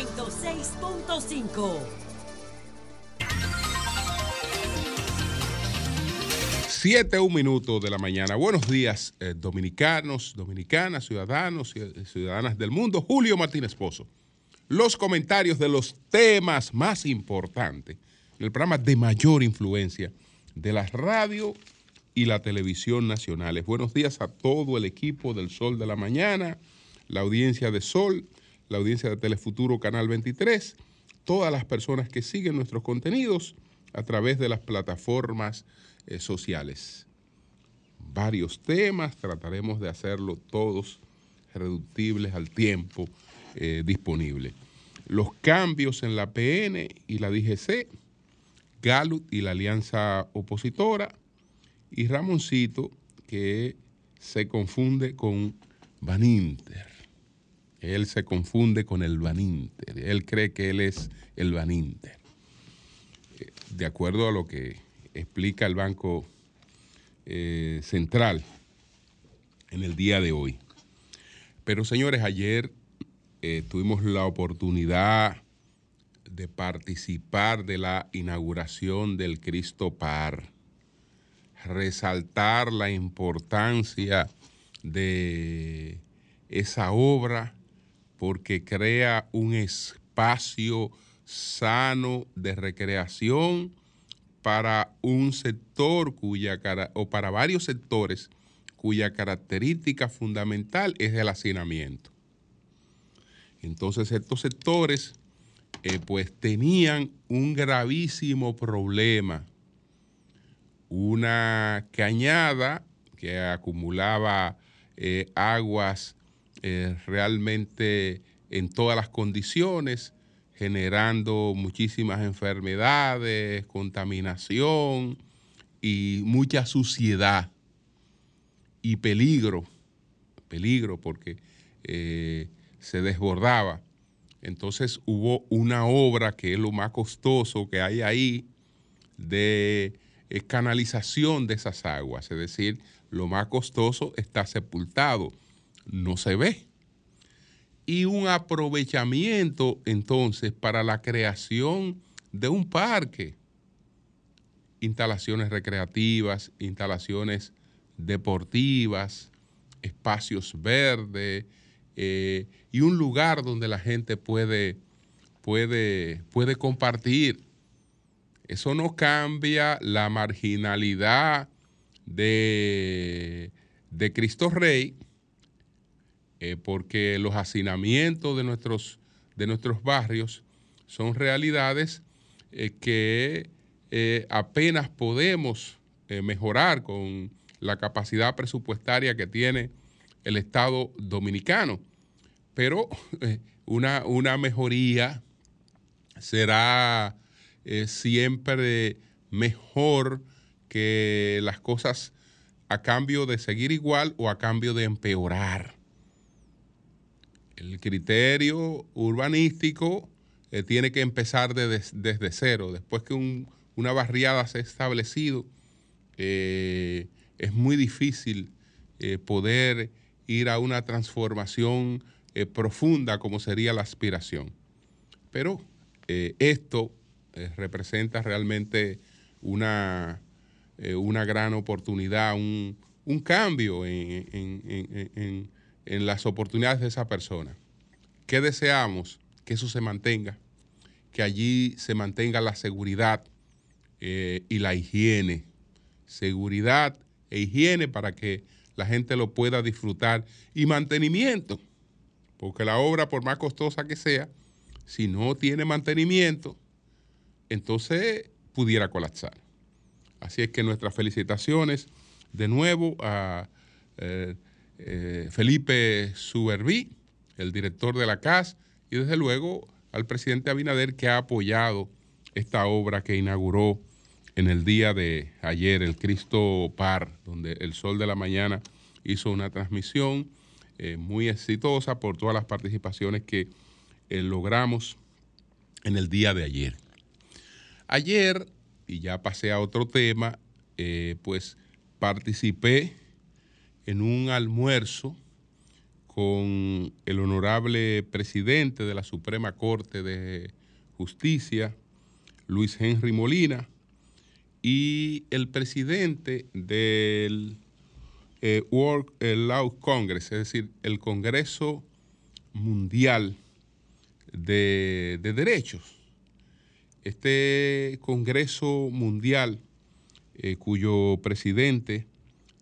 106.5. Siete un minuto de la mañana. Buenos días, eh, dominicanos, dominicanas, ciudadanos y ciudadanas del mundo. Julio Martínez Pozo. Los comentarios de los temas más importantes el programa de mayor influencia de la radio y la televisión nacionales. Buenos días a todo el equipo del Sol de la Mañana, la audiencia de Sol, la audiencia de Telefuturo Canal 23, todas las personas que siguen nuestros contenidos a través de las plataformas eh, sociales. Varios temas, trataremos de hacerlo todos reductibles al tiempo eh, disponible. Los cambios en la PN y la DGC, Galut y la alianza opositora, y Ramoncito que se confunde con Baninter. Él se confunde con el Baninter. Él cree que él es el Baninter. Eh, de acuerdo a lo que explica el Banco eh, Central en el día de hoy. Pero señores, ayer eh, tuvimos la oportunidad de participar de la inauguración del Cristo Par, resaltar la importancia de esa obra porque crea un espacio sano de recreación para un sector cuya o para varios sectores cuya característica fundamental es el hacinamiento. Entonces estos sectores eh, pues tenían un gravísimo problema, una cañada que acumulaba eh, aguas eh, realmente en todas las condiciones, generando muchísimas enfermedades, contaminación y mucha suciedad y peligro, peligro porque eh, se desbordaba. Entonces hubo una obra que es lo más costoso que hay ahí de eh, canalización de esas aguas, es decir, lo más costoso está sepultado, no se ve. Y un aprovechamiento entonces para la creación de un parque, instalaciones recreativas, instalaciones deportivas, espacios verdes eh, y un lugar donde la gente puede, puede, puede compartir. Eso no cambia la marginalidad de, de Cristo Rey, eh, porque los hacinamientos de nuestros, de nuestros barrios son realidades eh, que eh, apenas podemos mejorar con la capacidad presupuestaria que tiene el Estado dominicano. Pero una, una mejoría será siempre mejor que las cosas a cambio de seguir igual o a cambio de empeorar el criterio urbanístico eh, tiene que empezar desde cero. Después que una barriada se ha establecido, eh, es muy difícil eh, poder ir a una transformación profunda como sería la aspiración. Pero esto representa realmente una, una gran oportunidad, un, cambio en en las oportunidades de esa persona. ¿Qué deseamos? Que eso se mantenga, que allí se mantenga la seguridad eh, y la higiene. Seguridad e higiene para que la gente lo pueda disfrutar y mantenimiento, porque la obra, por más costosa que sea, si no tiene mantenimiento, entonces pudiera colapsar. Así es que nuestras felicitaciones de nuevo a... Eh, eh, Felipe Suberví, el director de la CAS, y desde luego al presidente Abinader que ha apoyado esta obra que inauguró en el día de ayer, el Cristo Par, donde el Sol de la Mañana hizo una transmisión eh, muy exitosa por todas las participaciones que eh, logramos en el día de ayer. Ayer, y ya pasé a otro tema, pues participé en un almuerzo con el honorable presidente de la Suprema Corte de Justicia, Luis Henry Molina, y el presidente del eh, World Law Congress, es decir, el Congreso Mundial de, Derechos. Este Congreso Mundial, eh, cuyo presidente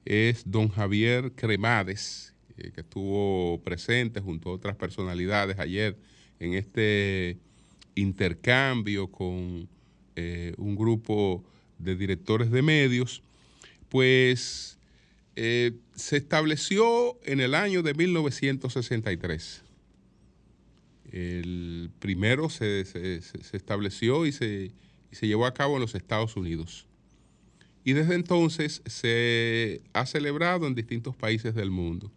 es don Javier Cremades, eh, que estuvo presente junto a otras personalidades ayer en este intercambio con un grupo de directores de medios, pues eh, se estableció en el año de 1963. El primero se, estableció y se, y se llevó a cabo en los Estados Unidos. Y desde entonces se ha celebrado en distintos países del mundo.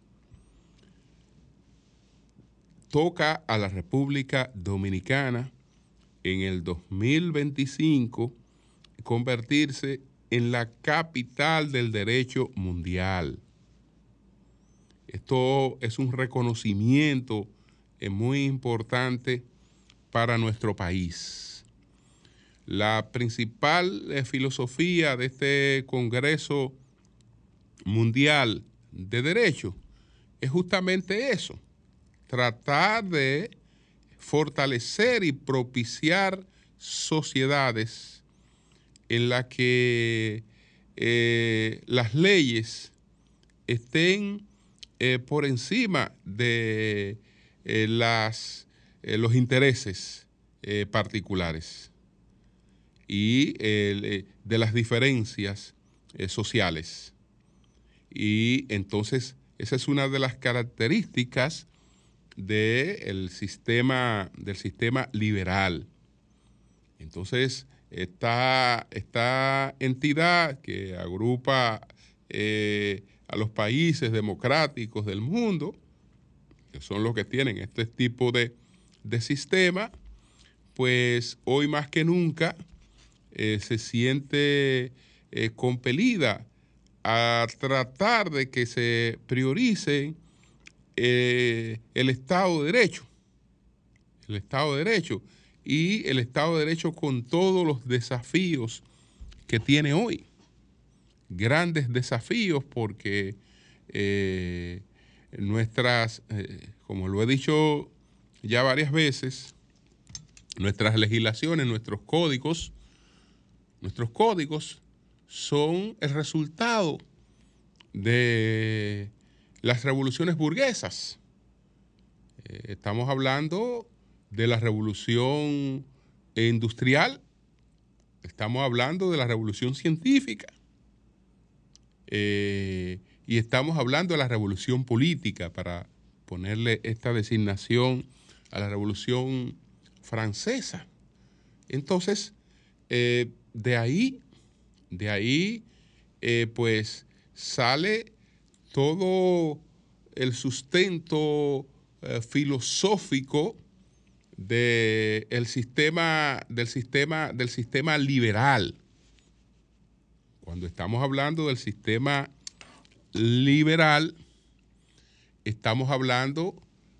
Toca a la República Dominicana en el 2025 convertirse en la capital del derecho mundial. Esto es un reconocimiento eh, muy importante para nuestro país. La principal eh, filosofía de este Congreso Mundial de Derecho es justamente eso, tratar de fortalecer y propiciar sociedades en la que eh, las leyes estén eh, por encima de las, los intereses particulares y de las diferencias sociales. Y entonces esa es una de las características del sistema, del sistema liberal. Entonces, esta, esta entidad que agrupa eh, a los países democráticos del mundo, que son los que tienen este tipo de, sistema, pues hoy más que nunca eh, se siente eh, compelida a tratar de que se priorice el Estado de Derecho. El Estado de Derecho y el Estado de Derecho con todos los desafíos que tiene hoy. Grandes desafíos porque eh, nuestras, eh, como lo he dicho ya varias veces, nuestras legislaciones, nuestros códigos, nuestros códigos son el resultado de las revoluciones burguesas. Eh, estamos hablando de la revolución industrial, estamos hablando de la revolución científica eh, y estamos hablando de la revolución política para ponerle esta designación a la revolución francesa. Entonces, eh, de ahí, de ahí, eh, pues sale todo el sustento filosófico del sistema, del sistema, del sistema liberal. Cuando estamos hablando del sistema liberal, estamos hablando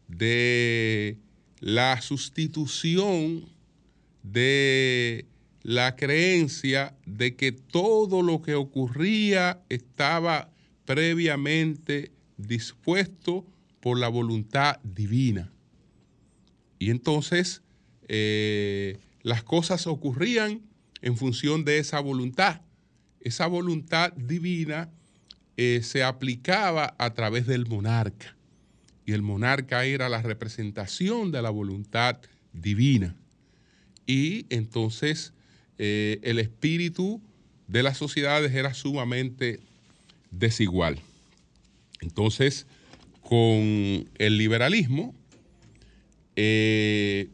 de la sustitución de la creencia de que todo lo que ocurría estaba previamente dispuesto por la voluntad divina. Y entonces eh, las cosas ocurrían en función de esa voluntad. Esa voluntad divina eh, se aplicaba a través del monarca. Y el monarca era la representación de la voluntad divina. Y entonces eh, el espíritu de las sociedades era sumamente desigual. Entonces, con el liberalismo, eh,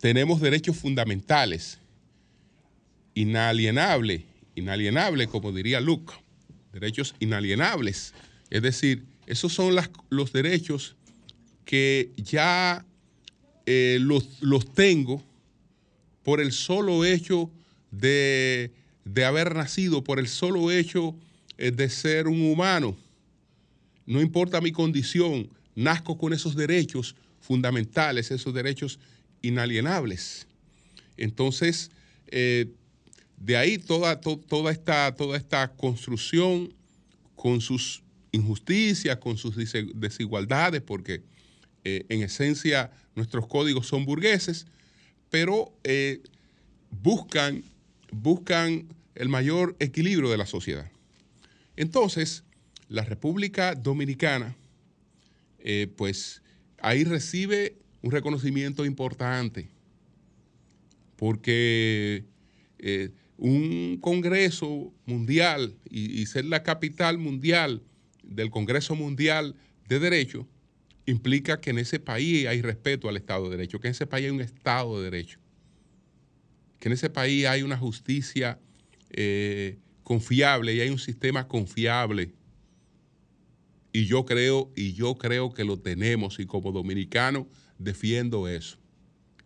tenemos derechos fundamentales, inalienables, inalienables, como diría Luke, derechos inalienables. Es decir, esos son los derechos que ya eh, los, tengo por el solo hecho de, de, haber nacido, por el solo hecho eh, de ser un humano. No importa mi condición, nazco con esos derechos fundamentales, esos derechos inalienables. Entonces, eh, de ahí toda, toda, esta, toda esta construcción con sus injusticias, con sus desigualdades, porque eh, en esencia nuestros códigos son burgueses, pero eh, buscan, buscan el mayor equilibrio de la sociedad. Entonces, la República Dominicana, eh, pues ahí recibe un reconocimiento importante, porque un Congreso mundial y, ser la capital mundial del Congreso Mundial de Derecho implica que en ese país hay respeto al Estado de Derecho, que en ese país hay un Estado de Derecho, que en ese país hay una justicia eh, confiable y hay un sistema confiable. Y yo creo, y yo creo que lo tenemos, y como dominicano defiendo eso.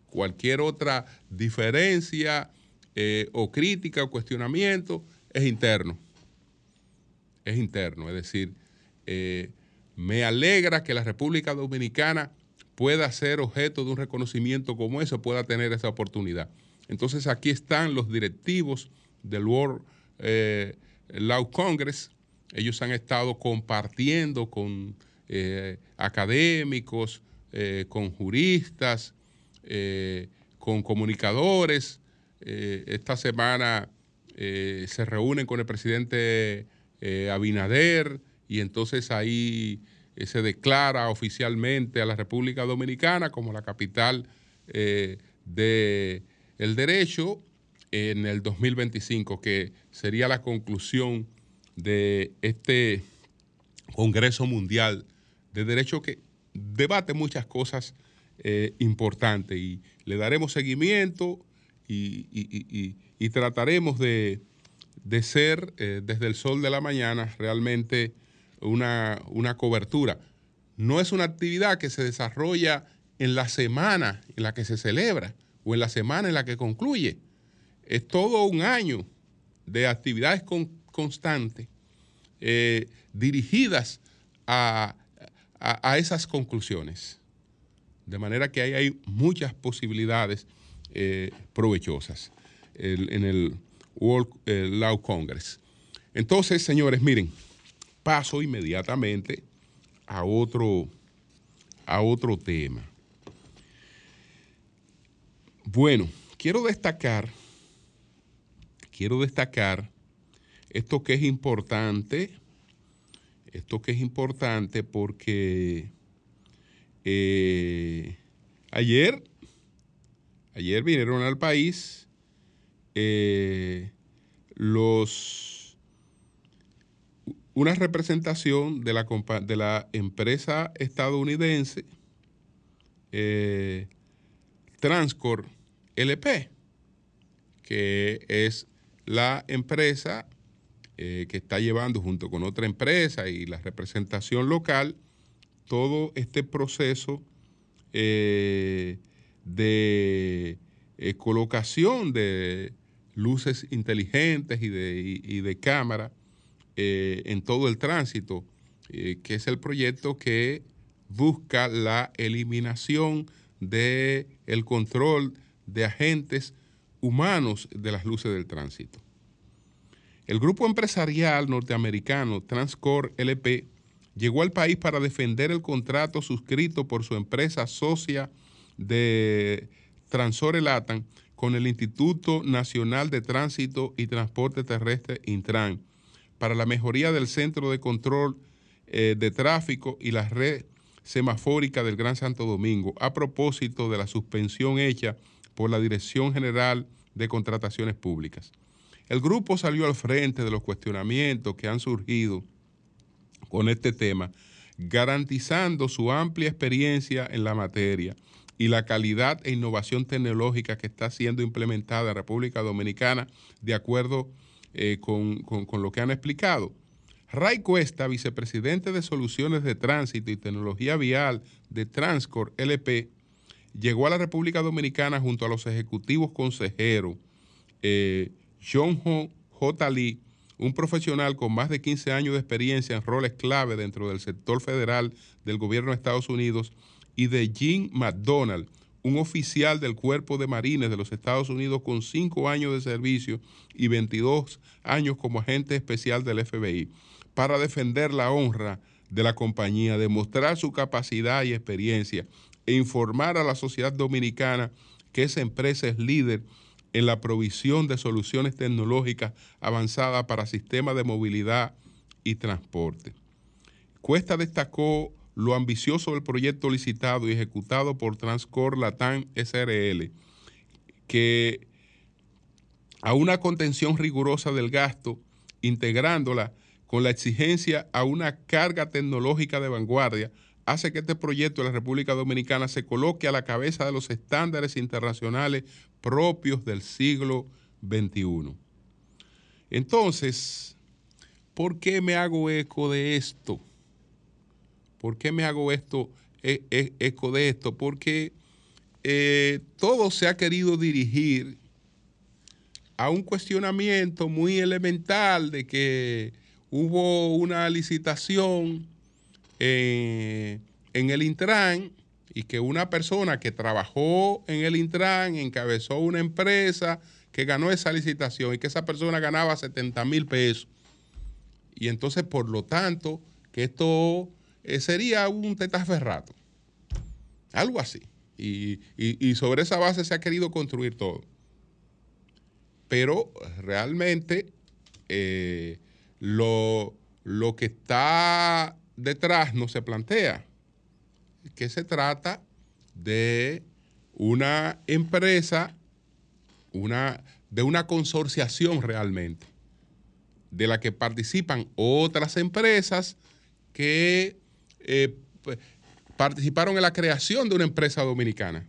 Cualquier otra diferencia eh, o crítica o cuestionamiento es interno. Es interno, es decir, eh, me alegra que la República Dominicana pueda ser objeto de un reconocimiento como ese, pueda tener esa oportunidad. Entonces aquí están los directivos del World eh, Law Congress. Ellos han estado compartiendo con académicos, con juristas, con comunicadores, eh, esta semana eh, se reúnen con el presidente eh, Abinader y entonces ahí se declara oficialmente a la República Dominicana como la capital del derecho en el 2025, que sería la conclusión de este Congreso Mundial de Derecho que debate muchas cosas importantes y le daremos seguimiento y, trataremos de, ser eh, desde el sol de la mañana realmente una, una cobertura. No es una actividad que se desarrolla en la semana en la que se celebra o en la semana en la que concluye. Es todo un año de actividades constantes eh, dirigidas a, esas conclusiones. De manera que ahí hay muchas posibilidades eh, provechosas en el World eh, Law Congress. Entonces, señores, miren, paso inmediatamente a otro, a otro tema. Bueno, quiero destacar, quiero destacar esto que es importante, esto que es importante porque eh, ayer Ayer vinieron al país eh, los una representación de la, de la empresa estadounidense eh, Transcor LP, que es la empresa eh, que está llevando junto con otra empresa y la representación local todo este proceso de eh, colocación de luces inteligentes y de, de cámara eh, en todo el tránsito, eh, que es el proyecto que busca la eliminación del el control de agentes humanos de las luces del tránsito. El grupo empresarial norteamericano Transcor LP llegó al país para defender el contrato suscrito por su empresa socia de Transore Latam con el Instituto Nacional de Tránsito y Transporte Terrestre Intran para la mejoría del centro de control eh, de tráfico y la red semafórica del Gran Santo Domingo a propósito de la suspensión hecha por la Dirección General de Contrataciones Públicas. El grupo salió al frente de los cuestionamientos que han surgido con este tema, garantizando su amplia experiencia en la materia y la calidad e innovación tecnológica que está siendo implementada en República Dominicana de acuerdo eh, con, lo que han explicado. Ray Cuesta, vicepresidente de Soluciones de Tránsito y Tecnología Vial de Transcor LP, llegó a la República Dominicana junto a los ejecutivos consejeros eh, John J. Lee, un profesional con más de 15 años de experiencia en roles clave dentro del sector federal del gobierno de Estados Unidos, y de Jim McDonald, un oficial del Cuerpo de Marines de los Estados Unidos con 5 años de servicio y 22 años como agente especial del FBI, para defender la honra de la compañía, demostrar su capacidad y experiencia e informar a la sociedad dominicana que esa empresa es líder en la provisión de soluciones tecnológicas avanzadas para sistemas de movilidad y transporte. Cuesta destacó lo ambicioso del proyecto licitado y ejecutado por Transcor Latam SRL, que a una contención rigurosa del gasto, integrándola con la exigencia a una carga tecnológica de vanguardia, hace que este proyecto de la República Dominicana se coloque a la cabeza de los estándares internacionales propios del siglo XXI. Entonces, ¿por qué me hago eco de esto? ¿Por qué me hago esto, e, e, eco de esto? Porque eh, todo se ha querido dirigir a un cuestionamiento muy elemental de que hubo una licitación eh, en el Intran y que una persona que trabajó en el Intran encabezó una empresa que ganó esa licitación y que esa persona ganaba 70 mil pesos. Y entonces, por lo tanto, que esto eh, sería un tetaferrato. Algo así. Y, sobre esa base se ha querido construir todo. Pero realmente eh, lo, lo que está detrás no se plantea que se trata de una empresa, una, de una consorciación realmente, de la que participan otras empresas que eh, participaron en la creación de una empresa dominicana.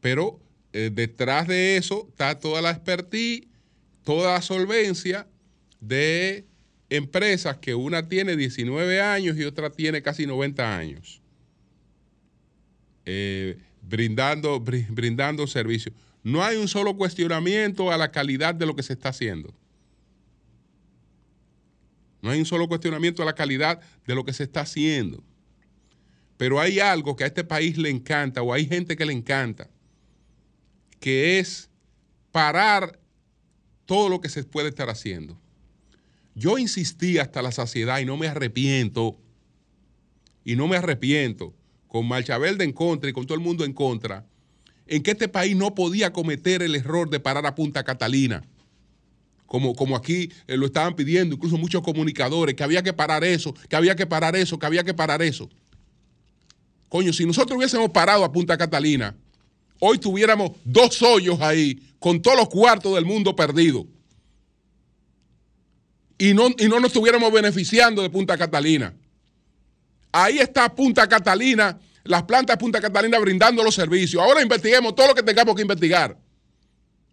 Pero eh, detrás de eso está toda la expertise, toda la solvencia de empresas que una tiene 19 años y otra tiene casi 90 años, eh, brindando, brindando servicios. No hay un solo cuestionamiento a la calidad de lo que se está haciendo. No hay un solo cuestionamiento a la calidad de lo que se está haciendo. Pero hay algo que a este país le encanta, o hay gente que le encanta, que es parar todo lo que se puede estar haciendo. Yo insistí hasta la saciedad y no me arrepiento, y no me arrepiento, con Marcha Verde en contra y con todo el mundo en contra, en que este país no podía cometer el error de parar a Punta Catalina. Como, como, aquí eh, lo estaban pidiendo, incluso muchos comunicadores, que había que parar eso, que había que parar eso, que había que parar eso. Coño, si nosotros hubiésemos parado a Punta Catalina, hoy tuviéramos dos hoyos ahí, con todos los cuartos del mundo perdidos y no, y no nos estuviéramos beneficiando de Punta Catalina. Ahí está Punta Catalina, las plantas de Punta Catalina brindando los servicios. Ahora investiguemos todo lo que tengamos que investigar.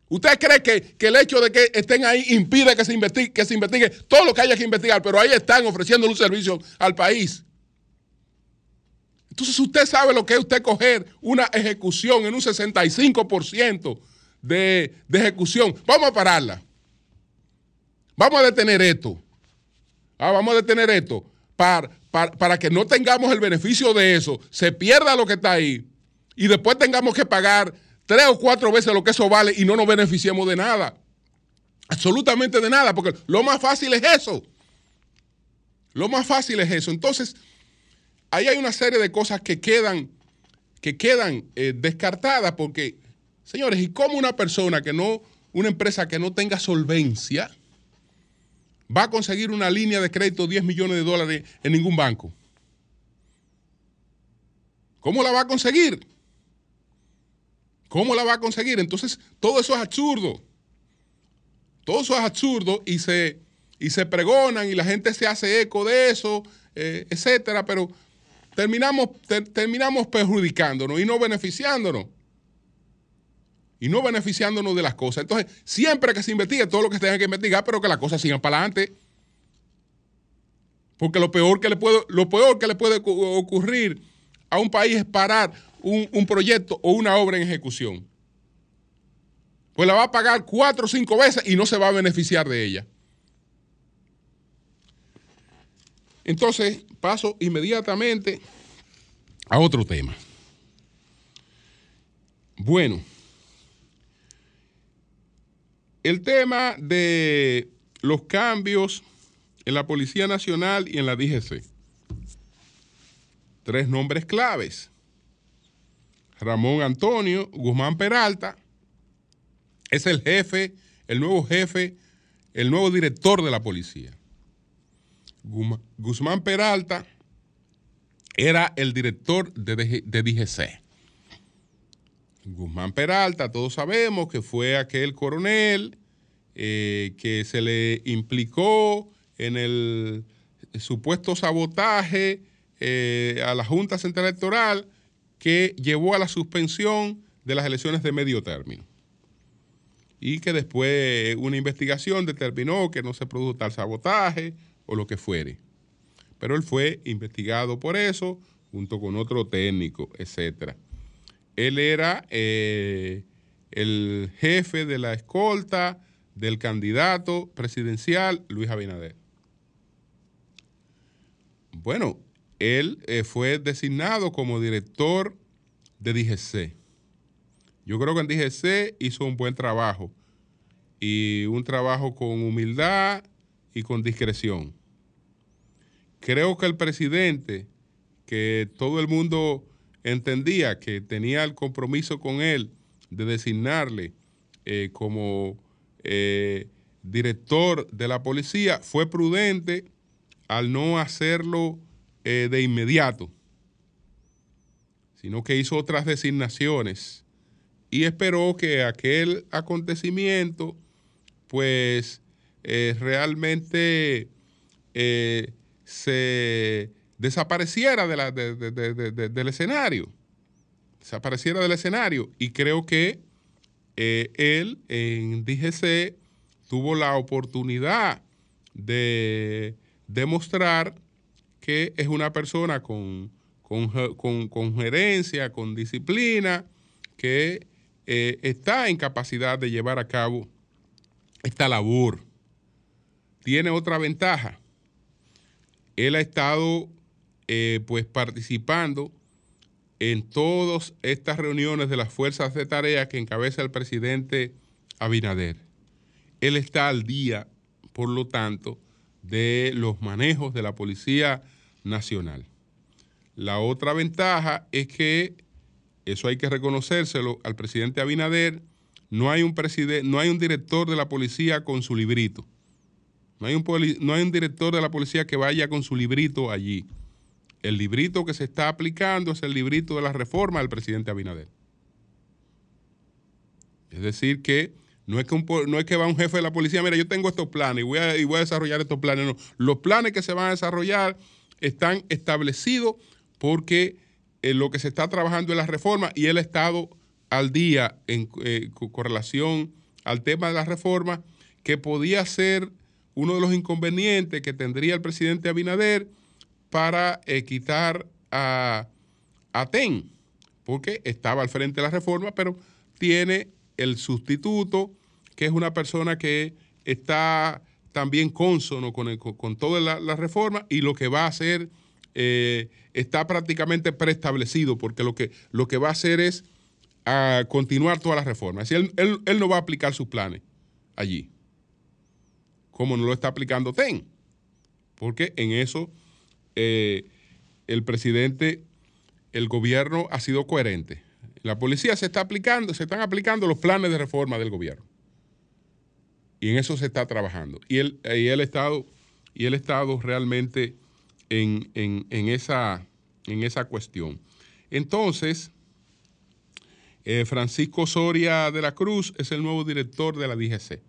¿Usted cree que, el hecho de que estén ahí impide que se, investigue, que se investigue todo lo que haya que investigar? Pero ahí están ofreciendo un servicio al país. Entonces usted sabe lo que es usted coger una ejecución en un 65% de, de ejecución. Vamos a pararla. Vamos a detener esto. Ah, vamos a detener esto para, para, que no tengamos el beneficio de eso, se pierda lo que está ahí y después tengamos que pagar tres o cuatro veces lo que eso vale y no nos beneficiemos de nada. Absolutamente de nada, porque lo más fácil es eso. Lo más fácil es eso. Entonces, ahí hay una serie de cosas que quedan, que quedan eh, descartadas porque, señores, ¿y cómo una persona que no, una empresa que no tenga solvencia, va a conseguir una línea de crédito de 10 millones de dólares en ningún banco. ¿Cómo la va a conseguir? ¿Cómo la va a conseguir? Entonces, todo eso es absurdo. Todo eso es absurdo y se, y se pregonan y la gente se hace eco de eso, eh, etcétera, pero terminamos, terminamos perjudicándonos y no beneficiándonos y no beneficiándonos de las cosas. Entonces, siempre que se investigue todo lo que se tenga que investigar, pero que las cosas sigan para adelante. Porque lo peor que le puede, lo peor que le puede ocurrir a un país es parar un, un proyecto o una obra en ejecución. Pues la va a pagar cuatro o cinco veces y no se va a beneficiar de ella. Entonces, paso inmediatamente a otro tema. Bueno, el tema de los cambios en la Policía Nacional y en la DGC. Tres nombres claves. Ramón Antonio Guzmán Peralta es el jefe, el nuevo jefe, el nuevo director de la policía. Guzmán Peralta era el director de, DGC. Guzmán Peralta, todos sabemos que fue aquel coronel eh, que se le implicó en el supuesto sabotaje eh, a la Junta Central Electoral que llevó a la suspensión de las elecciones de medio término. Y que después una investigación determinó que no se produjo tal sabotaje o lo que fuere. Pero él fue investigado por eso, junto con otro técnico, etc. Él era eh, el jefe de la escolta del candidato presidencial Luis Abinader. Bueno, él eh, fue designado como director de DGC. Yo creo que en DGC hizo un buen trabajo y un trabajo con humildad y con discreción. Creo que el presidente, que todo el mundo entendía que tenía el compromiso con él de designarle eh, como eh, director de la policía, fue prudente al no hacerlo eh, de inmediato, sino que hizo otras designaciones y esperó que aquel acontecimiento, pues, eh, realmente se desapareciera del escenario, desapareciera del escenario. Y creo que eh, él en DGC tuvo la oportunidad de demostrar que es una persona con, con, gerencia, con disciplina, que eh, está en capacidad de llevar a cabo esta labor. Tiene otra ventaja. Él ha estado eh, pues participando en todas estas reuniones de las fuerzas de tarea que encabeza el presidente Abinader. Él está al día, por lo tanto, de los manejos de la Policía Nacional. La otra ventaja es que, eso hay que reconocérselo al presidente Abinader, no hay un, no hay un director de la policía con su librito. No hay, un no hay un director de la policía que vaya con su librito allí. El librito que se está aplicando es el librito de la reforma del presidente Abinader. Es decir, que no es que, no es que va un jefe de la policía, mira, yo tengo estos planes y voy, a, y voy a desarrollar estos planes. No, los planes que se van a desarrollar están establecidos porque eh, lo que se está trabajando es la reforma y él ha estado al día en, eh, con relación al tema de la reforma, que podía ser uno de los inconvenientes que tendría el presidente Abinader para eh, quitar a, TEN, porque estaba al frente de la reforma, pero tiene el sustituto, que es una persona que está también consono con, con, toda la, reforma y lo que va a hacer eh, está prácticamente preestablecido, porque lo que, lo que va a hacer es a continuar toda la reforma. Es él, él, no va a aplicar sus planes allí, como no lo está aplicando TEN, porque en eso eh, el presidente, el gobierno ha sido coherente. La policía se está aplicando, se están aplicando los planes de reforma del gobierno. Y en eso se está trabajando. Y el, y el Estado, y el Estado realmente en, esa, en esa cuestión. Entonces, eh, Francisco Osoria de la Cruz es el nuevo director de la DGC.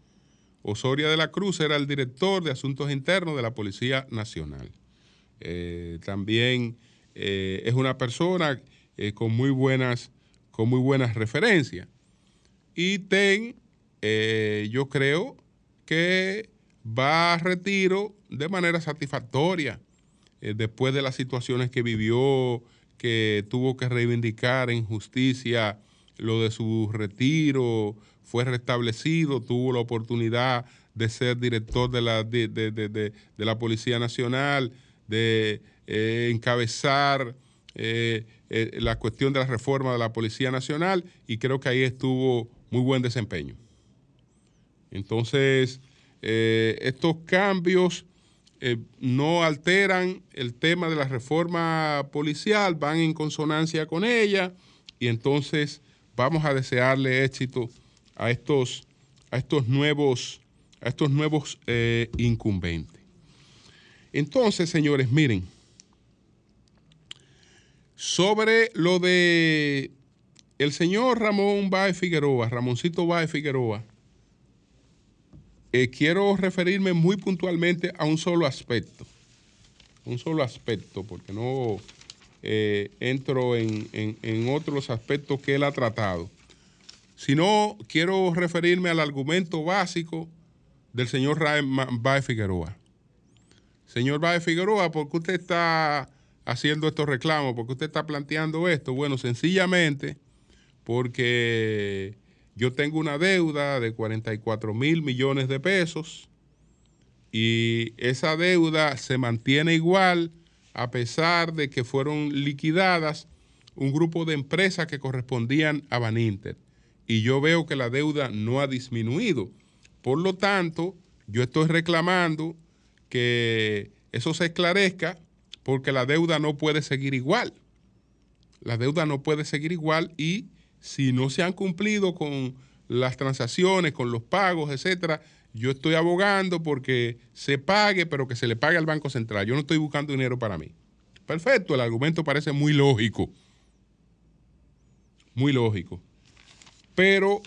Osoria de la Cruz era el director de Asuntos Internos de la Policía Nacional. Eh, también eh, es una persona con, muy buenas, con muy buenas referencias. Y TEN, yo creo que va a retiro de manera satisfactoria después de las situaciones que vivió, que tuvo que reivindicar en justicia lo de su retiro, fue restablecido, tuvo la oportunidad de ser director de la, de la Policía Nacional de eh, encabezar eh, eh, la cuestión de la reforma de la Policía Nacional y creo que ahí estuvo muy buen desempeño. Entonces, estos cambios no alteran el tema de la reforma policial, van en consonancia con ella y entonces vamos a desearle éxito a estos, a estos nuevos, a estos nuevos incumbentes. Entonces, señores, miren, sobre lo de el señor Ramón Báez Figueroa, Ramoncito Báez Figueroa, eh, quiero referirme muy puntualmente a un solo aspecto, un solo aspecto, porque no eh, entro en, en, otros aspectos que él ha tratado, sino quiero referirme al argumento básico del señor Báez Figueroa. Señor Báez Figueroa, ¿por qué usted está haciendo estos reclamos? porque usted está planteando esto? Bueno, sencillamente porque yo tengo una deuda de 44 mil millones de pesos y esa deuda se mantiene igual a pesar de que fueron liquidadas un grupo de empresas que correspondían a Baninter. Y yo veo que la deuda no ha disminuido. Por lo tanto, yo estoy reclamando que eso se esclarezca porque la deuda no puede seguir igual. La deuda no puede seguir igual y si no se han cumplido con las transacciones, con los pagos, etcétera, yo estoy abogando porque se pague, pero que se le pague al Banco Central. Yo no estoy buscando dinero para mí. Perfecto, el argumento parece muy lógico. Muy lógico. Pero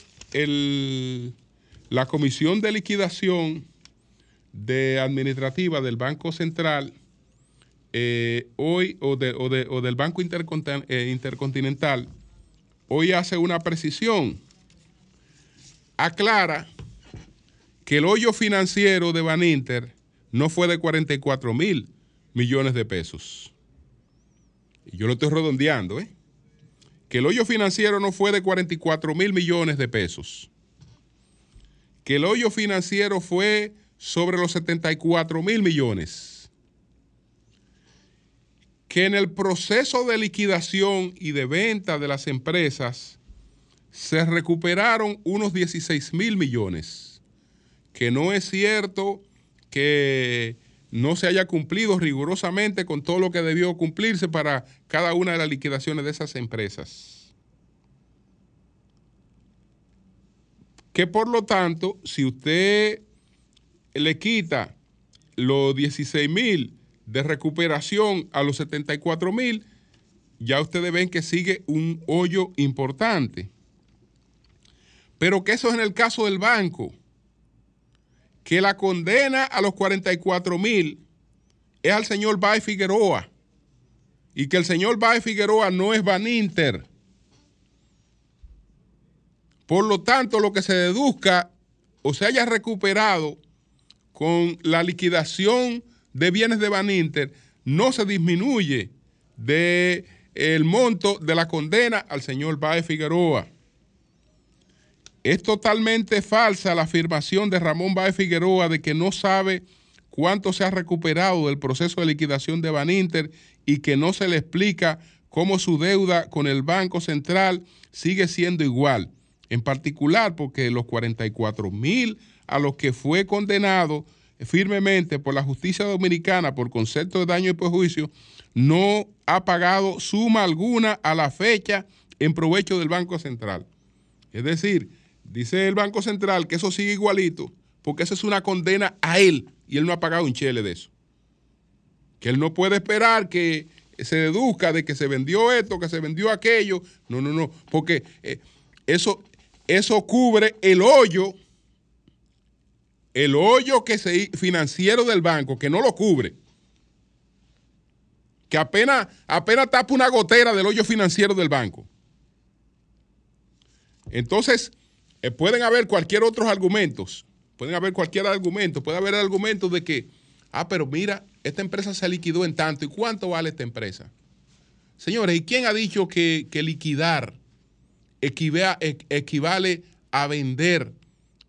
la comisión de liquidación de administrativa del Banco Central eh, hoy o, del Banco eh, Intercontinental hoy hace una precisión. Aclara que el hoyo financiero de Baninter no fue de 44 mil millones de pesos. Yo lo estoy redondeando, ¿eh? Que el hoyo financiero no fue de 44 mil millones de pesos. Que el hoyo financiero fue sobre los 74 mil millones que en el proceso de liquidación y de venta de las empresas se recuperaron unos 16 mil millones, que no es cierto que no se haya cumplido rigurosamente con todo lo que debió cumplirse para cada una de las liquidaciones de esas empresas. Que por lo tanto, si usted le quita los 16 mil de recuperación a los 74 mil, ya ustedes ven que sigue un hoyo importante. Pero que eso es en el caso del banco, que la condena a los 44 mil es al señor Bay Figueroa y que el señor Bay Figueroa no es Baninter. Por lo tanto, lo que se deduzca o se haya recuperado con la liquidación de bienes de Baninter no se disminuye de el monto de la condena al señor Baez Figueroa. Es totalmente falsa la afirmación de Ramón Baez Figueroa de que no sabe cuánto se ha recuperado del proceso de liquidación de Baninter y que no se le explica cómo su deuda con el Banco Central sigue siendo igual. En particular porque los 44 mil a los que fue condenado firmemente por la justicia dominicana por concepto de daño y perjuicio, no ha pagado suma alguna a la fecha en provecho del Banco Central. Es decir, dice el Banco Central que eso sigue igualito, porque eso es una condena a él y él no ha pagado un chele de eso. Que él no puede esperar que se deduzca de que se vendió esto, que se vendió aquello. No, no, no, porque eh, eso, eso cubre el hoyo el hoyo que se, financiero del banco, que no lo cubre, que apenas, apenas tapa una gotera del hoyo financiero del banco. Entonces, eh, pueden haber cualquier otros argumentos, pueden haber cualquier argumento, puede haber argumentos de que, ah, pero mira, esta empresa se liquidó en tanto, ¿y cuánto vale esta empresa? Señores, ¿y quién ha dicho que, liquidar equivale a vender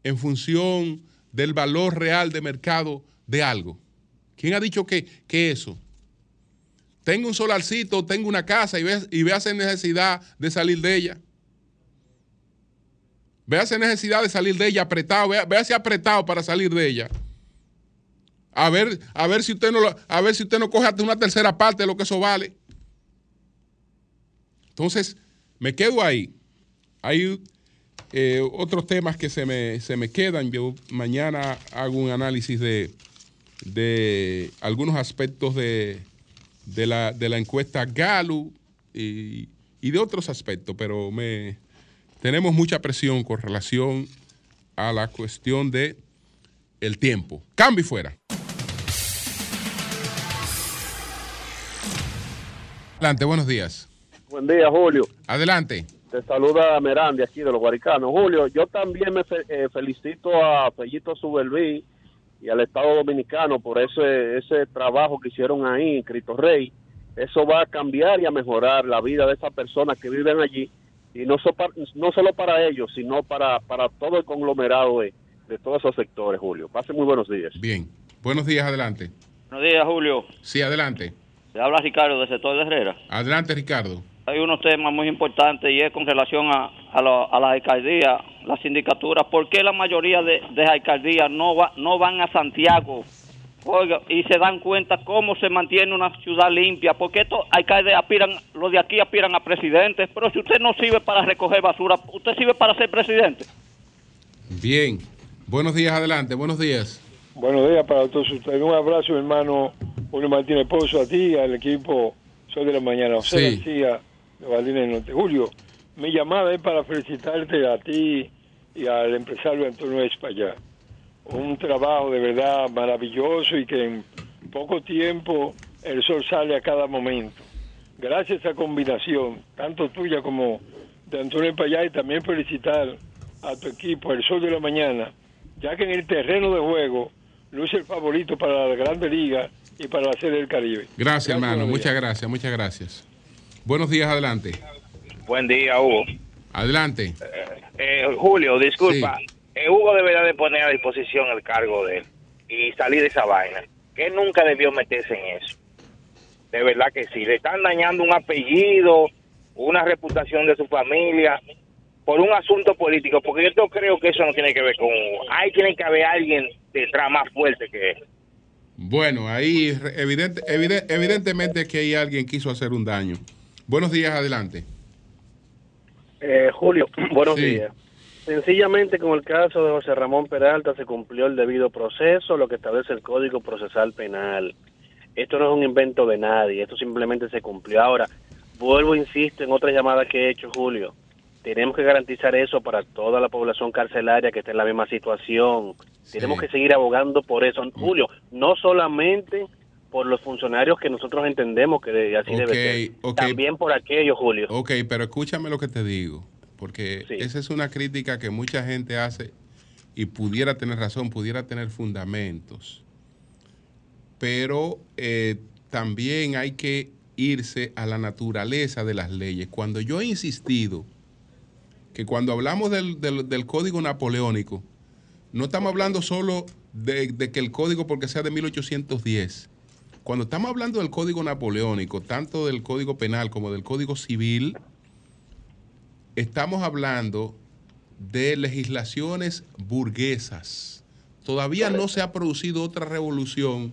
en función del valor real de mercado de algo. ¿Quién ha dicho que, eso? tenga un solarcito, tenga una casa y vea, y vea necesidad de salir de ella. Véase necesidad de salir de ella apretado, véase apretado para salir de ella. A ver, a ver si usted no a ver si usted no coge hasta una tercera parte de lo que eso vale. Entonces, me quedo ahí. Eh, otros temas que se me, se me quedan. Yo mañana hago un análisis de, de algunos aspectos de, de, la, de la encuesta Galu y, y de otros aspectos, pero me, tenemos mucha presión con relación a la cuestión de el tiempo. Cambio y fuera. Adelante, buenos días. Buen día, Julio. Adelante. Te saluda Merandi aquí de los Guaricanos. Julio, yo también me eh, felicito a Fellito Subelví y al Estado Dominicano por ese, ese trabajo que hicieron ahí en Cristo Rey. Eso va a cambiar y a mejorar la vida de esas personas que viven allí y no, no solo para ellos, sino para, para todo el conglomerado de, todos esos sectores, Julio. Pase muy buenos días. Bien, buenos días, adelante. Buenos días, Julio. Sí, adelante. Se habla Ricardo del sector de Herrera. Adelante, Ricardo. Hay unos temas muy importantes y es con relación a, a, a la alcaldía, las sindicaturas. ¿Por qué la mayoría de, de alcaldías no, va, no van a Santiago Oiga, y se dan cuenta cómo se mantiene una ciudad limpia, porque estos alcaldes aspiran, los de aquí aspiran a presidentes, pero si usted no sirve para recoger basura, usted sirve para ser presidente. Bien, buenos días, adelante, buenos días. Buenos días para todos ustedes. Un abrazo, hermano Julio Martínez Pozo, a ti, al equipo Soy de la Mañana, José sí. García de Valdines Norte. Julio, mi llamada es para felicitarte a ti y al empresario Antonio España un trabajo de verdad maravilloso y que en poco tiempo el sol sale a cada momento. Gracias a esa combinación, tanto tuya como de Antonio Payá, y también felicitar a tu equipo, el sol de la mañana, ya que en el terreno de juego luce el favorito para la Grande Liga y para la Serie del Caribe. Gracias, hermano, muchas gracias, muchas gracias. Buenos días, adelante. Buen día, Hugo. Adelante. Eh, Julio, disculpa. Eh, Hugo debería de poner a disposición el cargo de él y salir de esa vaina. Que nunca debió meterse en eso. De verdad que sí. Le están dañando un apellido, una reputación de su familia por un asunto político. Porque yo creo que eso no tiene que ver con Hugo. Ahí tiene que haber alguien detrás más fuerte que él. Bueno, ahí evidente, evidentemente que hay alguien que quiso hacer un daño. Buenos días, adelante. Eh, Julio, buenos días. Sencillamente con el caso de José Ramón Peralta se cumplió el debido proceso, lo que establece el Código Procesal Penal. Esto no es un invento de nadie, esto simplemente se cumplió. Ahora, vuelvo, insisto, en otra llamada que he hecho, Julio, tenemos que garantizar eso para toda la población carcelaria que está en la misma situación. Tenemos que seguir abogando por eso. Julio, no solamente por los funcionarios que nosotros entendemos que así debe ser, también por aquellos, Julio. Ok, pero escúchame lo que te digo porque esa es una crítica que mucha gente hace y pudiera tener razón, pudiera tener fundamentos, pero eh, también hay que irse a la naturaleza de las leyes. Cuando yo he insistido que cuando hablamos del, código napoleónico, no estamos hablando solo de, de, que el código porque sea de 1810. Cuando estamos hablando del código napoleónico, tanto del código penal como del código civil, estamos hablando de legislaciones burguesas. Todavía no se ha producido otra revolución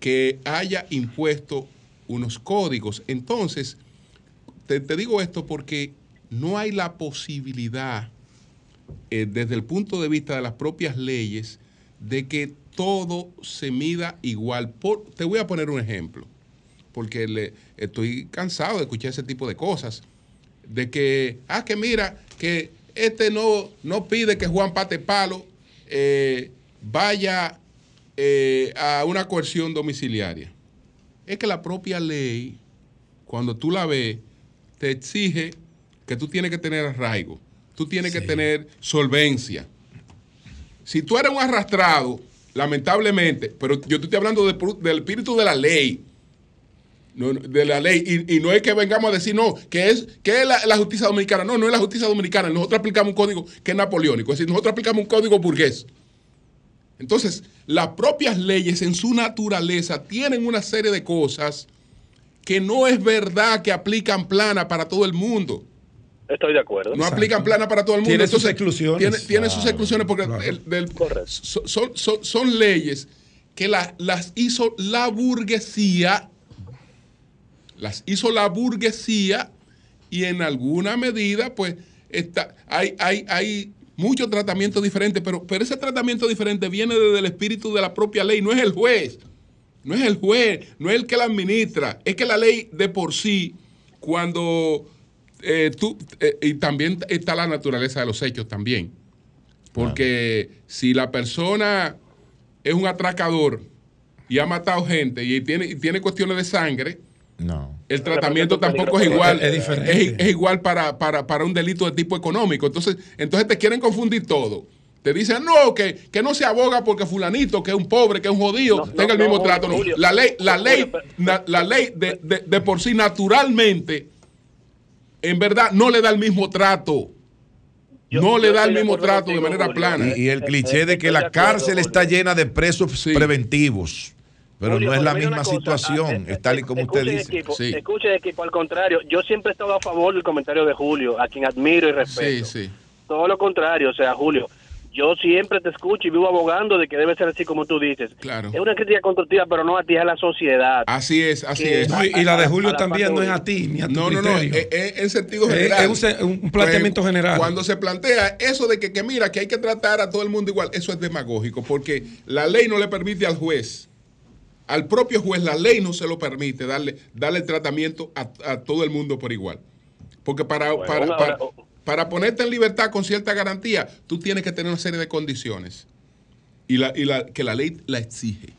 que haya impuesto unos códigos. Entonces, te, digo esto porque no hay la posibilidad, eh, desde el punto de vista de las propias leyes, de que todo se mida igual. te voy a poner un ejemplo, porque le, estoy cansado de escuchar ese tipo de cosas de que, ah, que mira, que este no, no pide que Juan Pate Palo eh, vaya eh, a una coerción domiciliaria. Es que la propia ley, cuando tú la ves, te exige que tú tienes que tener arraigo, tú tienes que tener solvencia. Si tú eres un arrastrado, lamentablemente, pero yo te estoy hablando del espíritu de la ley, de la ley. Y, no es que vengamos a decir, no, que es, que es la, justicia dominicana. No, no es la justicia dominicana. Nosotros aplicamos un código que es napoleónico. Es decir, nosotros aplicamos un código burgués. Entonces, las propias leyes en su naturaleza tienen una serie de cosas que no es verdad que aplican plana para todo el mundo. Estoy de acuerdo. No aplican plana para todo el mundo. Tiene sus exclusiones. Tiene, sus exclusiones porque son, son, leyes que las hizo la burguesía, las hizo la burguesía y en alguna medida, pues, está, hay, hay, hay muchos tratamientos diferentes, pero, pero ese tratamiento diferente viene desde el espíritu de la propia ley, no es el juez, no es el juez, no es el que la administra, es que la ley de por sí, cuando eh, tú, eh, y también está la naturaleza de los hechos también, porque si la persona es un atracador y ha matado gente y tiene, y tiene cuestiones de sangre, no. El tratamiento tampoco es igual. Es, diferente. Es, igual para, para, un delito de tipo económico. Entonces, entonces te quieren confundir todo. Te dicen, no, que, que no se aboga porque fulanito, que es un pobre, que es un jodido, tenga el mismo trato. la ley, la ley, la, ley de, de, por sí naturalmente, en verdad, no le da el mismo trato. no le da el mismo trato de manera plana. Y, el cliché de que la cárcel está llena de presos preventivos. Pero no es la misma situación, es tal y como usted dice. Equipo, Escuche, equipo, al contrario, yo siempre he estado a favor del comentario de Julio, a quien admiro y respeto. Sí, sí. Todo lo contrario, o sea, Julio, yo siempre te escucho y vivo abogando de que debe ser así como tú dices. Claro. Es una crítica constructiva, pero no a ti, a la sociedad. Así es, así es. y, la de Julio también no es a ti, ni a tu No, no, no, es, en sentido general. Es, un, planteamiento pues, general. Cuando se plantea eso de que, que mira, que hay que tratar a todo el mundo igual, eso es demagógico, porque la ley no le permite al juez al propio juez la ley no se lo permite darle, darle tratamiento a, todo el mundo por igual. Porque para, para, ponerte en libertad con cierta garantía, tú tienes que tener una serie de condiciones. Y, la, y la, que la ley la exige.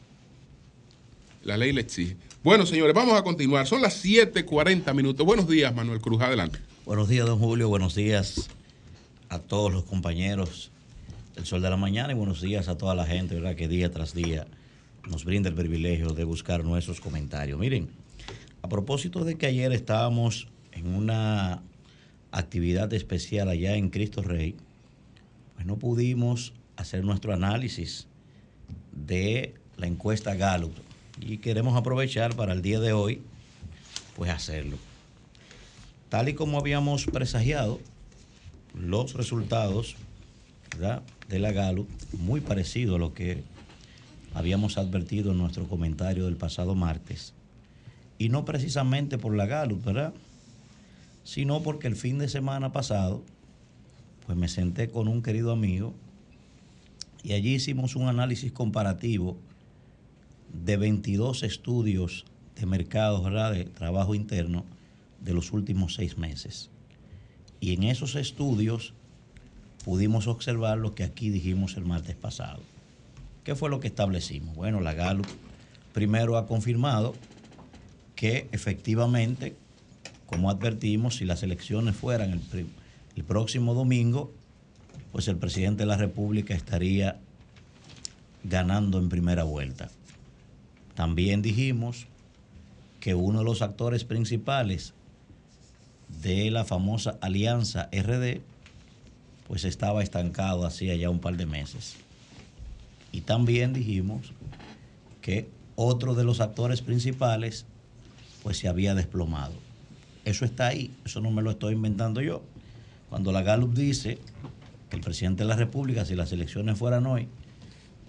La ley la exige. Bueno, señores, vamos a continuar. Son las 7:40 minutos. Buenos días, Manuel Cruz. Adelante. Buenos días, don Julio. Buenos días a todos los compañeros del Sol de la Mañana y buenos días a toda la gente, ¿verdad? Que día tras día nos brinda el privilegio de buscar nuestros comentarios. Miren, a propósito de que ayer estábamos en una actividad especial allá en Cristo Rey, pues no pudimos hacer nuestro análisis de la encuesta Gallup y queremos aprovechar para el día de hoy, pues hacerlo. Tal y como habíamos presagiado, los resultados de la Gallup, muy parecido a lo que habíamos advertido en nuestro comentario del pasado martes, y no precisamente por la Gallup, ¿verdad? Sino porque el fin de semana pasado, pues me senté con un querido amigo y allí hicimos un análisis comparativo de 22 estudios de mercados. De trabajo interno de los últimos seis meses. Y en esos estudios pudimos observar lo que aquí dijimos el martes pasado ¿Qué fue lo que establecimos? Bueno, la Gallup primero ha confirmado que efectivamente, como advertimos, si las elecciones fueran el, próximo domingo, pues el presidente de la República estaría ganando en primera vuelta. También dijimos que uno de los actores principales de la famosa alianza RD, pues estaba estancado hacía ya un par de meses. Y también dijimos que otro de los actores principales pues se había desplomado. Eso está ahí, eso no me lo estoy inventando yo. Cuando la Gallup dice que el presidente de la República, si las elecciones fueran hoy,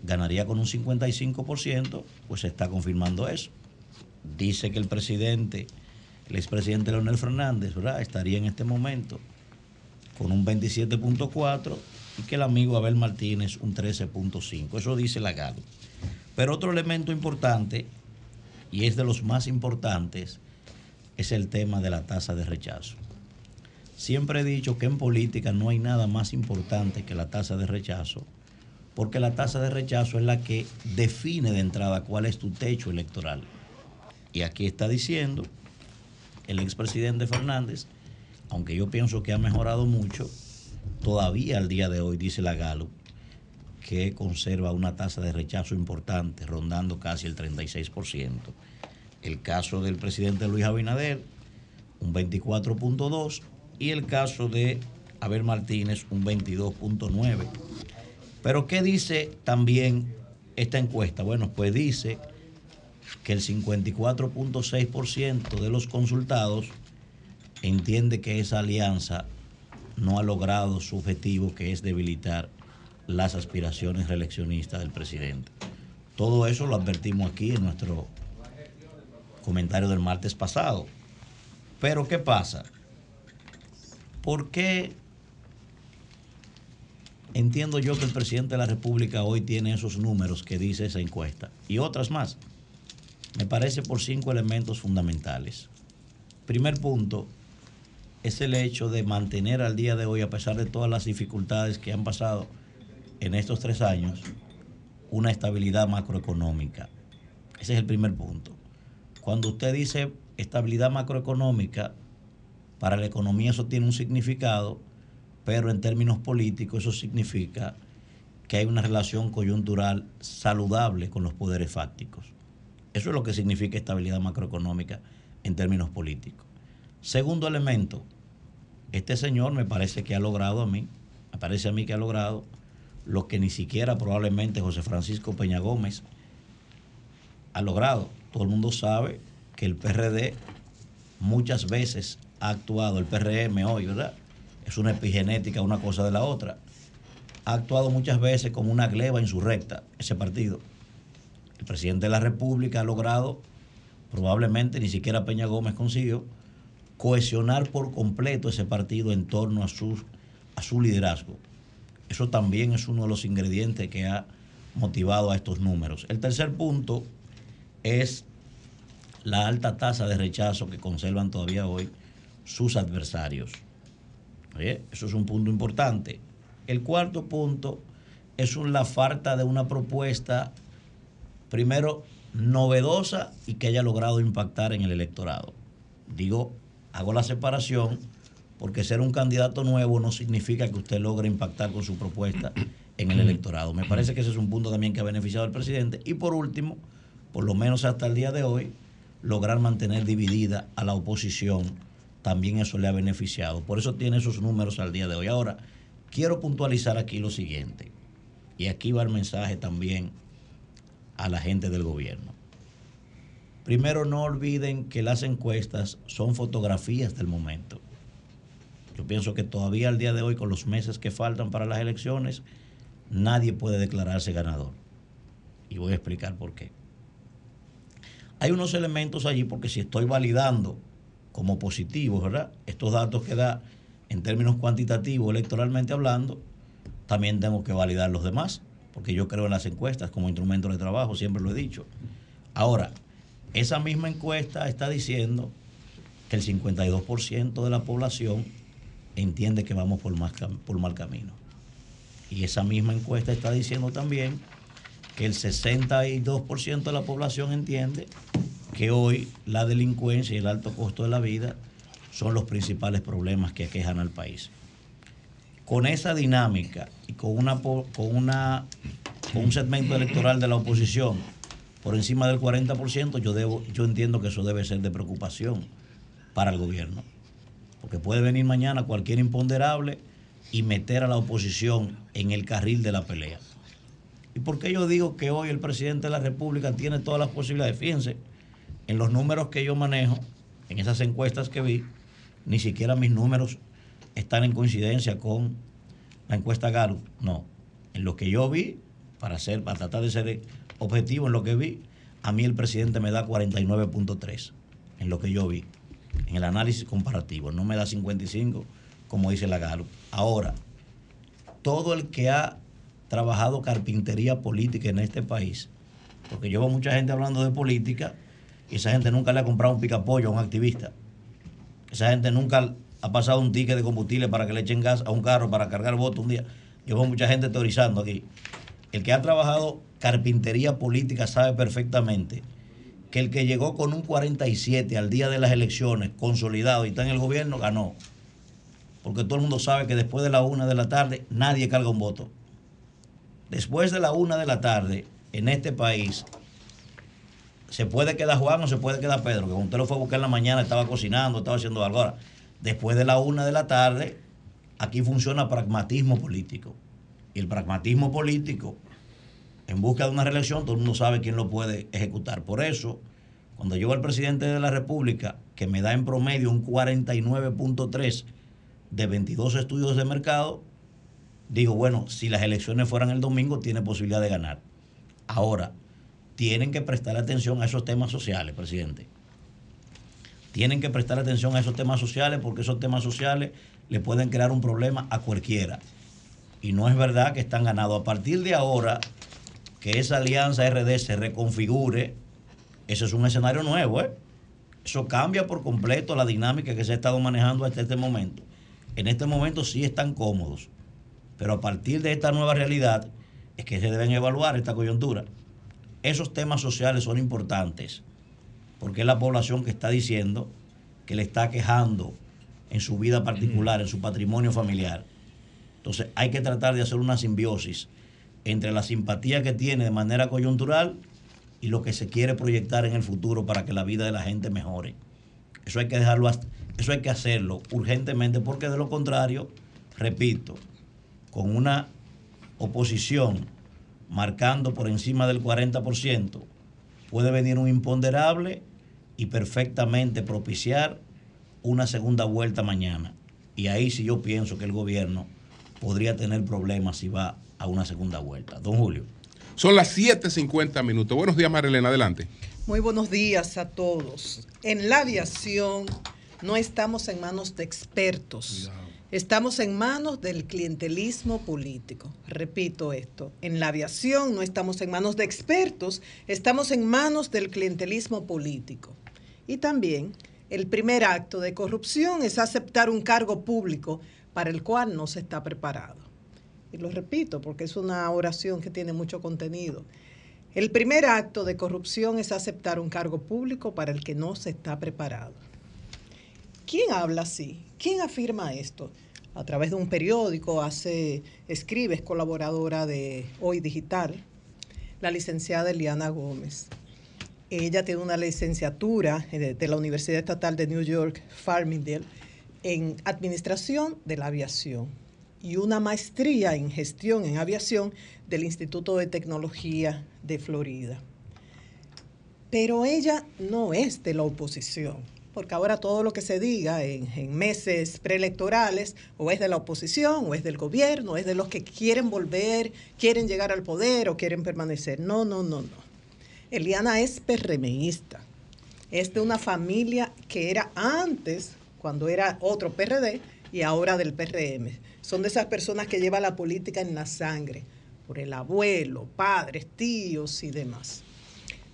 ganaría con un 55%, pues se está confirmando eso. Dice que el presidente, el expresidente Leonel Fernández, ¿verdad? estaría en este momento con un 27.4 y que el amigo Abel Martínez un 13.5. Eso dice la Galo. Pero otro elemento importante, y es de los más importantes, es el tema de la tasa de rechazo. Siempre he dicho que en política no hay nada más importante que la tasa de rechazo, porque la tasa de rechazo es la que define de entrada cuál es tu techo electoral. Y aquí está diciendo el expresidente Fernández, aunque yo pienso que ha mejorado mucho, todavía al día de hoy, dice la Galo, que conserva una tasa de rechazo importante, rondando casi el 36%. El caso del presidente Luis Abinader, un 24.2%, y el caso de Abel Martínez, un 22.9%. Pero ¿qué dice también esta encuesta? Bueno, pues dice que el 54.6% de los consultados entiende que esa alianza no ha logrado su objetivo, que es debilitar las aspiraciones reeleccionistas del presidente. Todo eso lo advertimos aquí en nuestro comentario del martes pasado. Pero ¿qué pasa? ¿Por qué entiendo yo que el presidente de la República hoy tiene esos números que dice esa encuesta y otras más? Me parece por cinco elementos fundamentales. Primer punto es el hecho de mantener al día de hoy, a pesar de todas las dificultades que han pasado en estos tres años, una estabilidad macroeconómica. Ese es el primer punto. Cuando usted dice estabilidad macroeconómica, para la economía eso tiene un significado, pero en términos políticos eso significa que hay una relación coyuntural saludable con los poderes fácticos. Eso es lo que significa estabilidad macroeconómica en términos políticos. Segundo elemento, este señor me parece que ha logrado a mí, me parece a mí que ha logrado lo que ni siquiera probablemente José Francisco Peña Gómez ha logrado. Todo el mundo sabe que el PRD muchas veces ha actuado, el PRM hoy, ¿verdad? Es una epigenética, una cosa de la otra. Ha actuado muchas veces como una gleba insurrecta, ese partido. El presidente de la República ha logrado, probablemente ni siquiera Peña Gómez consiguió, cohesionar por completo ese partido en torno a su, a su liderazgo. Eso también es uno de los ingredientes que ha motivado a estos números. El tercer punto es la alta tasa de rechazo que conservan todavía hoy sus adversarios. Eso es un punto importante. El cuarto punto es la falta de una propuesta, primero, novedosa y que haya logrado impactar en el electorado. Digo, hago la separación porque ser un candidato nuevo no significa que usted logre impactar con su propuesta en el electorado. Me parece que ese es un punto también que ha beneficiado al presidente. Y por último, por lo menos hasta el día de hoy, lograr mantener dividida a la oposición, también eso le ha beneficiado. Por eso tiene esos números al día de hoy. Ahora, quiero puntualizar aquí lo siguiente, y aquí va el mensaje también a la gente del gobierno. Primero, no olviden que las encuestas son fotografías del momento. Yo pienso que todavía al día de hoy, con los meses que faltan para las elecciones, nadie puede declararse ganador. Y voy a explicar por qué. Hay unos elementos allí porque si estoy validando como positivos, ¿verdad? Estos datos que da en términos cuantitativos, electoralmente hablando, también tengo que validar los demás, porque yo creo en las encuestas como instrumento de trabajo, siempre lo he dicho. Ahora, esa misma encuesta está diciendo que el 52% de la población entiende que vamos por, más, por mal camino. Y esa misma encuesta está diciendo también que el 62% de la población entiende que hoy la delincuencia y el alto costo de la vida son los principales problemas que aquejan al país. Con esa dinámica y con, una, con, un segmento electoral de la oposición por encima del 40%, yo, debo, yo entiendo que eso debe ser de preocupación para el gobierno. Porque puede venir mañana cualquier imponderable y meter a la oposición en el carril de la pelea. ¿Y por qué yo digo que hoy el presidente de la República tiene todas las posibilidades? Fíjense, en los números que yo manejo, en esas encuestas que vi, ni siquiera mis números están en coincidencia con la encuesta Gallup. No, en lo que yo vi, para, hacer, para tratar de ser objetivo en lo que vi, a mí el presidente me da 49.3, en lo que yo vi, en el análisis comparativo. No me da 55, como dice la Gallup. Ahora, todo el que ha trabajado carpintería política en este país, porque yo veo mucha gente hablando de política y esa gente nunca le ha comprado un picapollo a un activista. Esa gente nunca ha pasado un ticket de combustible para que le echen gas a un carro para cargar voto un día. Yo veo mucha gente teorizando aquí. El que ha trabajado carpintería política sabe perfectamente que el que llegó con un 47 al día de las elecciones, consolidado y está en el gobierno, ganó. Porque todo el mundo sabe que después de la una de la tarde nadie carga un voto. Después de la una de la tarde, en este país, se puede quedar Juan o se puede quedar Pedro, que usted lo fue a buscar en la mañana estaba cocinando, estaba haciendo algo. Ahora, después de la una de la tarde, aquí funciona pragmatismo político. Y el pragmatismo político en busca de una reelección, todo el mundo sabe quién lo puede ejecutar. Por eso, cuando llegó el presidente de la República, que me da en promedio un 49.3 de 22 estudios de mercado, digo, bueno, si las elecciones fueran el domingo, tiene posibilidad de ganar. Ahora, tienen que prestar atención a esos temas sociales, presidente. Tienen que prestar atención a esos temas sociales porque esos temas sociales le pueden crear un problema a cualquiera. Y no es verdad que están ganados. A partir de ahora, que esa alianza RD se reconfigure, ese es un escenario nuevo, ¿eh? Eso cambia por completo la dinámica que se ha estado manejando hasta este momento. En este momento sí están cómodos, pero a partir de esta nueva realidad es que se deben evaluar esta coyuntura. Esos temas sociales son importantes, porque es la población que está diciendo que le está quejando en su vida particular, en su patrimonio familiar. Entonces hay que tratar de hacer una simbiosis entre la simpatía que tiene de manera coyuntural y lo que se quiere proyectar en el futuro para que la vida de la gente mejore. Eso hay que dejarlo, eso hay que hacerlo urgentemente porque de lo contrario, repito, con una oposición marcando por encima del 40%, puede venir un imponderable y perfectamente propiciar una segunda vuelta mañana. Y ahí sí yo pienso que el gobierno podría tener problemas si va a una segunda vuelta. Don Julio. Son las 7.50 minutos. Buenos días, Marilena, adelante. Muy buenos días a todos. En la aviación no estamos en manos de expertos. Estamos en manos del clientelismo político. Repito esto, en la aviación no estamos en manos de expertos, estamos en manos del clientelismo político. Y también el primer acto de corrupción es aceptar un cargo público para el cual no se está preparado. Y lo repito porque es una oración que tiene mucho contenido. El primer acto de corrupción es aceptar un cargo público para el que no se está preparado. ¿Quién habla así? ¿Quién afirma esto? A través de un periódico, hace, escribe, es colaboradora de Hoy Digital, la licenciada Eliana Gómez. Ella tiene una licenciatura de, la Universidad Estatal de New York, Farmingdale, en Administración de la Aviación y una maestría en Gestión en Aviación del Instituto de Tecnología de Florida. Pero ella no es de la oposición, porque ahora todo lo que se diga en, meses preelectorales o es de la oposición o es del gobierno, o es de los que quieren volver, quieren llegar al poder o quieren permanecer. No, no, no, no. Eliana es PRMista. Es de una familia que era antes, cuando era otro PRD, y ahora del PRM. Son de esas personas que llevan la política en la sangre, por el abuelo, padres, tíos y demás.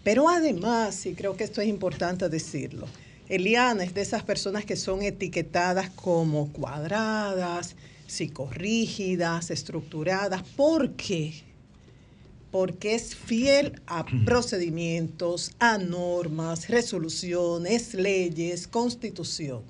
Pero además, y creo que esto es importante decirlo, Eliana es de esas personas que son etiquetadas como cuadradas, psicorrígidas, estructuradas. ¿Por qué? porque es fiel a procedimientos, a normas, resoluciones, leyes, constitución.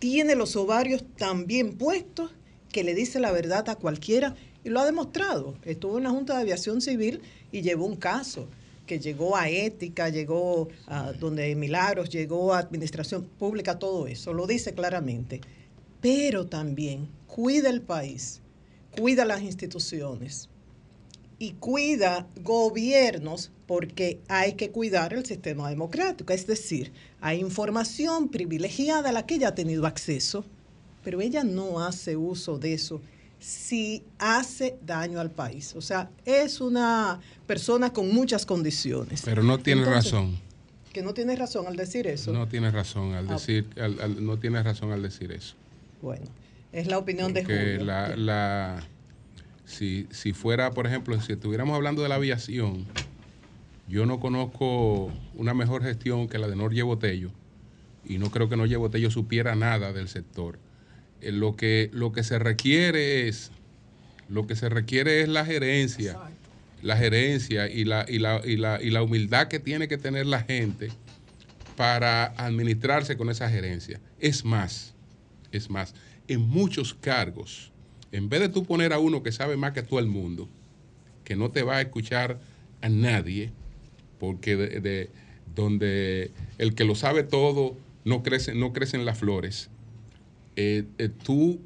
Tiene los ovarios tan bien puestos que le dice la verdad a cualquiera y lo ha demostrado. Estuvo en la Junta de Aviación Civil y llevó un caso que llegó a ética, llegó a donde Milagros, llegó a administración pública, todo eso, lo dice claramente. Pero también cuida el país, cuida las instituciones, y cuida gobiernos porque hay que cuidar el sistema democrático. Es decir, hay información privilegiada a la que ella ha tenido acceso, pero ella no hace uso de eso si hace daño al país. O sea, es una persona con muchas condiciones. Pero no tiene razón. Que no tiene razón al decir eso. No tiene razón al ah. decir, no tiene razón al decir eso. Bueno, es la opinión de Julio. La, la si, si fuera, por ejemplo, si estuviéramos hablando de la aviación, yo no conozco una mejor gestión que la de Norge Botello y no creo que Norge Botello supiera nada del sector. Eh, lo, que, lo que se requiere es lo que se requiere es la gerencia, la gerencia y la, y la, y la, y la humildad que tiene que tener la gente para administrarse con esa gerencia. Es más, es más, en muchos cargos en vez de tú poner a uno que sabe más que todo el mundo, que no te va a escuchar a nadie, porque de, donde el que lo sabe todo no crece, no crecen las flores, eh, eh, tú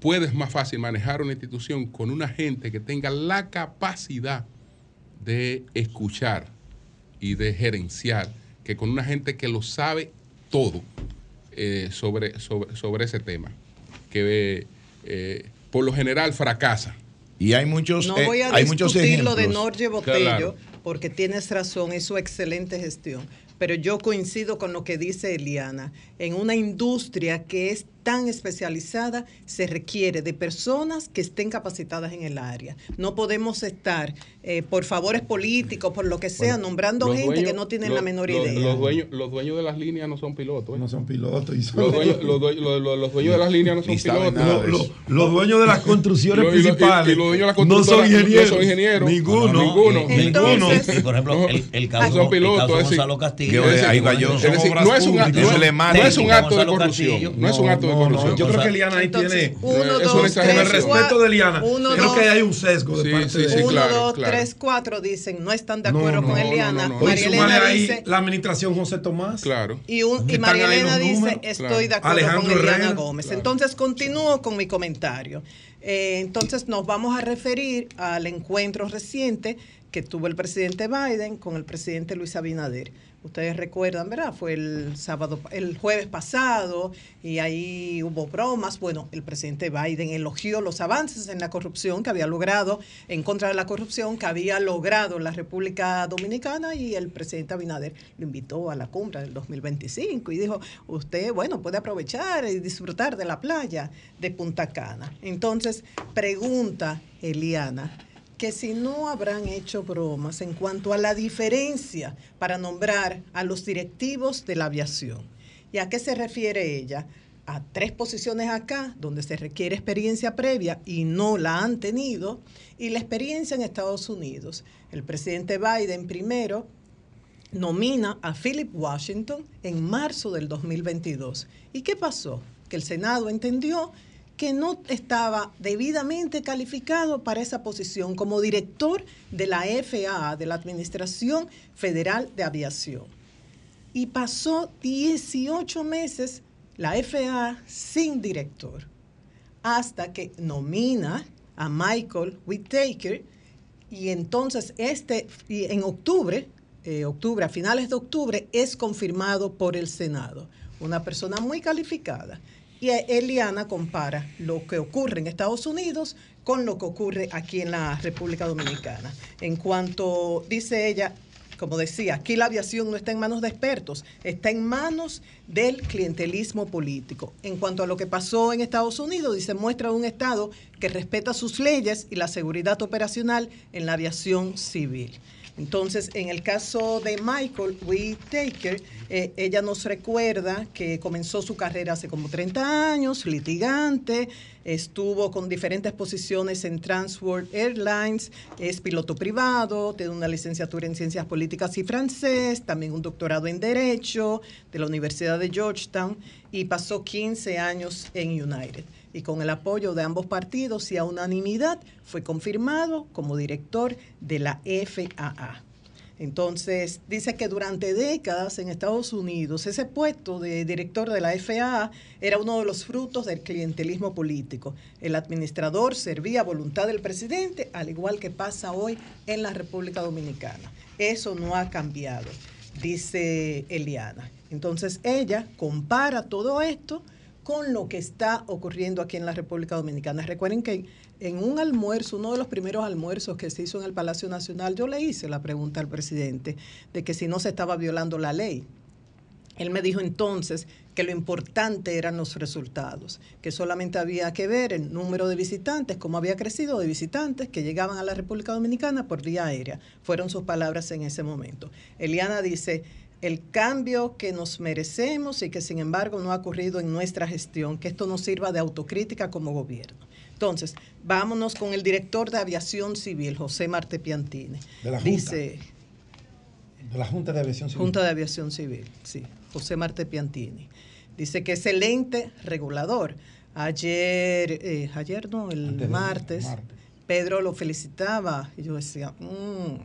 puedes más fácil manejar una institución con una gente que tenga la capacidad de escuchar y de gerenciar que con una gente que lo sabe todo eh, sobre, sobre, ese tema, que eh, por lo general fracasa. Y hay muchos, no voy a hay muchos lo de Norge Botello, porque tienes razón, es su excelente gestión. Pero yo coincido con lo que dice Eliana. En una industria que es tan especializada, se requiere de personas que estén capacitadas en el área. No podemos estar eh, por favores políticos, por lo que sea, nombrando gente que no tienen la menor idea. Los dueños, los dueños de las líneas no son pilotos. ¿eh? No son pilotos. los, dueños, los, dueños, de las líneas no son pilotos. los dueños de las construcciones principales no son ingenieros. No son ingenieros. Ninguno. ninguno. ninguno. por ejemplo, el, caso, son pilotos, el Gonzalo Castillo. ahí va yo. no es un, no es un acto de corrupción. No es un acto de corrupción. Yo creo que Eliana ahí tiene. Uno, dos, tres, el respeto de Eliana. Creo que hay un sesgo de parte de Uno, dos, tres, cuatro dicen no están de acuerdo con Eliana. María Elena dice. La administración José Tomás. Claro. Y, María Elena dice estoy de acuerdo con Eliana Gómez. Entonces continúo con mi comentario. Eh, entonces nos vamos a referir al encuentro reciente que tuvo el presidente Biden con el presidente Luis Abinader ustedes recuerdan, ¿verdad? Fue el sábado, el jueves pasado y ahí hubo bromas. Bueno, el presidente Biden elogió los avances en la corrupción que había logrado, en contra de la corrupción que había logrado la República Dominicana y el presidente Abinader lo invitó a la cumbre del 2025 y dijo, usted, bueno, puede aprovechar y disfrutar de la playa de Punta Cana. Entonces, pregunta Eliana, que si no habrán hecho bromas en cuanto a la diferencia para nombrar a los directivos de la aviación. ¿Y a qué se refiere ella? A tres posiciones acá, donde se requiere experiencia previa y no la han tenido, y la experiencia en Estados Unidos. El presidente Biden primero nomina a Philip Washington en marzo del 2022. ¿Y qué pasó? Que el Senado entendió que no estaba debidamente calificado para esa posición como director de la FAA, de la Administración Federal de Aviación. Y pasó 18 meses la FAA sin director, hasta que nomina a Michael Whittaker y entonces este, en octubre, eh, octubre, a finales de octubre, es confirmado por el Senado. Una persona muy calificada. Y Eliana compara lo que ocurre en Estados Unidos con lo que ocurre aquí en la República Dominicana. En cuanto, dice ella, como decía, aquí la aviación no está en manos de expertos, está en manos del clientelismo político. En cuanto a lo que pasó en Estados Unidos, dice, muestra un Estado que respeta sus leyes y la seguridad operacional en la aviación civil. Entonces, en el caso de Michael Whittaker, eh, ella nos recuerda que comenzó su carrera hace como 30 años, litigante, estuvo con diferentes posiciones en Transworld Airlines, es piloto privado, tiene una licenciatura en Ciencias Políticas y Francés, también un doctorado en Derecho de la Universidad de Georgetown y pasó 15 años en United y con el apoyo de ambos partidos y a unanimidad fue confirmado como director de la FAA. Entonces, dice que durante décadas en Estados Unidos ese puesto de director de la FAA era uno de los frutos del clientelismo político. El administrador servía a voluntad del presidente, al igual que pasa hoy en la República Dominicana. Eso no ha cambiado, dice Eliana. Entonces, ella compara todo esto con lo que está ocurriendo aquí en la República Dominicana. Recuerden que en un almuerzo, uno de los primeros almuerzos que se hizo en el Palacio Nacional, yo le hice la pregunta al presidente de que si no se estaba violando la ley. Él me dijo entonces que lo importante eran los resultados, que solamente había que ver el número de visitantes, cómo había crecido de visitantes que llegaban a la República Dominicana por vía aérea. Fueron sus palabras en ese momento. Eliana dice, el cambio que nos merecemos y que sin embargo no ha ocurrido en nuestra gestión, que esto nos sirva de autocrítica como gobierno. Entonces, vámonos con el director de Aviación Civil, José Marte Piantini. De la Junta. Dice, de la Junta de Aviación Civil. Junta de Aviación Civil, sí, José Marte Piantini. Dice que es el ente regulador. Ayer, eh, ayer no, el martes, Pedro lo felicitaba y yo decía, mmm,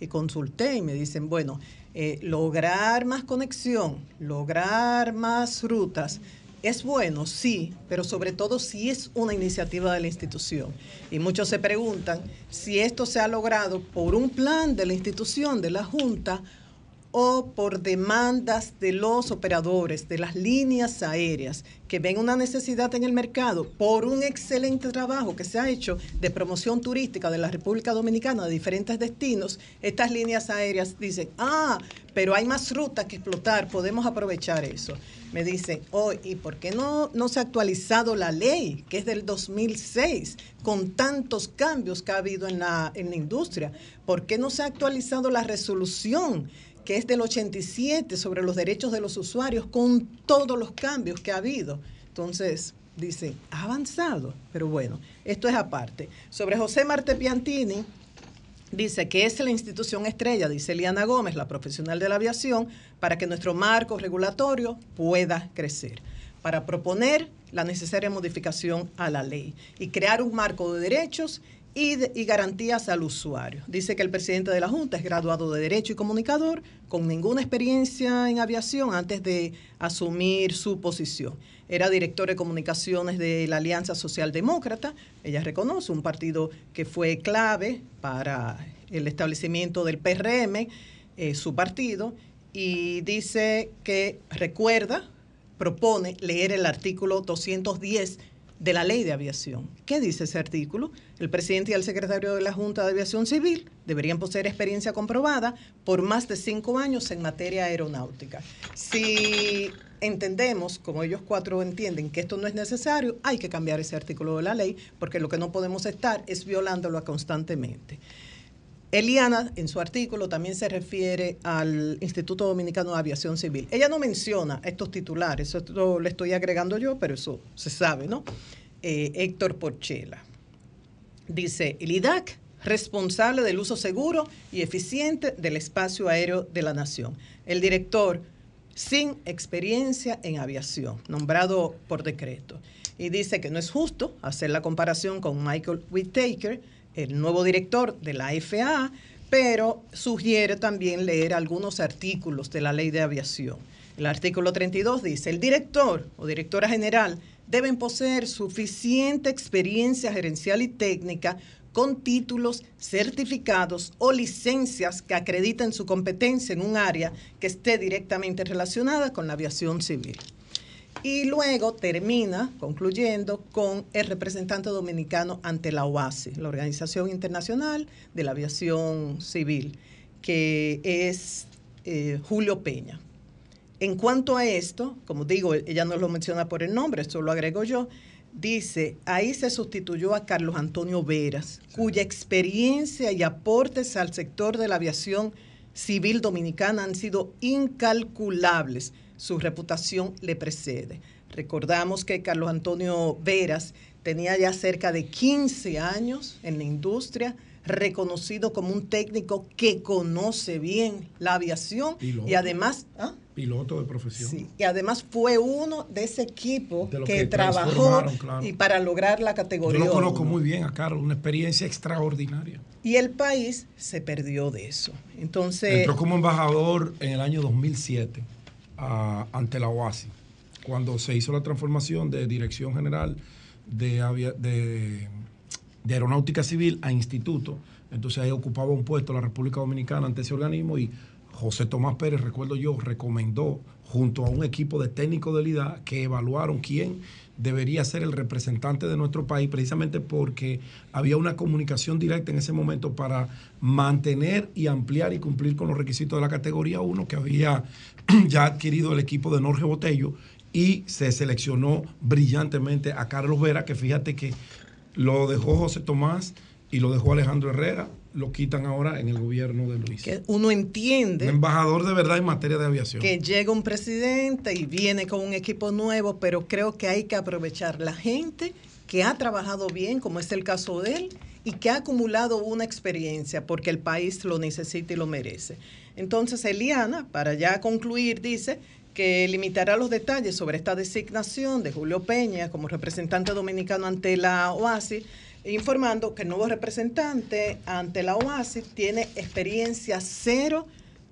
y consulté y me dicen, bueno, eh, lograr más conexión, lograr más rutas, es bueno, sí, pero sobre todo si es una iniciativa de la institución. Y muchos se preguntan si esto se ha logrado por un plan de la institución, de la Junta, o por demandas de los operadores de las líneas aéreas que ven una necesidad en el mercado por un excelente trabajo que se ha hecho de promoción turística de la República Dominicana de diferentes destinos, estas líneas aéreas dicen, ah, pero hay más rutas que explotar, podemos aprovechar eso. Me dicen, oh, ¿y por qué no, no se ha actualizado la ley, que es del 2006, con tantos cambios que ha habido en la, en la industria? ¿Por qué no se ha actualizado la resolución? Que es del 87 sobre los derechos de los usuarios con todos los cambios que ha habido. Entonces, dicen, ha avanzado, pero bueno, esto es aparte. Sobre José Marte Piantini, dice que es la institución estrella, dice Eliana Gómez, la profesional de la aviación, para que nuestro marco regulatorio pueda crecer, para proponer la necesaria modificación a la ley y crear un marco de derechos y, garantías al usuario. Dice que el presidente de la Junta es graduado de Derecho y Comunicador, con ninguna experiencia en aviación antes de asumir su posición. Era director de comunicaciones de la Alianza Socialdemócrata. Ella reconoce un partido que fue clave para el establecimiento del PRM, eh, su partido, y dice que recuerda, propone leer el artículo 210 de la ley de aviación. ¿Qué dice ese artículo? El presidente y el secretario de la Junta de Aviación Civil deberían poseer experiencia comprobada por más de cinco años en materia aeronáutica. Si entendemos, como ellos cuatro entienden, que esto no es necesario, hay que cambiar ese artículo de la ley porque lo que no podemos estar es violándolo constantemente. Eliana, en su artículo, también se refiere al Instituto Dominicano de Aviación Civil. Ella no menciona estos titulares, esto le estoy agregando yo, pero eso se sabe, ¿no? Eh, Héctor Porchela. Dice, el IDAC, responsable del uso seguro y eficiente del espacio aéreo de la nación. El director, sin experiencia en aviación, nombrado por decreto. Y dice que no es justo hacer la comparación con Michael Whittaker, el nuevo director de la FAA, pero sugiere también leer algunos artículos de la ley de aviación. El artículo 32 dice, el director o directora general deben poseer suficiente experiencia gerencial y técnica con títulos, certificados o licencias que acrediten su competencia en un área que esté directamente relacionada con la aviación civil. Y luego termina, concluyendo, con el representante dominicano ante la OASI, la Organización Internacional de la Aviación Civil, que es eh, Julio Peña. En cuanto a esto, como digo, ella no lo menciona por el nombre, esto lo agrego yo, dice, ahí se sustituyó a Carlos Antonio Veras, cuya experiencia y aportes al sector de la aviación civil dominicana han sido incalculables su reputación le precede. Recordamos que Carlos Antonio Veras tenía ya cerca de 15 años en la industria, reconocido como un técnico que conoce bien la aviación y además... ¿ah? Piloto de profesión. Sí, y además fue uno de ese equipo que, trabajó y para lograr la categoría. Yo lo conozco muy bien a Carlos, una experiencia extraordinaria. Y el país se perdió de eso. Entonces... Entró como embajador en el año 2007 ante la OASI, cuando se hizo la transformación de Dirección General de, de, Aeronáutica Civil a Instituto. Entonces ahí ocupaba un puesto la República Dominicana ante ese organismo y José Tomás Pérez, recuerdo yo, recomendó junto a un equipo de técnicos de IDA que evaluaron quién debería ser el representante de nuestro país, precisamente porque había una comunicación directa en ese momento para mantener y ampliar y cumplir con los requisitos de la categoría 1 que había ya adquirido el equipo de Norge Botello y se seleccionó brillantemente a Carlos Vera, que fíjate que lo dejó José Tomás y lo dejó Alejandro Herrera, lo quitan ahora en el gobierno de Luis. Que uno entiende. Un embajador de verdad en materia de aviación. Que llega un presidente y viene con un equipo nuevo, pero creo que hay que aprovechar la gente que ha trabajado bien, como es el caso de él, y que ha acumulado una experiencia porque el país lo necesita y lo merece. Entonces, Eliana, para ya concluir, dice que limitará los detalles sobre esta designación de Julio Peña como representante dominicano ante la OASI informando que el nuevo representante ante la OASI tiene experiencia cero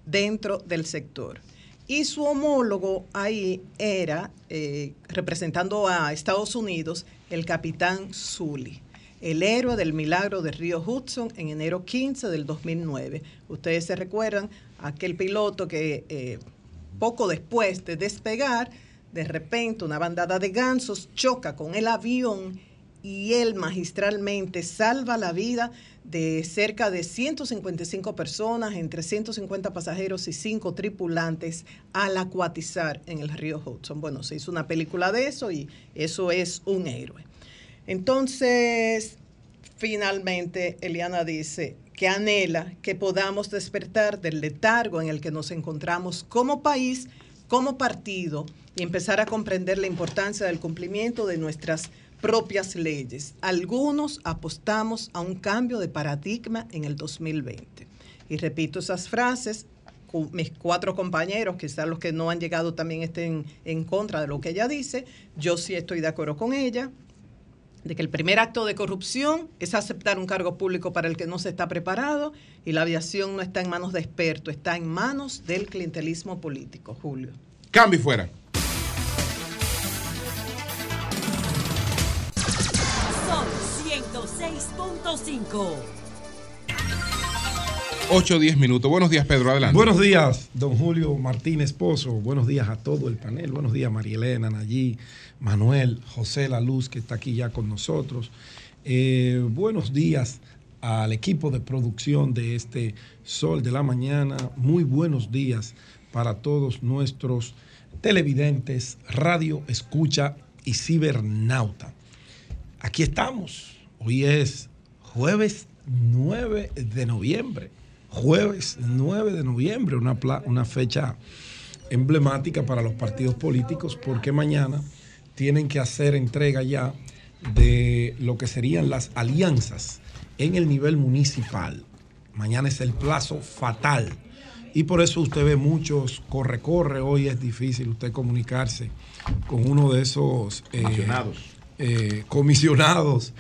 dentro del sector Y su homólogo ahí era, eh, representando a Estados Unidos, el capitán Zully, el héroe del milagro de Río Hudson en enero 15 del 2009. Ustedes se recuerdan, aquel piloto que eh, poco después de despegar, de repente una bandada de gansos choca con el avión y él magistralmente salva la vida de cerca de 155 personas, entre 150 pasajeros y 5 tripulantes, al acuatizar en el río Hudson. Bueno, se hizo una película de eso y eso es un héroe. Entonces, finalmente, Eliana dice que anhela que podamos despertar del letargo en el que nos encontramos como país, como partido, y empezar a comprender la importancia del cumplimiento de nuestras propias leyes. Algunos apostamos a un cambio de paradigma en el 2020. Y repito esas frases, mis cuatro compañeros, quizás los que no han llegado también estén en contra de lo que ella dice, yo sí estoy de acuerdo con ella, de que el primer acto de corrupción es aceptar un cargo público para el que no se está preparado y la aviación no está en manos de expertos, está en manos del clientelismo político, Julio. Cambio fuera. 8 o 10 minutos. Buenos días, Pedro. Adelante. Buenos días, don Julio Martínez Pozo. Buenos días a todo el panel. Buenos días, María Elena, Nayí, Manuel, José La Luz, que está aquí ya con nosotros. Eh, buenos días al equipo de producción de este Sol de la Mañana. Muy buenos días para todos nuestros televidentes, radio, escucha y cibernauta. Aquí estamos Hoy es jueves 9 de noviembre. Jueves 9 de noviembre, una, una fecha emblemática para los partidos políticos porque mañana tienen que hacer entrega ya de lo que serían las alianzas en el nivel municipal. Mañana es el plazo fatal y por eso usted ve muchos corre-corre. Hoy es difícil usted comunicarse con uno de esos eh, eh, comisionados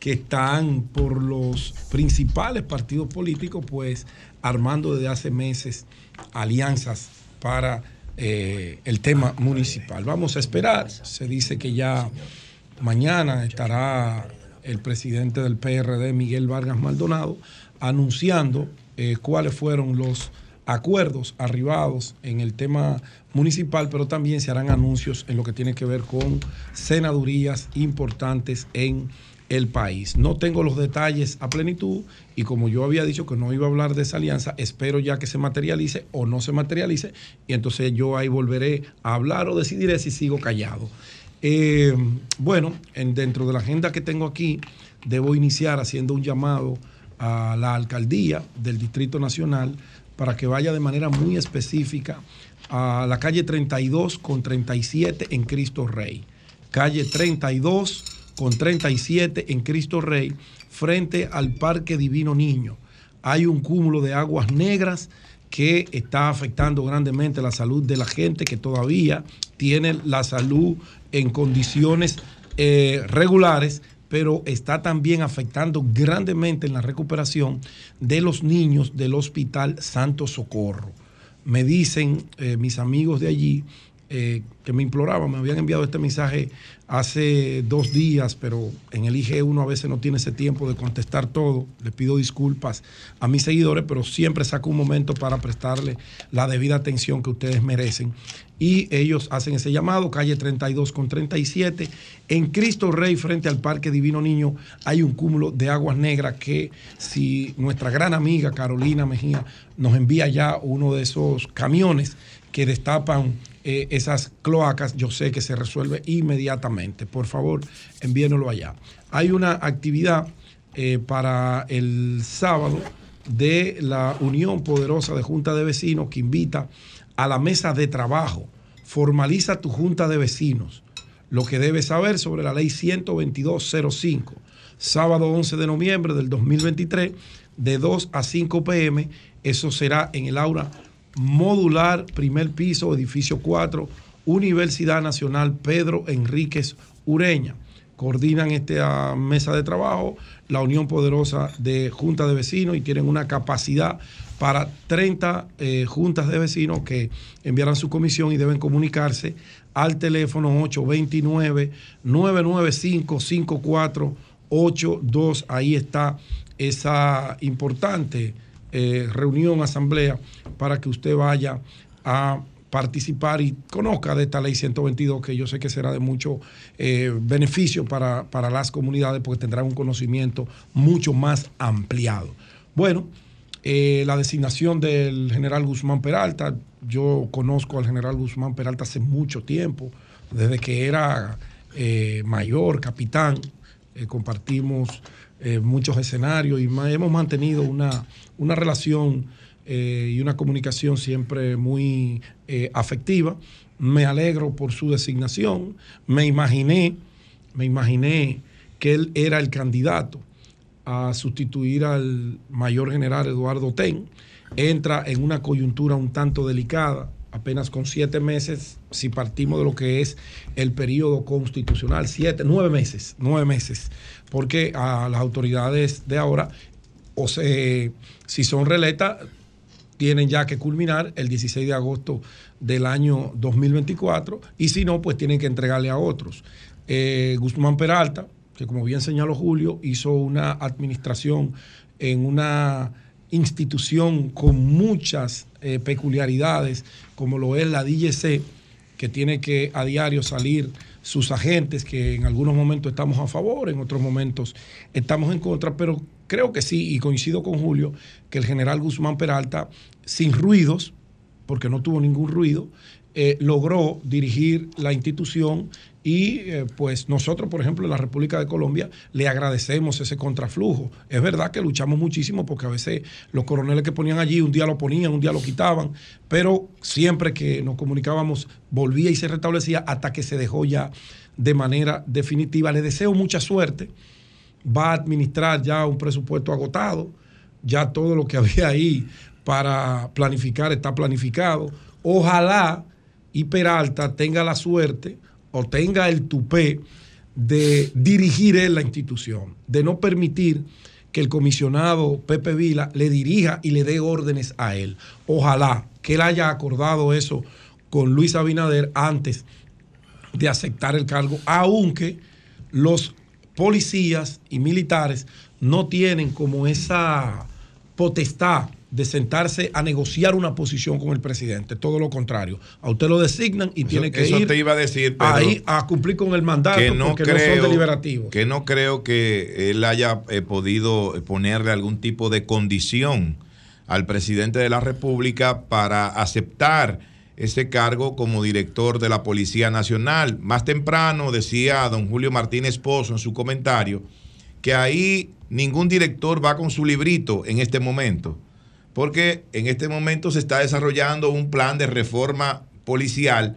que están por los principales partidos políticos, pues armando desde hace meses alianzas para eh, el tema municipal. Vamos a esperar, se dice que ya mañana estará el presidente del PRD, Miguel Vargas Maldonado, anunciando eh, cuáles fueron los acuerdos arribados en el tema municipal, pero también se harán anuncios en lo que tiene que ver con senadurías importantes en el país. No tengo los detalles a plenitud y como yo había dicho que no iba a hablar de esa alianza, espero ya que se materialice o no se materialice y entonces yo ahí volveré a hablar o decidiré si sigo callado. Eh, bueno, en, dentro de la agenda que tengo aquí, debo iniciar haciendo un llamado a la alcaldía del Distrito Nacional para que vaya de manera muy específica a la calle 32 con 37 en Cristo Rey. Calle 32 con 37 en Cristo Rey, frente al Parque Divino Niño. Hay un cúmulo de aguas negras que está afectando grandemente la salud de la gente que todavía tiene la salud en condiciones eh, regulares, pero está también afectando grandemente en la recuperación de los niños del Hospital Santo Socorro. Me dicen eh, mis amigos de allí eh, que me imploraban, me habían enviado este mensaje hace dos días, pero en el IG uno a veces no tiene ese tiempo de contestar todo. Les pido disculpas a mis seguidores, pero siempre saco un momento para prestarle la debida atención que ustedes merecen. Y ellos hacen ese llamado, calle 32 con 37. En Cristo Rey, frente al Parque Divino Niño, hay un cúmulo de aguas negras que si nuestra gran amiga Carolina Mejía nos envía ya uno de esos camiones que destapan eh, esas cloacas, yo sé que se resuelve inmediatamente. Por favor, envíenlo allá. Hay una actividad eh, para el sábado de la Unión Poderosa de Junta de Vecinos que invita a la mesa de trabajo. Formaliza tu Junta de Vecinos. Lo que debes saber sobre la ley 122.05. Sábado 11 de noviembre del 2023, de 2 a 5 pm. Eso será en el aula modular, primer piso, edificio 4, Universidad Nacional Pedro Enríquez Ureña. coordinan esta mesa de trabajo, la Unión Poderosa de Juntas de Vecinos y tienen una capacidad para 30 eh, juntas de vecinos que enviarán su comisión y deben comunicarse al teléfono 829-995-5482. Ahí está esa importante eh, reunión, asamblea, para que usted vaya a participar y conozca de esta ley 122, que yo sé que será de mucho eh, beneficio para, para las comunidades, porque tendrán un conocimiento mucho más ampliado. Bueno, eh, la designación del general Guzmán Peralta, yo conozco al general Guzmán Peralta hace mucho tiempo, desde que era mayor, capitán, eh, muchos escenarios y hemos mantenido una, una relación y una comunicación siempre muy afectiva. Me alegro por su designación, me imaginé, me imaginé que él era el candidato a sustituir al mayor general Eduardo Ten. Entra en una coyuntura un tanto delicada, apenas con siete meses, si partimos de lo que es el periodo constitucional, siete, nueve meses, nueve meses, porque a las autoridades de ahora, o si son reletas, tienen ya que culminar el 16 de agosto del año 2024 y si no, pues tienen que entregarle a otros. Eh, Guzmán Peralta, que como bien señaló Julio, hizo una administración en una institución con muchas eh, peculiaridades, como lo es la DGC, que tiene que a diario salir sus agentes, que en algunos momentos estamos a favor, en otros momentos estamos en contra, pero creo que sí, y coincido con Julio, que el general Guzmán Peralta, sin ruidos, porque no tuvo ningún ruido, eh, logró dirigir la institución y eh, pues nosotros, por ejemplo, en la República de Colombia le agradecemos ese contraflujo. Es verdad que luchamos muchísimo porque a veces los coroneles que ponían allí un día lo ponían, un día lo quitaban, pero siempre que nos comunicábamos volvía y se restablecía hasta que se dejó ya de manera definitiva. Le deseo mucha suerte. Va a administrar ya un presupuesto agotado. Ya todo lo que había ahí para planificar está planificado. Ojalá y Peralta tenga la suerte o tenga el tupé de dirigir él la institución, de no permitir que el comisionado Pepe Vila le dirija y le dé órdenes a él. Ojalá que él haya acordado eso con Luis Abinader antes de aceptar el cargo, aunque los policías y militares no tienen como esa potestad de sentarse a negociar una posición con el presidente, todo lo contrario. A usted lo designan y tiene que ir te iba a decir, ahí a cumplir con el mandato que no porque no son deliberativos. Que no creo que él haya eh, podido ponerle algún tipo de condición al presidente de la República para aceptar ese cargo como director de la Policía Nacional. Más temprano decía don Julio Martínez Pozo en su comentario que ahí ningún director va con su librito en este momento porque en este momento se está desarrollando un plan de reforma policial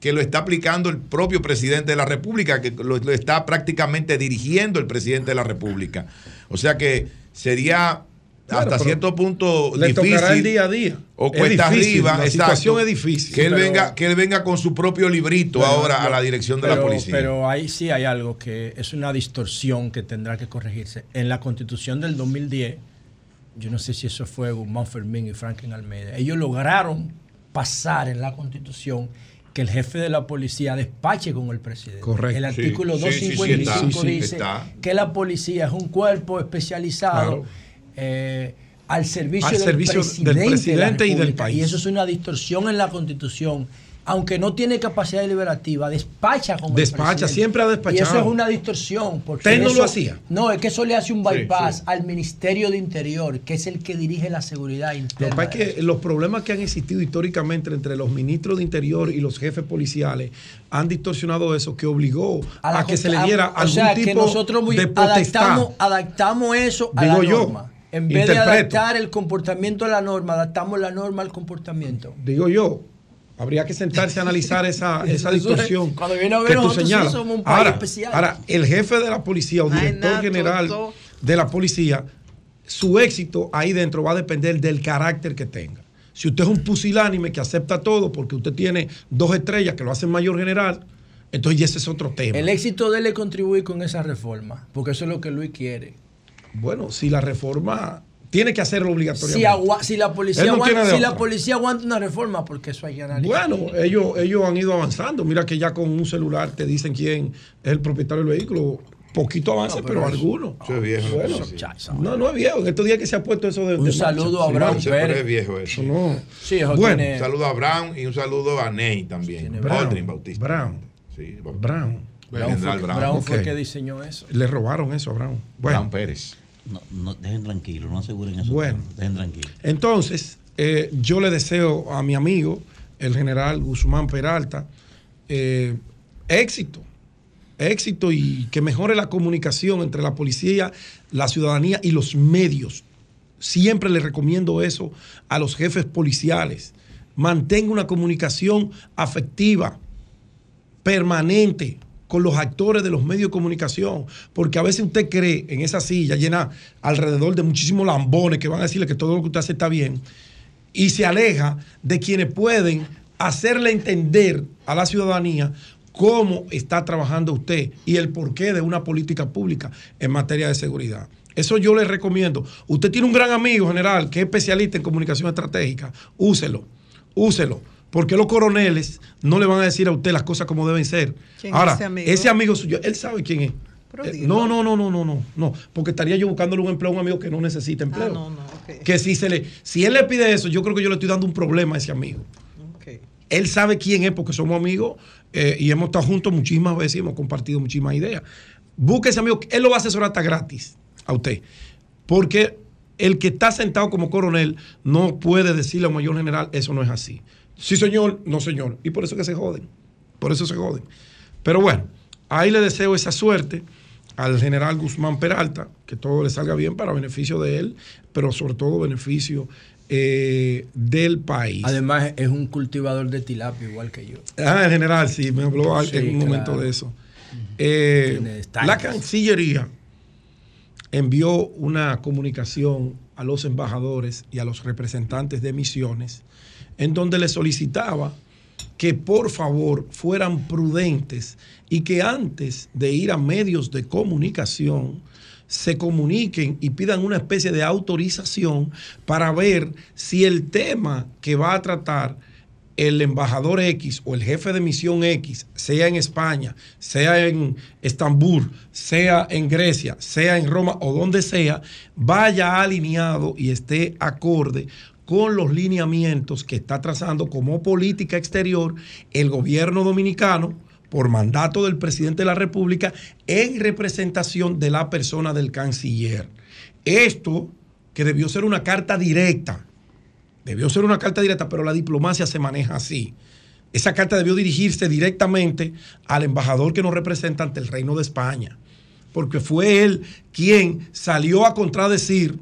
que lo está aplicando el propio presidente de la República, que lo, está prácticamente dirigiendo el presidente de la República. O sea que sería hasta cierto punto le difícil. el día a día. O cuesta arriba. La situación es difícil. Que él, venga, que él venga con su propio librito ahora a la dirección de la policía. Pero ahí sí hay algo que es una distorsión que tendrá que corregirse. En la constitución del 2010 yo no sé si eso fue Guzmán Fermín y Franklin Almeida, ellos lograron pasar en la constitución que el jefe de la policía despache con el presidente. Correcto. El artículo 255 dice que la policía es un cuerpo especializado eh, al servicio, del, presidente y del país. Y eso es una distorsión en la constitución aunque no tiene capacidad deliberativa, despacha como Despacha, siempre ha despachado. Y eso es una distorsión. Porque ¿Usted no lo hacía? No, es que eso le hace un bypass al Ministerio de Interior, que es el que dirige la seguridad interna. Lo que es que los problemas que han existido históricamente entre los ministros de Interior y los jefes policiales han distorsionado eso, que obligó a, que se le diera algún sea, tipo que nosotros de adaptamos, adaptamos eso a la norma. en vez de adaptar el comportamiento a la norma, adaptamos la norma al comportamiento. Digo yo, Habría que sentarse a analizar esa, esa distorsión Cuando viene a ver que tú señalas. Somos un país ahora, especial. ahora, el jefe de la policía o director general de la policía, su éxito ahí dentro va a depender del carácter que tenga. Si usted es un pusilánime que acepta todo porque usted tiene dos estrellas que lo hacen mayor general, Entonces, ese es otro tema. El éxito de él es contribuir con esa reforma, porque eso es lo que Luis quiere. Bueno, si la reforma tiene que hacerlo obligatoriamente. Si, la, policía aguanta, si la policía aguanta una reforma, porque eso hay que analizar. Bueno, ellos, ellos han ido avanzando. Mira que ya con un celular te dicen quién es el propietario del vehículo. Poquito avance, pero, algunos. Eso es viejo. no, no es viejo. En estos días que se ha puesto eso de. Un saludo a Brown Pérez. es viejo eso. no. Sí, bueno, un saludo a Brown y un saludo a Ney también. Brown, Bautista. Brown. Sí, Brown. Brown, fue, Brown. fue que diseñó eso. Le robaron eso a Brown. Brown Pérez. No, no, dejen tranquilo, no aseguren eso. Bueno, dejen tranquilo. Entonces, eh, yo le deseo a mi amigo, el general Guzmán Peralta, eh, éxito, éxito y que mejore la comunicación entre la policía, la ciudadanía y los medios. Siempre le recomiendo eso a los jefes policiales. Mantenga una comunicación afectiva, permanente, con los actores de los medios de comunicación, porque a veces usted cree en esa silla llena alrededor de muchísimos lambones que van a decirle que todo lo que usted hace está bien, y se aleja de quienes pueden hacerle entender a la ciudadanía cómo está trabajando usted y el porqué de una política pública en materia de seguridad. Eso yo le recomiendo. Usted tiene un gran amigo general que es especialista en comunicación estratégica. Úselo, úselo porque los coroneles no le van a decir a usted las cosas como deben ser. Ahora, ese amigo? ese amigo? suyo, él sabe quién es. Eh, no, no, no, no, no, no, no, porque estaría yo buscándole un empleo a un amigo que no necesita empleo. Ah, no, no, Que si se le, si él le pide eso, yo creo que yo le estoy dando un problema a ese amigo. Él sabe quién es porque somos amigos eh, y hemos estado juntos muchísimas veces y hemos compartido muchísimas ideas. Busque ese amigo, él lo va a asesorar hasta gratis a usted. Porque el que está sentado como coronel no puede decirle a un mayor general, eso no es así. Sí, señor, no, señor. Y por eso que se joden. Por eso se joden. Pero bueno, ahí le deseo esa suerte al general Guzmán Peralta, que todo le salga bien para beneficio de él, pero sobre todo beneficio eh, del país. Además, es un cultivador de tilapia igual que yo. Ah, el general, sí, me habló en un momento de eso. Eh, la Cancillería envió una comunicación a los embajadores y a los representantes de misiones en donde le solicitaba que por favor fueran prudentes y que antes de ir a medios de comunicación se comuniquen y pidan una especie de autorización para ver si el tema que va a tratar el embajador X o el jefe de misión X, sea en España, sea en Estambul, sea en Grecia, sea en Roma o donde sea, vaya alineado y esté acorde con los lineamientos que está trazando como política exterior el gobierno dominicano por mandato del presidente de la República en representación de la persona del canciller. Esto que debió ser una carta directa, debió ser una carta directa, pero la diplomacia se maneja así. Esa carta debió dirigirse directamente al embajador que nos representa ante el Reino de España, porque fue él quien salió a contradecir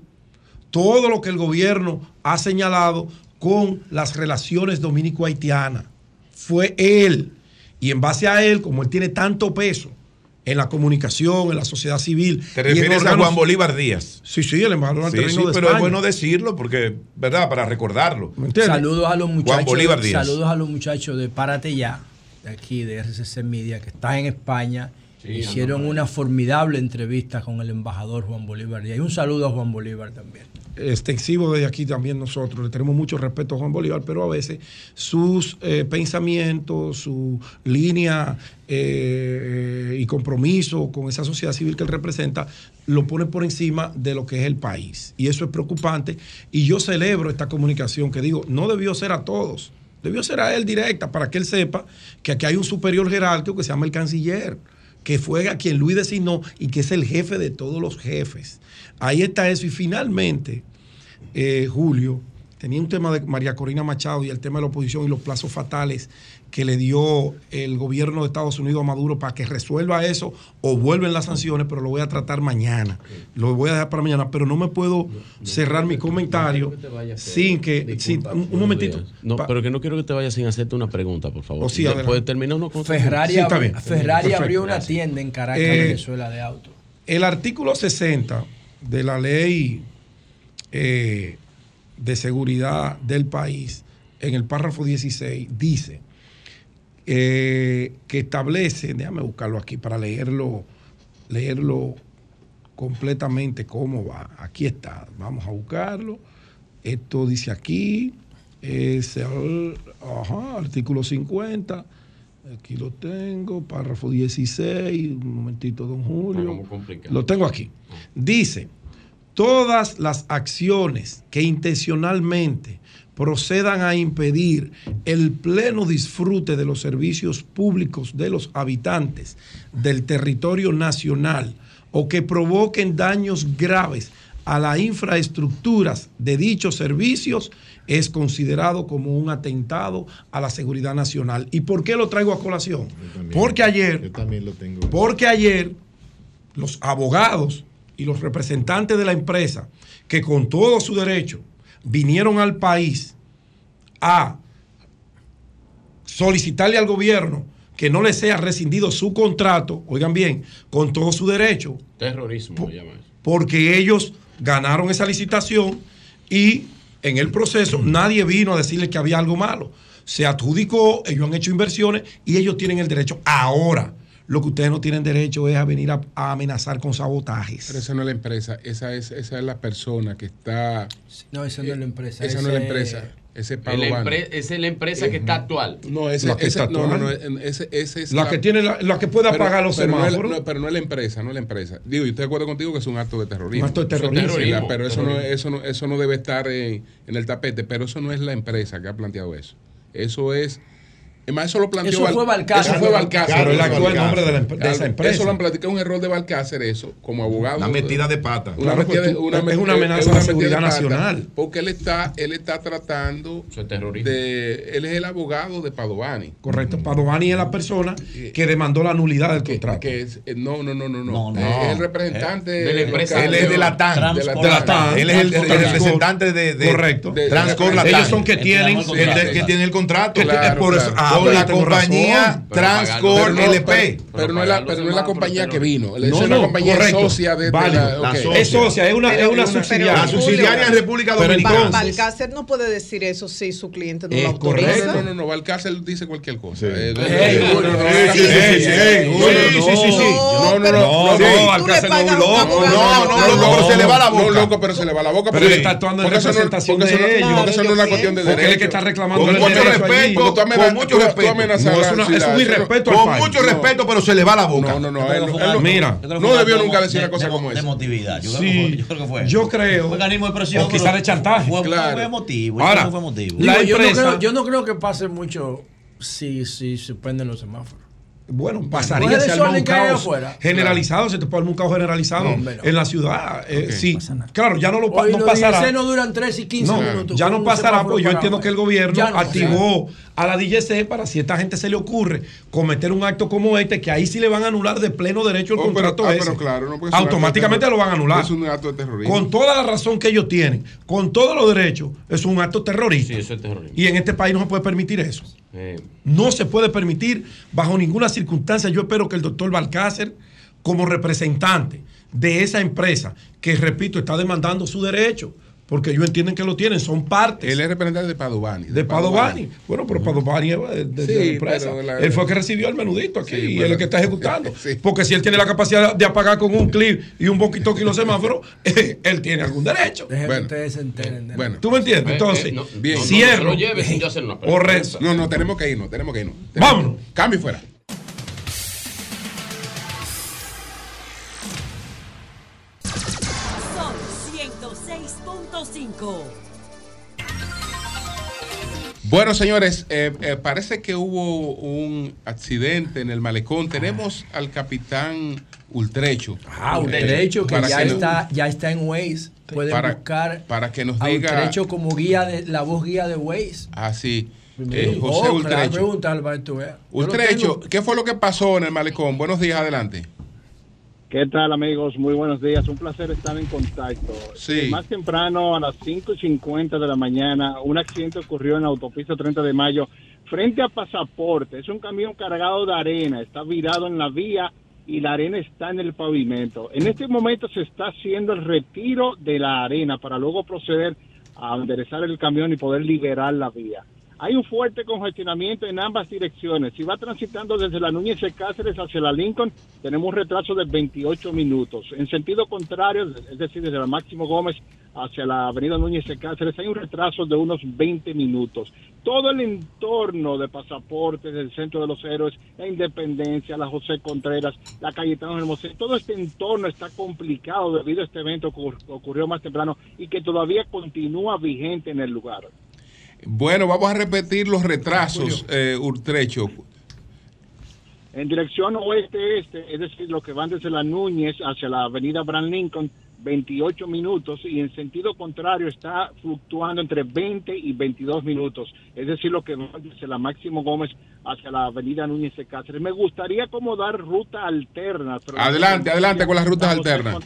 todo lo que el gobierno ha señalado con las relaciones dominico-haitianas. Fue él. Y en base a él, como él tiene tanto peso en la comunicación, en la sociedad civil. ¿Te refieres a Juan Bolívar Díaz? Sí, sí, el embajador sí, sí, pero es bueno decirlo porque, ¿verdad? Para recordarlo. Saludos a los muchachos. Juan Bolívar Díaz. Saludos a los muchachos de Párate Ya, de aquí, de RCC Media, que están en España. Hicieron una formidable entrevista con el embajador Juan Bolívar Díaz. Y un saludo a Juan Bolívar también extensivo desde aquí también nosotros. Le tenemos mucho respeto a Juan Bolívar, pero a veces sus eh, pensamientos, su línea eh, y compromiso con esa sociedad civil que él representa, lo pone por encima de lo que es el país. Y eso es preocupante. Y yo celebro esta comunicación que digo, no debió ser a todos, debió ser a él directa para que él sepa que aquí hay un superior jerárquico que se llama el canciller que fue a quien Luis designó y que es el jefe de todos los jefes. Ahí está eso. Y finalmente, eh, Julio, tenía un tema de María Corina Machado y el tema de la oposición y los plazos fatales que le dio el gobierno de Estados Unidos a Maduro para que resuelva eso o vuelven las sanciones, pero lo voy a tratar mañana. Lo voy a dejar para mañana, pero no me puedo cerrar mi comentario sin que... un, momentito. No, pero que no quiero que te vayas sin hacerte una pregunta, por favor. O sí, ¿Puedes terminar uno con Ferrari, Ferrari abrió una tienda en Caracas, eh, Venezuela, de autos. El artículo 60 de la ley eh, de seguridad del país, en el párrafo 16, dice eh, que establece, déjame buscarlo aquí para leerlo, leerlo completamente cómo va. Aquí está, vamos a buscarlo. Esto dice aquí, es el ajá, artículo 50. Aquí lo tengo, párrafo 16, un momentito, don Julio. Lo tengo aquí. Dice, todas las acciones que intencionalmente procedan a impedir el pleno disfrute de los servicios públicos de los habitantes del territorio nacional o que provoquen daños graves a las infraestructuras de dichos servicios es considerado como un atentado a la seguridad nacional. ¿Y por qué lo traigo a colación? porque ayer, porque ayer los abogados y los representantes de la empresa que con todo su derecho vinieron al país a solicitarle al gobierno que no le sea rescindido su contrato, oigan bien, con todo su derecho. Terrorismo, Porque ellos ganaron esa licitación y en el proceso nadie vino a decirle que había algo malo. Se adjudicó, ellos han hecho inversiones y ellos tienen el derecho. Ahora, lo que ustedes no tienen derecho es a venir a, amenazar con sabotajes. Pero esa no es la empresa, esa es, esa es la persona que está. No, esa no es la empresa. Esa no es la empresa. Ese Pablo Esa es la empresa que está actual. No, ese, la que ese, no, no, no, ese, ese es la, la, que tiene la, la que puede apagar los pero semáforos. No es, pero no es la empresa, no es la empresa. Digo, yo estoy de acuerdo contigo que es un acto de terrorismo. Un acto de terrorismo. Sí, pero eso no, eso no, eso no debe estar en, en el tapete. Pero eso no es la empresa que ha planteado eso. Eso es Además, eso lo planteó Eso fue Balcácer. Eso fue Balcácer. Claro, él actuó en nombre de, la, de esa empresa. Eso lo han platicado un error de Balcácer, eso, como abogado. Una metida de pata. Una claro, metida de, una, es una amenaza a la seguridad nacional. Porque él está, él está tratando de. Él es el abogado de Padovani. Correcto. Padovani es la persona que demandó la nulidad del contrato. Que es, no, no, no, no, no. Es el representante de la empresa. Él es de la TAN. De la TAN. Él es el representante de. Correcto. Transcor Ellos son que tienen. Que tienen el contrato. Por eso con la compañía Transcor LP. Pero no es la, pero no es la compañía que vino. Es una compañía socia de, la, Es socia, es una, es una subsidiaria. La subsidiaria en República Dominicana. Balcácer no puede decir eso si su cliente no lo autoriza. No, no, no. Balcácer dice cualquier cosa. Sí, sí, sí. No, no, no. No, Balcácer no es un loco. No, no, no, pero se le va la boca. No, loco, pero se le va la boca. Pero él está actuando en representación de ellos. Porque eso no es una cuestión de derecho. Porque él que está reclamando con mucho respeto. Con mucho respeto. Es un irrespeto Con mucho respeto, pero se le va la boca. No, no, no. Mira, no debió nunca decir una cosa como esa. De emotividad. Yo creo que fue. Yo creo. Organismo de presión. O quizá de chantaje. Fue emotivo. Ahora, fue emotivo. Yo no creo que pase mucho si se prenden los semáforos. Bueno, pasaría si un caos generalizado, se te puede un caos generalizado en la ciudad. Eh, sí, claro, ya no lo Hoy no los pasará. no duran 3 y 15 no, minutos. Ya no pasará, pues yo entiendo que el gobierno activó a la DGC para si a esta gente se le ocurre cometer un acto como este, que ahí sí le van a anular de pleno derecho el oh, contrato pero, ah, ese. pero claro, no Automáticamente lo van a anular. Es un acto de terrorismo. Con toda la razón que ellos tienen, con todos los derechos, es un acto terrorista. Sí, eso es terrorismo. Y en este país no se puede permitir eso. No se puede permitir bajo ninguna circunstancia. Yo espero que el doctor Balcácer, como representante de esa empresa, que repito, está demandando su derecho, porque ellos entienden que lo tienen, son partes. Él es representante de Padovani. De, Padovani. Bueno, pero Padovani es de, de, Sí, la empresa. la- él fue el que recibió el menudito aquí Sí, y él bueno. es el que está ejecutando. Sí. Porque si él tiene la capacidad de apagar con un clip y un poquito y los semáforos, eh, él tiene algún derecho. Dejen que Bueno, ustedes se enteren. de- Bueno, ¿Tú me entiendes? Eh, Entonces, eh, no, bien. no, no, cierro. no, lo lleve sin yo hacer una o pregunta. rezo. no, no, tenemos que irnos, tenemos que irnos. Vámonos. Cambio y fuera. 106.5. Bueno, señores, eh, eh, parece que hubo un accidente en el malecón. Tenemos al capitán Ultrecho. Ah, Ultrecho, que ya que nos- está, ya está en Waze. Pueden Para- buscar para que nos a diga- Ultrecho como guía de la voz guía de Waze. Así, Primero. eh, José Oh, Ultrecho. Ultrecho. ¿qué fue lo que pasó en el malecón? Buenos días, adelante. ¿Qué tal amigos? Muy buenos días. Un placer estar en contacto. Sí. Eh, Más temprano, a las 5.50 de la mañana, un accidente ocurrió en la autopista 30 de mayo frente a Pasaporte. Es un camión cargado de arena. Está virado en la vía y la arena está en el pavimento. En este momento se está haciendo el retiro de la arena para luego proceder a enderezar el camión y poder liberar la vía. Hay un fuerte congestionamiento en ambas direcciones. Si va transitando desde la Núñez de Cáceres hacia la Lincoln, tenemos un retraso de 28 minutos. En sentido contrario, es decir, desde la Máximo Gómez hacia la Avenida Núñez de Cáceres, hay un retraso de unos 20 minutos. Todo el entorno de pasaportes del Centro de los Héroes, la Independencia, la José Contreras, la Cayetano Hermoso, todo este entorno está complicado debido a este evento que ocurrió más temprano y que todavía continúa vigente en el lugar. Bueno, vamos a repetir los retrasos, eh, Urtrecho. En dirección oeste-este, es decir, lo que van desde la Núñez hacia la avenida Brand Lincoln, 28 minutos y en sentido contrario está fluctuando entre 20 y 22 minutos. Es decir, lo que va desde la Máximo Gómez hacia la avenida Núñez de Cáceres. Me gustaría como dar ruta alterna. Adelante, adelante con las rutas alternas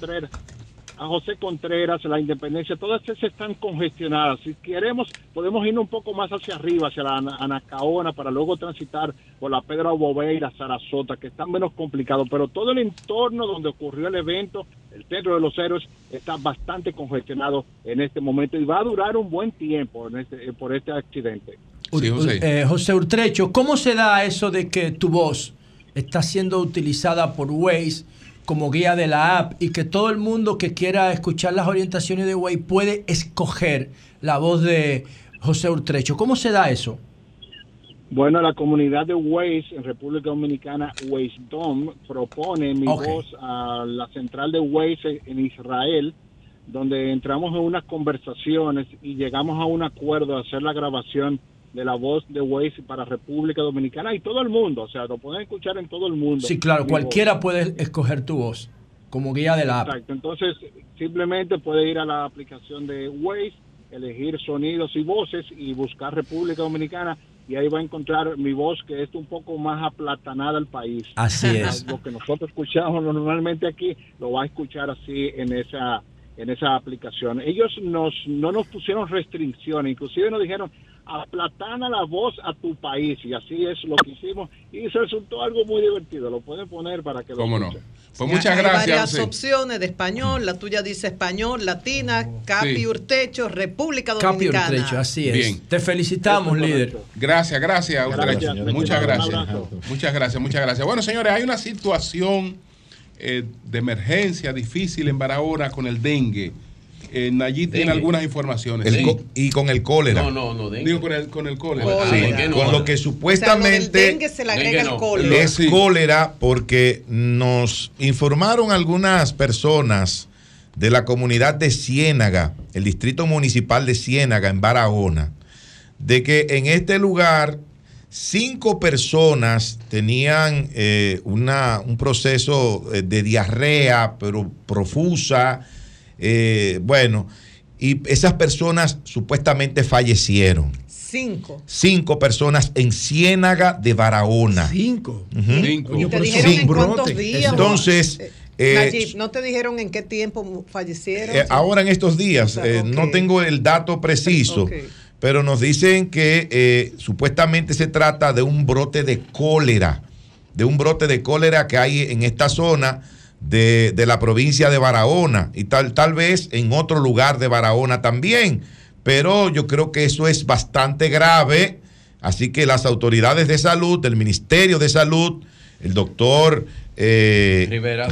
a José Contreras, la Independencia, todas esas están congestionadas. Si queremos, podemos ir un poco más hacia arriba, hacia la Anacaona, para luego transitar por la Pedra Bobé y la Sarasota, que están menos complicados, pero todo el entorno donde ocurrió el evento, el Centro de los Héroes, está bastante congestionado en este momento y va a durar un buen tiempo este, por este accidente. José. Eh, José Urtrecho, ¿cómo se da eso de que tu voz está siendo utilizada por Waze? Como guía de la app y que todo el mundo que quiera escuchar las orientaciones de Waze puede escoger la voz de José Urtrecho. ¿Cómo se da eso? Bueno, la comunidad de Waze en República Dominicana, Dom, propone mi voz a la central de Waze en Israel, donde entramos en unas conversaciones y llegamos a un acuerdo de hacer la grabación de la voz de Waze para República Dominicana y todo el mundo, o sea, lo pueden escuchar en todo el mundo. Sí, claro, cualquiera puede escoger tu voz como guía de la app. Exacto, entonces simplemente puede ir a la aplicación de Waze, elegir sonidos y voces y buscar República Dominicana y ahí va a encontrar mi voz que es un poco más aplatanada al país. Así es. Lo que nosotros escuchamos normalmente aquí lo va a escuchar así en esa en esa aplicación. Ellos nos no nos pusieron restricciones, inclusive nos dijeron, aplatana la voz a tu país y así es lo que hicimos y se resultó algo muy divertido lo pueden poner para que lo ¿Cómo no? Pues muchas hay gracias. varias opciones de español, la tuya dice español, latina, Capi Urtecho, República Dominicana. Capi Urtecho, así es. Bien. Te felicitamos, líder. Gracias, gracias, Urtecho. Muchas gracias. Muchas gracias, muchas gracias. Bueno, señores, hay una situación eh, de emergencia difícil en Barahona con el dengue eh, tiene algunas informaciones. y con el cólera. No, no, no. Digo con el, con el cólera. con lo que supuestamente es cólera porque nos informaron algunas personas de la comunidad de Ciénaga, el distrito municipal de Ciénaga en Barahona, de que en este lugar cinco personas tenían eh, una, un proceso eh, de diarrea, pero profusa, eh, bueno, y esas personas supuestamente fallecieron. Cinco. Cinco personas en Ciénaga de Barahona. Cinco. Cinco. ¿Te dijeron en cuántos días? Entonces... Eh, ¿no te dijeron en qué tiempo fallecieron? ahora en estos días, no tengo el dato preciso, pero nos dicen que supuestamente se trata de un brote de cólera, de un brote de cólera que hay en esta zona de, la provincia de Barahona y tal, tal vez en otro lugar de Barahona también. Pero yo creo que eso es bastante grave. Así que las autoridades de salud, el Ministerio de Salud, el doctor eh, Rivera,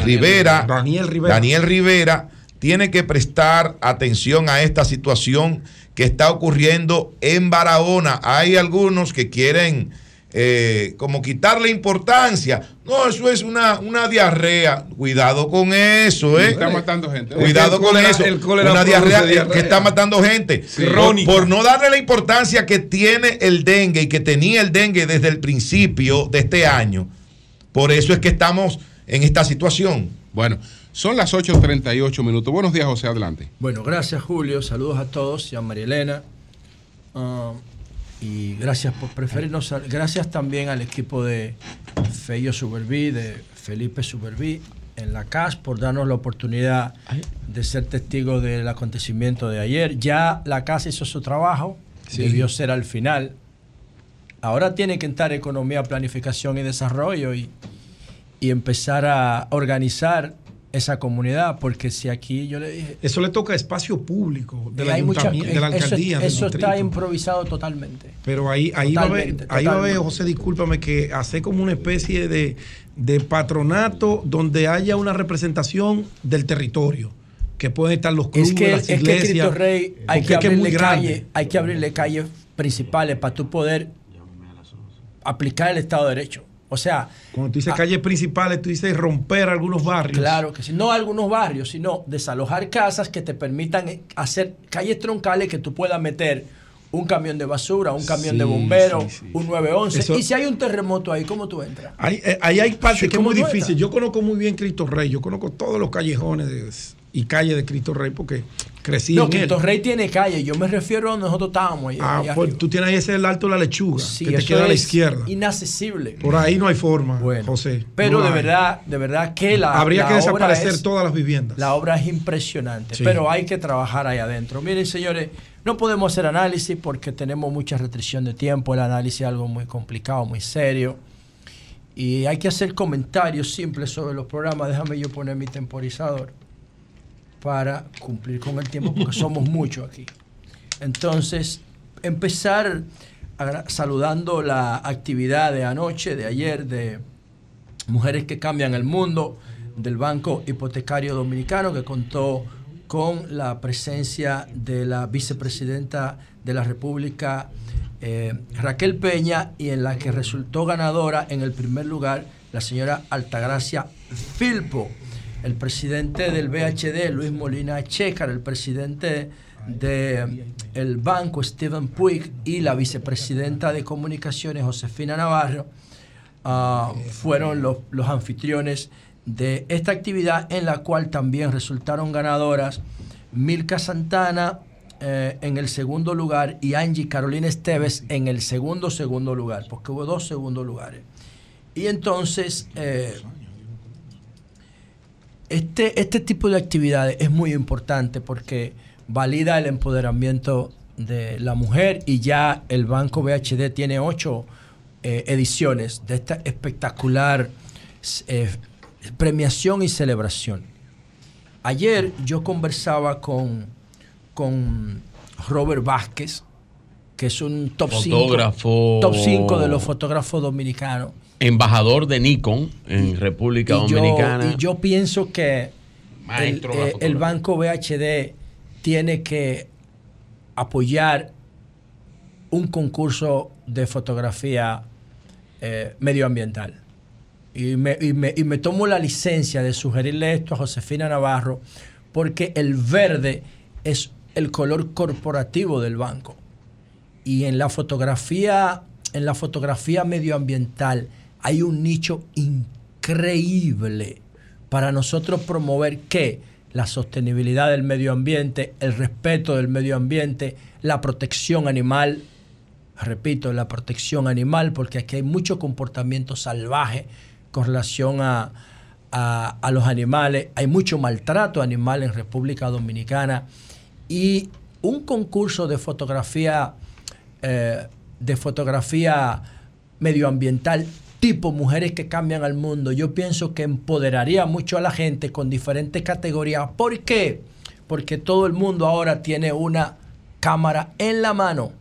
Daniel Rivera, Daniel Rivera, tiene que prestar atención a esta situación que está ocurriendo en Barahona. Hay algunos que quieren eh, como quitarle importancia. No, eso es una, una diarrea. Cuidado con eso, ¿eh? Está matando gente. Cuidado con eso. una diarrea, que está matando gente. Por, no darle la importancia que tiene el dengue y que tenía el dengue desde el principio de este año. Por eso es que estamos en esta situación. Bueno, son las 8.38 minutos. Buenos días, José, adelante. Bueno, gracias, Julio. Saludos a todos y a María Elena. Ah, y gracias por preferirnos. Gracias también al equipo de Feyo Superví, de Felipe Superví en la CAS por darnos la oportunidad de ser testigo del acontecimiento de ayer. Ya la CAS hizo su trabajo, debió ser al final. Ahora tiene que entrar economía, planificación y desarrollo y, y empezar a organizar esa comunidad, porque si aquí yo le dije... Eso le toca espacio público de la, hay mucha- ayuntamiento- de la alcaldía. Eso, está improvisado totalmente. Pero ahí, ahí, va a haber, ahí va a haber. José, discúlpame, que hacer como una especie de, de patronato donde haya una representación del territorio, que pueden estar los clubes, Es que, las es que iglesias. Cristo Rey hay que, abrirle calle, hay que abrirle calles principales para tú poder aplicar el Estado de Derecho. O sea, Cuando tú dices calles principales, tú dices romper algunos barrios. Claro que sí, no algunos barrios, sino desalojar casas que te permitan eh, hacer calles troncales que tú puedas meter un camión de basura, un camión de bomberos, sí, sí. un 911. Eso- y si hay un terremoto ahí, ¿cómo tú entras? Ahí, eh, ahí hay partes que es ¿cómo muy difícil. entras? Yo conozco muy bien Cristo Rey. Yo conozco todos los callejones de- y calles de Cristo Rey porque crecí no, en él. Cristo Rey tiene calle, yo me refiero a donde nosotros estábamos. allá- Ah, allá pues tú tienes ahí ese el alto de la lechuga, Sí, que te queda a la izquierda. Inaccesible. Por ahí no hay forma, José. Pero No de hay. verdad, de verdad que la. Habría la que desaparecer es- todas las viviendas. La obra es impresionante, Sí. pero hay que trabajar ahí adentro. Miren, señores, no podemos hacer análisis porque tenemos mucha restricción de tiempo. El análisis es algo muy complicado, muy serio. Y hay que hacer comentarios simples sobre los programas. Déjame yo poner mi temporizador para cumplir con el tiempo porque somos muchos aquí. Entonces, empezar saludando la actividad de anoche, de ayer, de Mujeres que Cambian el Mundo, del Banco Hipotecario Dominicano, que contó con la presencia de la vicepresidenta de la República, eh, Raquel Peña, y en la que resultó ganadora en el primer lugar la señora Altagracia Filpo, el presidente del BHD, Luis Molina Checar, el presidente del banco, Steven Puig, y la vicepresidenta de comunicaciones, Josefina Navarro, ah, fueron los, anfitriones de esta actividad en la cual también resultaron ganadoras Milka Santana eh, en el segundo lugar y Angie Carolina Esteves en el segundo segundo lugar, porque hubo dos segundos lugares. Y entonces, eh, este, este tipo de actividades es muy importante porque valida el empoderamiento de la mujer y ya el Banco BHD tiene ocho eh, ediciones de esta espectacular eh, premiación y celebración. Ayer yo conversaba con, con Robert Vázquez, que es un top 5 Fotógrafo. top 5 de los fotógrafos dominicanos. Embajador de Nikon en República Y yo- Dominicana. y yo pienso que el, eh, el banco BHD tiene que apoyar un concurso de fotografía eh, medioambiental. Y me, y me- y me tomo la licencia de sugerirle esto a Josefina Navarro, porque el verde es el color corporativo del banco. Y en la fotografía, en la fotografía medioambiental hay un nicho increíble para nosotros promover que la sostenibilidad del medio ambiente, el respeto del medio ambiente, la protección animal, repito, la protección animal, porque aquí hay mucho comportamiento salvaje con relación a, a- los animales, hay mucho maltrato animal en República Dominicana. Y un concurso de fotografía, eh, de fotografía medioambiental tipo mujeres que cambian al mundo, yo pienso que empoderaría mucho a la gente con diferentes categorías. ¿Por qué? Porque todo el mundo ahora tiene una cámara en la mano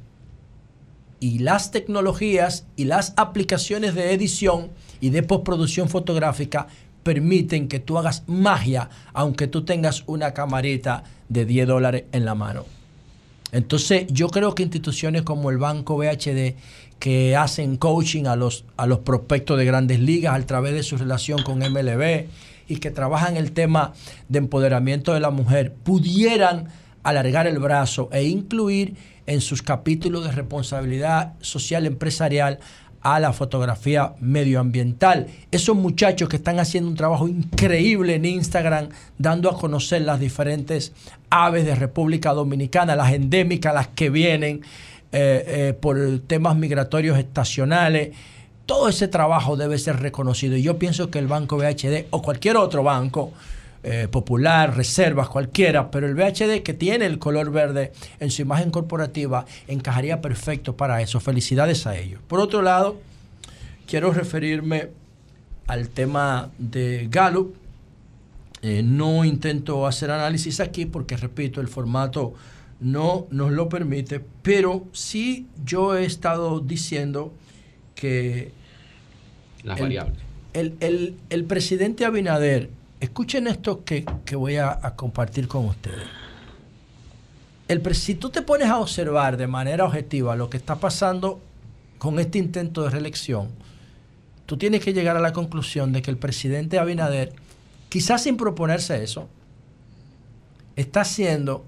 y las tecnologías y las aplicaciones de edición y de postproducción fotográfica permiten que tú hagas magia aunque tú tengas una camarita de 10 dólares en la mano. Entonces yo creo que instituciones como el Banco BHD que hacen coaching a los, a los prospectos de grandes ligas a través de su relación con MLB y que trabajan el tema de empoderamiento de la mujer, pudieran alargar el brazo e incluir en sus capítulos de responsabilidad social empresarial a la fotografía medioambiental. Esos muchachos que están haciendo un trabajo increíble en Instagram, dando a conocer las diferentes aves de República Dominicana, las endémicas, las que vienen eh, eh, por temas migratorios estacionales. Todo ese trabajo debe ser reconocido. Y yo pienso que el Banco BHD o cualquier otro banco, eh, popular, reservas, cualquiera, pero el BHD que tiene el color verde en su imagen corporativa encajaría perfecto para eso. Felicidades a ellos. Por otro lado, quiero referirme al tema de Gallup. Eh, no intento hacer análisis aquí porque, repito, el formato no nos lo permite, pero sí yo he estado diciendo que... Las el, variables. El, el- el presidente Abinader, escuchen esto que, que voy a, compartir con ustedes. El, si tú te pones a observar de manera objetiva lo que está pasando con este intento de reelección, tú tienes que llegar a la conclusión de que el presidente Abinader, quizás sin proponerse eso, está haciendo,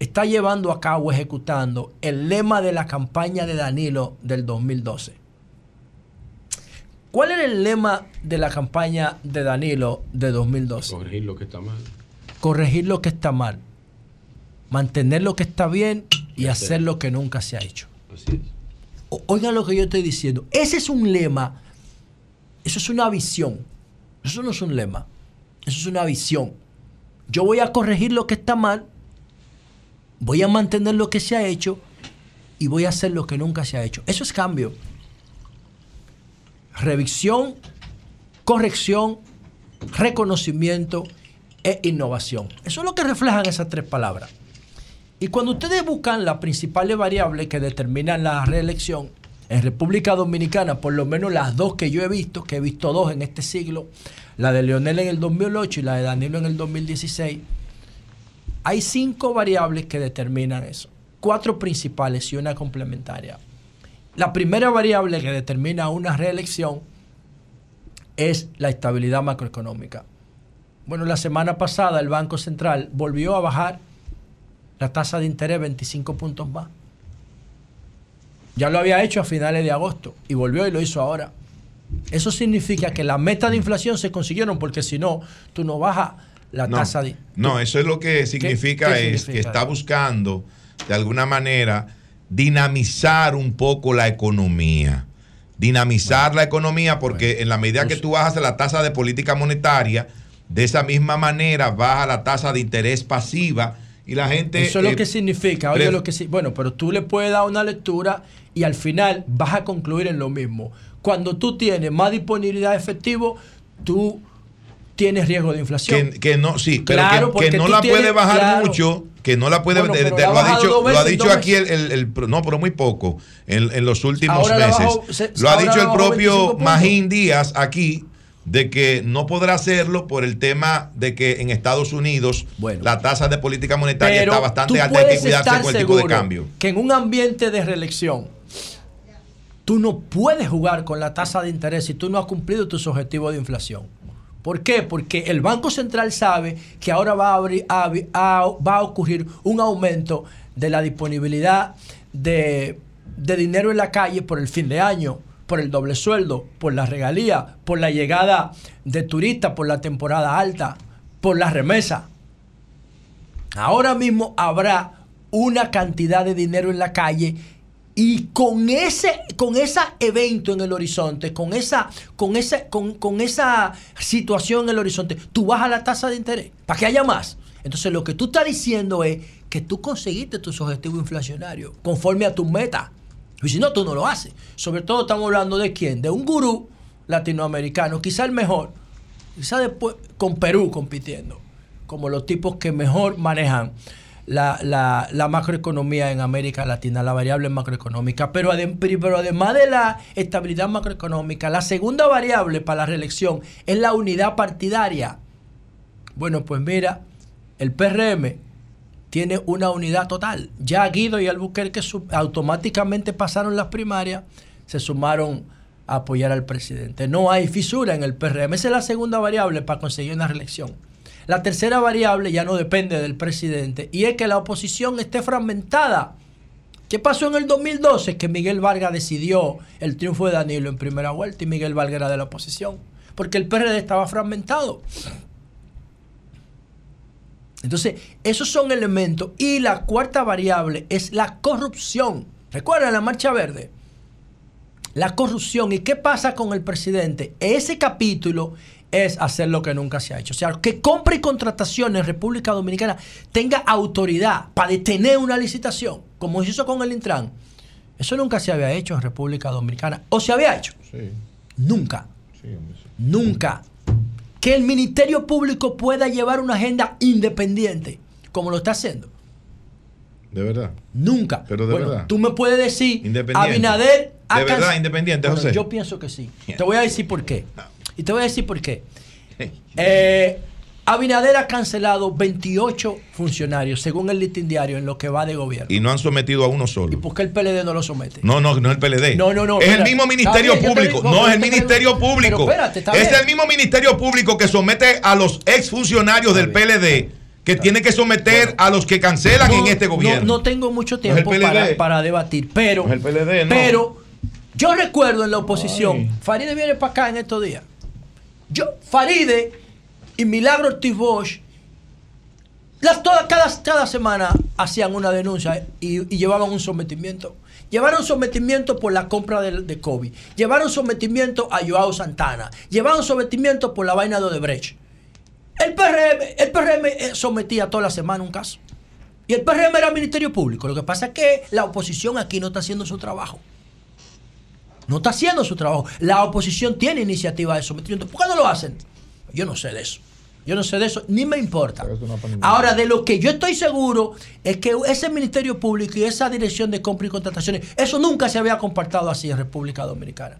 está llevando a cabo, ejecutando el lema de la campaña de Danilo del 2012. ¿Cuál era el lema de la campaña de Danilo de 2012? Corregir lo que está mal. Corregir lo que está mal, mantener lo que está bien y hacer lo que nunca se ha hecho. Así es. O- Oigan lo que yo estoy diciendo. Ese es un lema. Eso es una visión. Eso no es un lema. Eso es una visión. Yo voy a corregir lo que está mal. Voy a mantener lo que se ha hecho. Y voy a hacer lo que nunca se ha hecho. Eso es cambio. Revisión, corrección, reconocimiento e innovación. Eso es lo que reflejan esas tres palabras. Y cuando ustedes buscan las principales variables que determinan la reelección en República Dominicana, por lo menos las dos que yo he visto, que he visto dos en este siglo, la de Leonel en el 2008 y la de Danilo en el 2016, hay cinco variables que determinan eso. Cuatro principales y una complementaria. La primera variable que determina una reelección es la estabilidad macroeconómica. Bueno, la semana pasada el Banco Central volvió a bajar la tasa de interés 25 puntos más. Ya lo había hecho a finales de agosto y volvió y lo hizo ahora. Eso significa que la meta de inflación se consiguieron porque si no, tú no bajas la No, tasa de... no, eso es lo que significa qué es significa? que está buscando de alguna manera dinamizar un poco la economía. Dinamizar la economía porque en la medida que tú bajas la tasa de política monetaria, de esa misma manera baja la tasa de interés pasiva y la gente... Eso es lo eh, que significa. Oye, lo que sí- bueno, pero tú le puedes dar una lectura y al final vas a concluir en lo mismo. Cuando tú tienes más disponibilidad de efectivo, tú tienes riesgo de inflación. que, que no, sí, pero que- no la puede bajar claro. mucho, que no la puede, Bueno, de- la lo ha dicho, lo ha dicho aquí el, el- el- no, pero muy poco, en, en los últimos Ahora meses. bajó, se- lo ha dicho el bajó 25 propio. Magín Díaz aquí, de que no podrá hacerlo por el tema de que en Estados Unidos la tasa de política monetaria está bastante alta, hay que cuidarse con el tipo de cambio. Que en un ambiente de reelección, tú no puedes jugar con la tasa de interés si tú no has cumplido tus objetivos de inflación. ¿Por qué? Porque el Banco Central sabe que ahora va a, ocurrir un aumento de la disponibilidad de, de dinero en la calle por el fin de año, por el doble sueldo, por la regalía, por la llegada de turistas, por la temporada alta, por la remesa. Ahora mismo habrá una cantidad de dinero en la calle y con ese con ese evento en el horizonte, con esa con ese con, con esa situación en el horizonte, tú bajas la tasa de interés para que haya más. Entonces lo que tú estás diciendo es que tú conseguiste tus objetivos inflacionarios conforme a tus metas. Y si no, tú no lo haces. Sobre todo estamos hablando de quién? De un gurú latinoamericano, quizá el mejor, quizá después con Perú compitiendo, como los tipos que mejor manejan la, la- la macroeconomía en América Latina, la variable macroeconómica. Pero, adem- pero además de la estabilidad macroeconómica, la segunda variable para la reelección es la unidad partidaria. Bueno, pues mira, el PRM tiene una unidad total. Ya Guido y Albuquerque automáticamente pasaron las primarias, se sumaron a apoyar al presidente. No hay fisura en el PRM. Esa es la segunda variable para conseguir una reelección. La tercera variable ya no depende del presidente y es que la oposición esté fragmentada. ¿Qué pasó en el 2012? Que Miguel Vargas decidió el triunfo de Danilo en primera vuelta y Miguel Vargas era de la oposición. Porque el PRD estaba fragmentado. Entonces, esos son elementos. Y la cuarta variable es la corrupción. ¿Recuerdan la marcha verde? La corrupción. ¿Y qué pasa con el presidente? Ese capítulo es hacer lo que nunca se ha hecho. O sea, que compra y contratación en República Dominicana tenga autoridad para detener una licitación, como se hizo con el Intran. Eso nunca se había hecho en República Dominicana. ¿O se había hecho? Sí, Nunca. sí. Nunca. que el Ministerio Público pueda llevar una agenda independiente, como lo está haciendo. De verdad. Nunca. Pero de Bueno, verdad. Tú me puedes decir. Abinader... De verdad, independiente, Bueno, José. Yo pienso que sí. Te voy a decir por qué. Y te voy a decir por qué. Eh, Abinader ha cancelado 28 funcionarios, según el listín diario, en lo que va de gobierno. Y no han sometido a uno solo. ¿Por qué el PLD no lo somete? No, no, no es el PLD. No, no, no, Es el mismo Ministerio bien, Público. digo, no, es el te Ministerio Público. pero espérate, está es bien. el mismo Ministerio Público que somete a los exfuncionarios del PLD, que tiene que someter a los que cancelan en este gobierno. No, no tengo mucho tiempo para, para debatir, pero, el PLD, no. pero yo recuerdo en la oposición, Faride viene para acá en estos días. Yo, Faride y Milagro Ortiz Bosch, las, todas, cada, cada semana hacían una denuncia y, llevaban un sometimiento. Llevaron sometimiento por la compra de, de COVID. Llevaron sometimiento a Joao Santana. Llevaron sometimiento por la vaina de Odebrecht. El PRM, el PRM eh, sometía toda la semana un caso. Y el PRM era Ministerio Público. Lo que pasa es que la oposición aquí no está haciendo su trabajo. No está haciendo su trabajo. La oposición tiene iniciativa de sometimiento. ¿Por qué no lo hacen? Yo no sé de eso. Yo no sé de eso, ni me importa. Ahora, de lo que yo estoy seguro es que ese Ministerio Público y esa Dirección de Compra y Contrataciones, eso nunca se había compartido así en República Dominicana.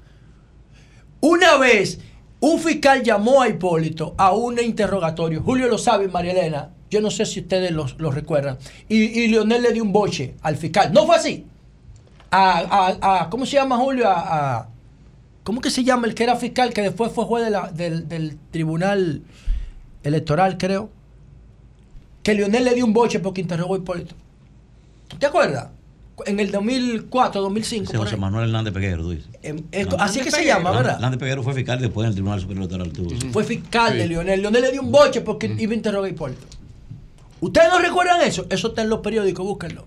Una vez un fiscal llamó a Hipólito a un interrogatorio, Julio lo sabe, María Elena, yo no sé si ustedes lo, recuerdan, y, y Leonel le dio un boche al fiscal. No fue así. A, a- a- ¿Cómo se llama Julio? A, a- ¿Cómo que se llama el que era fiscal que después fue juez de la- del, del tribunal electoral, creo? Que Leonel le dio un boche porque interrogó a Hipólito. ¿Te acuerdas? En el 2004, 2005. Ese por José. Manuel Hernández Peguero, tú dices. Em, esto- así es que se llama, ¿verdad? Hernández Peguero fue fiscal después en el Tribunal Superior Electoral. Fue fiscal de Leonel. Leonel le dio un boche porque iba a interrogar a Hipólito. ¿Ustedes no recuerdan eso? Eso está en los periódicos, búsquenlo.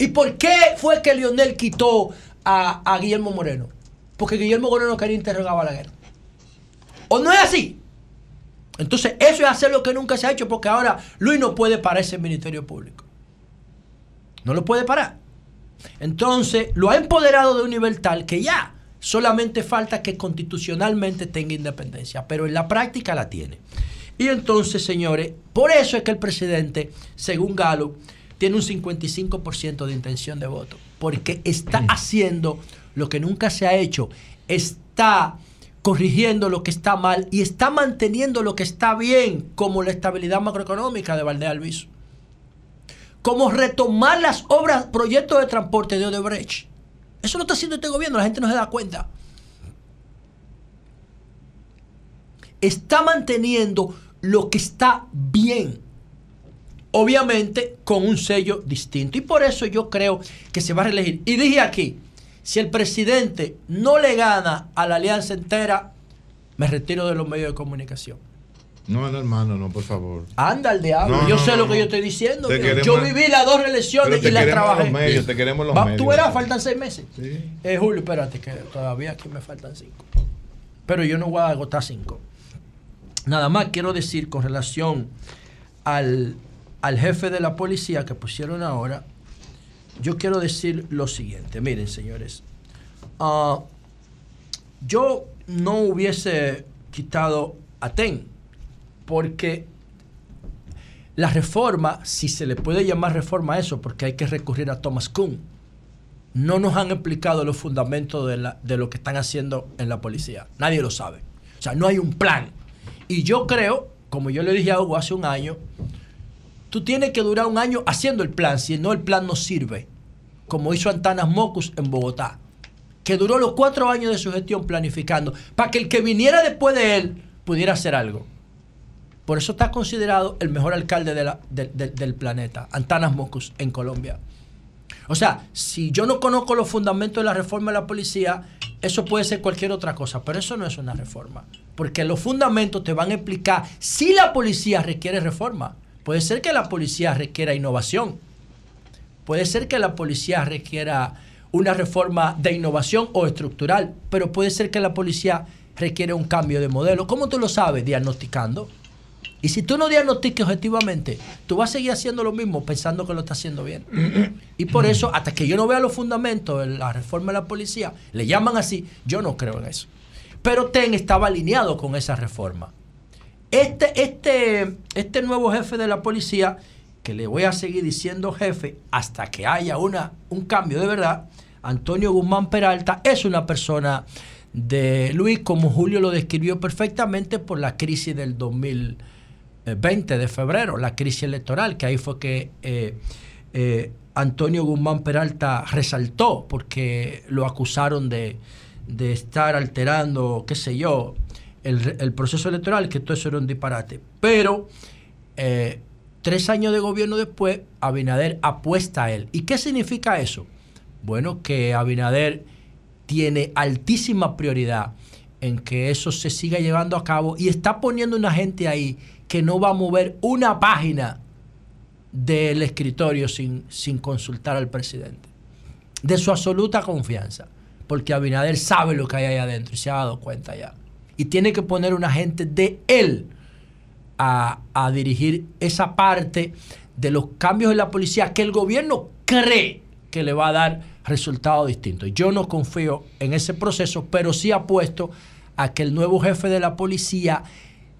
¿Y por qué fue que Leonel quitó a, a Guillermo Moreno? Porque Guillermo Moreno quería interrogar a Balaguer. ¿O no es así? Entonces, eso es hacer lo que nunca se ha hecho porque ahora Luis no puede parar ese Ministerio Público. No lo puede parar. Entonces, lo ha empoderado de un nivel tal que ya solamente falta que constitucionalmente tenga independencia, pero en la práctica la tiene. Y entonces, señores, por eso es que el presidente, según Galo, tiene un 55% de intención de voto, porque está haciendo lo que nunca se ha hecho, está corrigiendo lo que está mal y está manteniendo lo que está bien, como la estabilidad macroeconómica de Valdez Alviso como retomar las obras, proyectos de transporte de Odebrecht. Eso lo está haciendo este gobierno, la gente no se da cuenta. Está manteniendo lo que está bien. Obviamente con un sello distinto. Y por eso yo creo que se va a reelegir. Y dije aquí, si el presidente no le gana a la alianza entera, me retiro de los medios de comunicación. No, no, hermano, no, por favor. Anda al diablo. No, yo no, sé no, lo que yo estoy diciendo. Te Yo- queremos- yo viví las dos reelecciones y las trabajé. los medios, te queremos los Va- medios. Tú verás, faltan seis meses. Eh, Julio, espérate, que todavía aquí me faltan cinco. Pero yo no voy a agotar cinco. Nada más quiero decir con relación al, al jefe de la policía que pusieron ahora, yo quiero decir lo siguiente. Miren, señores. Ah, yo no hubiese quitado a TEN, porque la reforma, si se le puede llamar reforma a eso, porque hay que recurrir a Thomas Kuhn, no nos han explicado los fundamentos de, de lo que están haciendo en la policía. Nadie lo sabe. O sea, no hay un plan. Y yo creo, como yo le dije a Hugo hace un año, tú tienes que durar un año haciendo el plan, si no el plan no sirve, como hizo Antanas Mocus en Bogotá, que duró los cuatro años de su gestión planificando, para que el que viniera después de él pudiera hacer algo. Por eso está considerado el mejor alcalde del planeta, Antanas Mocus, en Colombia. O sea, si yo no conozco los fundamentos de la reforma de la policía, eso puede ser cualquier otra cosa, pero eso no es una reforma. Porque los fundamentos te van a explicar si la policía requiere reforma. Puede ser que la policía requiera innovación. Puede ser que la policía requiera una reforma de innovación o estructural, pero puede ser que la policía requiere un cambio de modelo. ¿Cómo tú lo sabes? Diagnosticando. Y si tú no diagnostiques objetivamente, tú vas a seguir haciendo lo mismo pensando que lo estás haciendo bien. Y por eso, hasta que yo no vea los fundamentos de la reforma de la policía, le llaman así, yo no creo en eso. Pero TEN estaba alineado con esa reforma. Este, este, este nuevo jefe de la policía, que le voy a seguir diciendo jefe hasta que haya una, un cambio de verdad, Antonio Guzmán Peralta es una persona de Luis, como Julio lo describió perfectamente por la crisis del 2020 de febrero, la crisis electoral, que ahí fue que eh, eh, Antonio Guzmán Peralta resaltó, porque lo acusaron de, de estar alterando, qué sé yo, el, proceso electoral, que todo eso era un disparate. Pero eh, tres años de gobierno después, Abinader apuesta a él. ¿Y qué significa eso? Bueno, que Abinader tiene altísima prioridad en que eso se siga llevando a cabo y está poniendo una gente ahí que no va a mover una página del escritorio sin, sin consultar al presidente. De su absoluta confianza, porque Abinader sabe lo que hay ahí adentro y se ha dado cuenta ya. Y tiene que poner una gente de él a, a dirigir esa parte de los cambios en la policía que el gobierno cree que le va a dar resultados distintos. Yo no confío en ese proceso, pero sí apuesto a que el nuevo jefe de la policía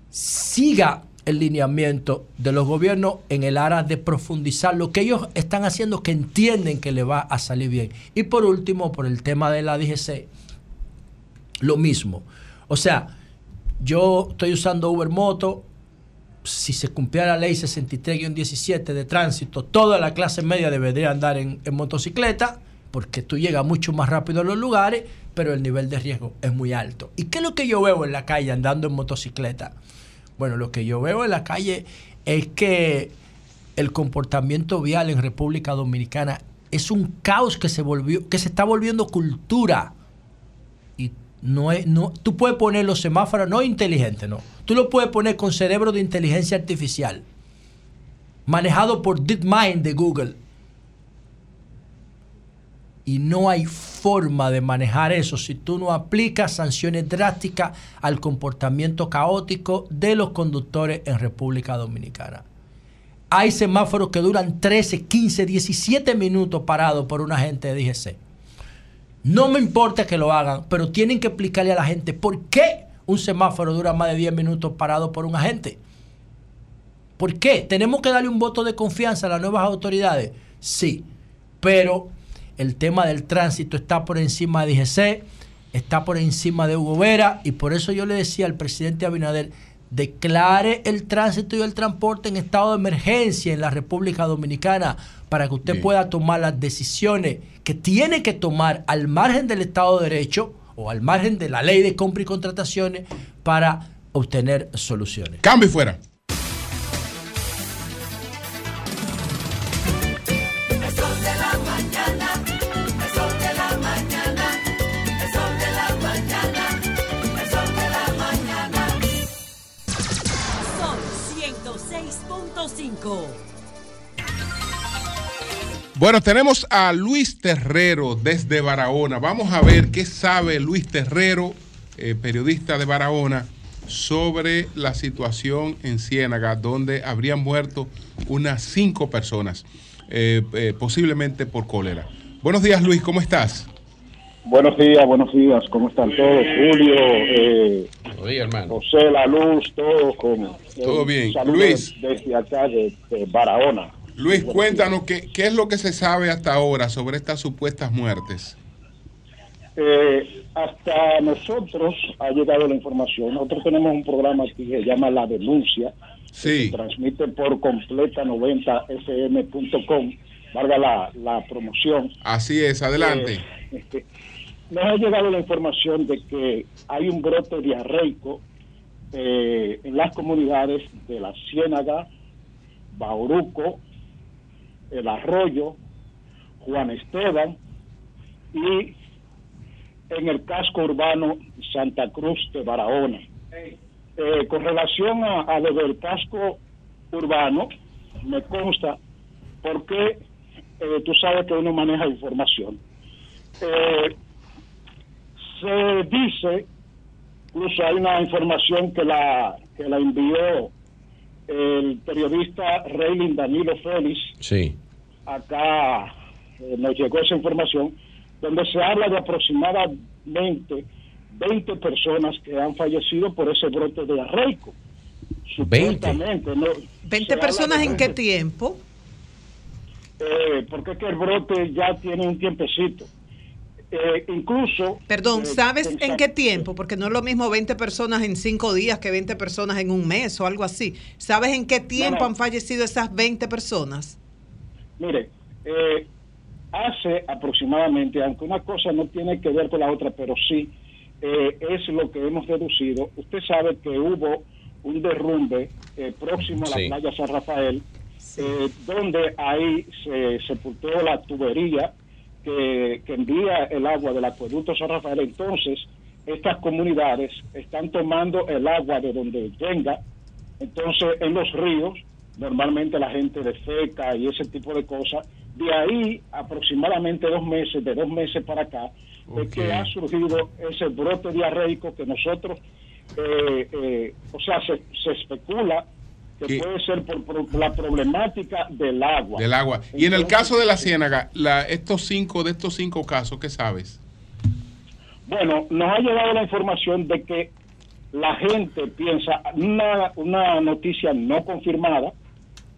siga el lineamiento de los gobiernos en el área de profundizar lo que ellos están haciendo que entienden que le va a salir bien. Y por último, por el tema de la DGC, lo mismo. O sea, yo estoy usando Uber Moto, si se cumpliera la ley 63-17 de tránsito, toda la clase media debería andar en, motocicleta, porque tú llegas mucho más rápido a los lugares, pero el nivel de riesgo es muy alto. ¿Y qué es lo que yo veo en la calle andando en motocicleta? Bueno, lo que yo veo en la calle es que el comportamiento vial en República Dominicana es un caos que se volvió, que se está volviendo cultura. No es, no, tú puedes poner los semáforos no inteligentes, no Tú lo puedes poner con cerebro de inteligencia artificial, manejado por DeepMind de Google. Y no hay forma de manejar eso si tú no aplicas sanciones drásticas al comportamiento caótico de los conductores en República Dominicana. Hay semáforos que duran 13, 15, 17 minutos parados por un agente de DGC. No me importa que lo hagan, pero tienen que explicarle a la gente por qué un semáforo dura más de 10 minutos parado por un agente. ¿Por qué? ¿Tenemos que darle un voto de confianza a las nuevas autoridades? Sí, pero el tema del tránsito está por encima de DGC, está por encima de Hugo Vera y por eso yo le decía al presidente Abinader, declare el tránsito y el transporte en estado de emergencia en la República Dominicana para que usted pueda tomar las decisiones que tiene que tomar al margen del Estado de Derecho o al margen de la ley de compra y contrataciones para obtener soluciones. Cambio y fuera. 106.5. Bueno, tenemos a Luis Terrero desde Barahona. Vamos a ver qué sabe Luis Terrero, eh, periodista de Barahona, sobre la situación en Ciénaga, donde habrían muerto unas cinco personas, eh, eh, posiblemente por cólera. Buenos días, Luis, ¿cómo estás? Buenos días, buenos días, ¿cómo están todos? Julio, eh, hermano. José La Luz, todos con... Todo bien. Luis. Desde acá de Barahona. Luis, cuéntanos qué, qué es lo que se sabe hasta ahora sobre estas supuestas muertes. Eh, hasta nosotros ha llegado la información. Nosotros tenemos un programa que se llama La Denuncia. Sí. se transmite por completa 90fm.com. Valga la, la promoción. Así es, adelante. Eh, nos ha llegado la información de que hay un brote diarreico eh, en las comunidades de La Ciénaga, Bauruco, el Arroyo, Juan Esteban y en el casco urbano Santa Cruz de Barahona. Eh, con relación a, lo del casco urbano, me consta porque eh, tú sabes que uno maneja información. Se dice, incluso hay una información que la, que la envió el periodista Reylin Danilo Félix, sí. acá eh, nos llegó esa información, donde se habla de aproximadamente 20 personas que han fallecido por ese brote de arreico. 20. ¿no? 20 personas en qué tiempo? Eh, porque es que el brote ya tiene un tiempecito. Eh, incluso... Perdón, eh, ¿sabes en qué tiempo? Porque no es lo mismo 20 personas en 5 días que 20 personas en un mes o algo así. ¿Sabes en qué tiempo han fallecido esas 20 personas? Mire, eh, hace aproximadamente, aunque una cosa no tiene que ver con la otra, pero sí eh, es lo que hemos deducido. Usted sabe que hubo un derrumbe eh, próximo a la Sí. playa San Rafael, eh, donde ahí se sepultó la tubería que, que envía el agua del acueducto San Rafael. Entonces, estas comunidades están tomando el agua de donde venga. Entonces, en los ríos, normalmente la gente defeca y ese tipo de cosas. De ahí, aproximadamente dos meses, de dos meses para acá, es que ha surgido ese brote diarreico que nosotros, eh, eh, o sea, se, se especula que puede ser por, por la problemática del agua. Del agua. Y en el caso de la ciénaga, la, estos cinco, de estos cinco casos, ¿qué sabes? Bueno, nos ha llegado la información de que la gente piensa una, una noticia no confirmada,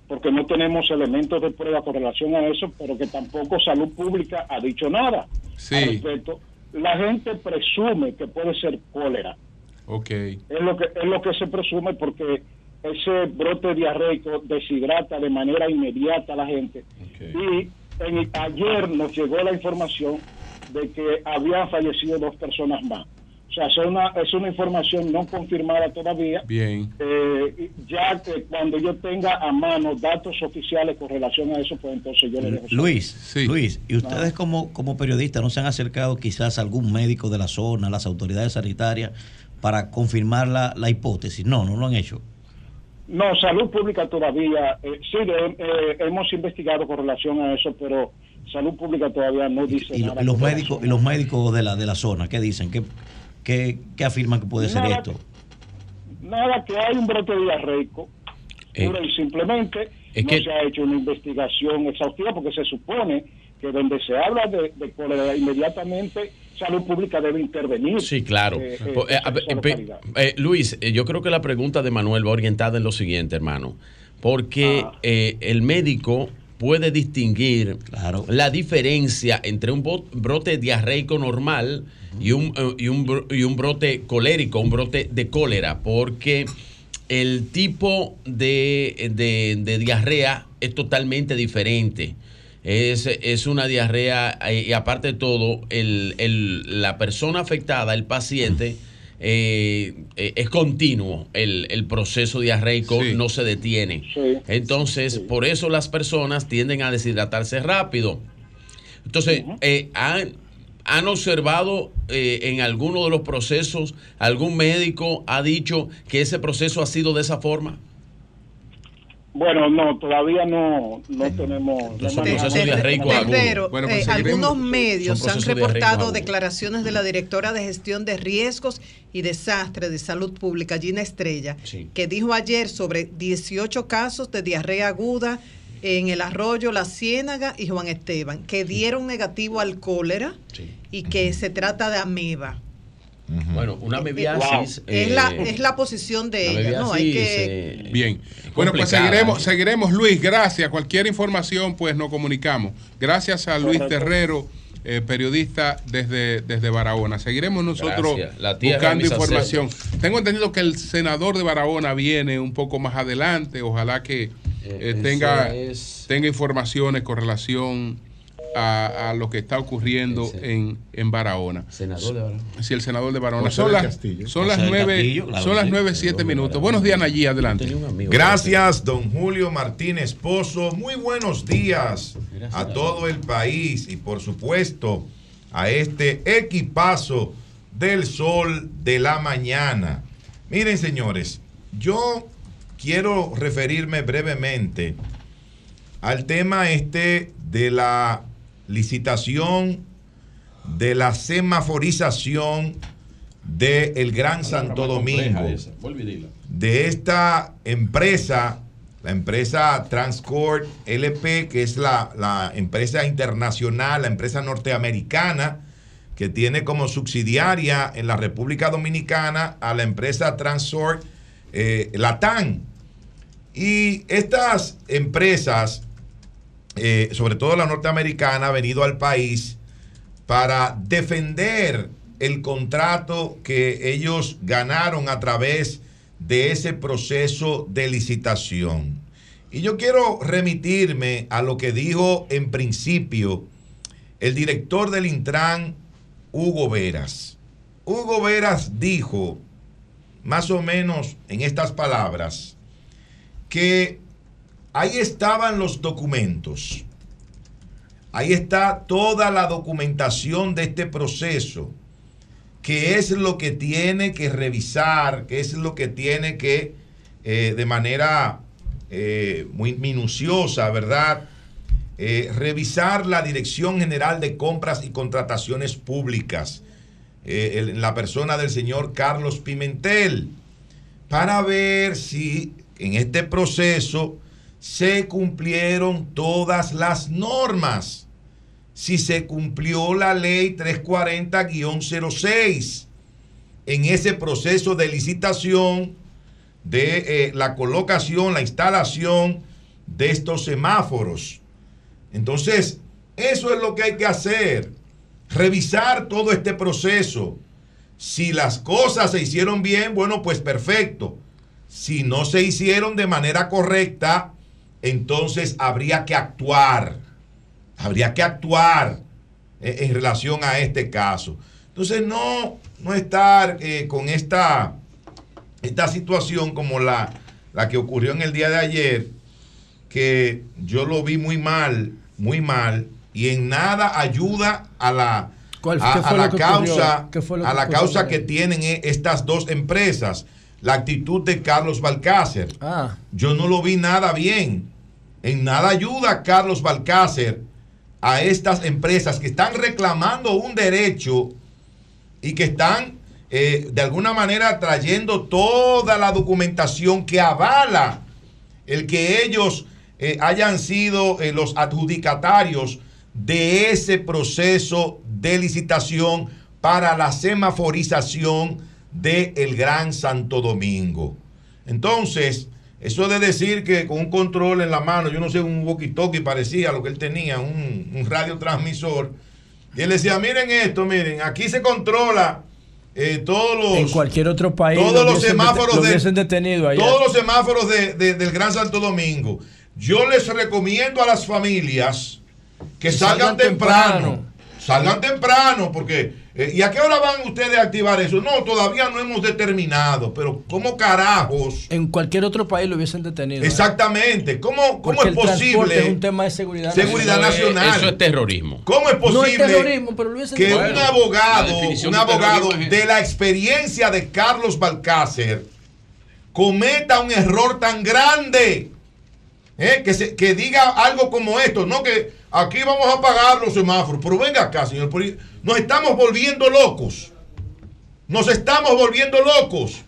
porque no tenemos elementos de prueba con relación a eso, pero que tampoco Salud Pública ha dicho nada Sí. al respecto. La gente presume que puede ser cólera. Ok. Es lo que es lo que se presume porque ese brote diarreico deshidrata de manera inmediata a la gente. Y en- ayer nos llegó la información de que habían fallecido dos personas más. O sea, es una, es una información no confirmada todavía. Bien. Eh, ya que cuando yo tenga a mano datos oficiales con relación a eso, pues entonces yo le dejo. Luis, Luis, ¿y ustedes como, como periodistas no se han acercado quizás a algún médico de la zona, a las autoridades sanitarias, para confirmar la, la hipótesis? No, no lo han hecho. No, salud pública todavía, eh, sí, de- eh, hemos investigado con relación a eso, pero salud pública todavía no dice Y, nada. y los médicos y los médicos de la de la zona, ¿qué dicen? ¿Qué, qué, qué afirman que puede ser esto? Nada, que hay un brote diarreico, Eh, y simplemente es no que- se ha hecho una investigación exhaustiva porque se supone que donde se habla de, de cólera inmediatamente salud pública debe intervenir. Sí, claro. eh, eh, Po- eh, eh, Luis, eh, yo creo que la pregunta de Manuel va orientada en lo siguiente, hermano. Porque Ah. eh, el médico puede distinguir la diferencia entre un brote diarreico normal y, un, y, un, y un brote colérico, un brote de cólera, porque el tipo de, de- de diarrea es totalmente diferente. Es, es una diarrea eh, y aparte de todo, el, el- la persona afectada, el paciente, eh, eh, es continuo. El, el proceso diarreico no se detiene. Entonces, por eso las personas tienden a deshidratarse rápido. Entonces, eh, ¿han, han observado eh, en alguno de los procesos, algún médico ha dicho que ese proceso ha sido de esa forma? Bueno, no, todavía no, no tenemos... Bueno, eh, pues algunos medios han reportado declaraciones de la directora de gestión de riesgos y desastres de salud pública, Gina Estrella, que dijo ayer sobre 18 casos de diarrea aguda en el arroyo La Ciénaga y Juan Esteban, que dieron negativo al cólera y que se trata de ameba. Bueno, una amebiasis. es, la, eh, es la posición de la ella, ¿no? Hay que... eh, Bien. Bueno, pues seguiremos, seguiremos. Luis, gracias. Cualquier información, pues nos comunicamos. Gracias a Luis Correcto. Terrero, eh, periodista desde, desde Barahona. Seguiremos nosotros. La buscando información. Tengo entendido que el senador de Barahona viene un poco más adelante. Ojalá que eh, tenga, es- tenga informaciones con relación a, a lo que está ocurriendo en, en Barahona. Senador de Barahona. Sí, el senador de Barahona. José Son las, son las nueve, Castillo, claro, son las nueve, siete minutos. Buenos días, allí adelante. Gracias, don Julio Martínez Pozo. Muy buenos días a todo el país y por supuesto a este equipazo del sol de la mañana. Miren, señores, yo quiero referirme brevemente al tema este de la licitación de la semaforización del el Gran Santo Domingo de esta empresa, la empresa Transcord LP, que es la, la empresa internacional, la empresa norteamericana que tiene como subsidiaria en la República Dominicana a la empresa Transort eh, Latam. Y estas empresas, eh, sobre todo la norteamericana, ha venido al país para defender el contrato que ellos ganaron a través de ese proceso de licitación. Y yo quiero remitirme a lo que dijo en principio el director del Intran, Hugo Veras. Hugo Veras dijo, más o menos en estas palabras, que ahí estaban los documentos, ahí está toda la documentación de este proceso, que es lo que tiene que revisar, que es lo que tiene que, eh, de manera eh, muy minuciosa, ¿verdad? Eh, revisar la Dirección General de Compras y Contrataciones Públicas, en la persona del señor Carlos Pimentel, para ver si en este proceso se cumplieron todas las normas, si se cumplió la ley 340-06 en ese proceso de licitación de eh, la colocación, la instalación de estos semáforos. Entonces, eso es lo que hay que hacer, revisar todo este proceso. Si las cosas se hicieron bien, bueno, pues perfecto. Si no se hicieron de manera correcta, entonces habría que actuar. Habría que actuar en, relación a este caso. Entonces, no, no estar eh, con esta, esta situación como la, la que ocurrió en el día de ayer, que yo lo vi muy mal, muy mal, y en nada ayuda a la, a, la causa, a la causa que tienen e, estas dos empresas la actitud de Carlos Balcácer. Ah. Yo no lo vi nada bien. En nada ayuda Carlos Balcácer a estas empresas que están reclamando un derecho y que están eh, de alguna manera trayendo toda la documentación que avala el que ellos eh, hayan sido eh, los adjudicatarios de ese proceso de licitación para la semaforización de el Gran Santo Domingo. Entonces, eso de decir que con un control en la mano, yo no sé, un walkie-talkie parecía lo que él tenía, un, un radiotransmisor, y él decía, miren esto, miren, aquí se controla eh, todos los... En cualquier otro país. Todos los semáforos de, detenido Todos los semáforos del Gran Santo Domingo. Yo les recomiendo a las familias que, salgan, temprano. Salgan temprano porque eh, ¿Y a qué hora van ustedes a activar eso? No, todavía no hemos determinado, pero ¿cómo carajos? En cualquier otro país lo hubiesen detenido. ¿eh? Exactamente. ¿Cómo, cómo es posible? Es un tema de seguridad, seguridad nacional. Eso es terrorismo. ¿Cómo es posible que un abogado, un abogado de, la experiencia de Carlos Balcácer cometa un error tan grande? ¿Eh? Que, se, que diga algo como esto, no que aquí vamos a pagar los semáforos, pero venga acá, señor nos estamos volviendo locos. Nos estamos volviendo locos.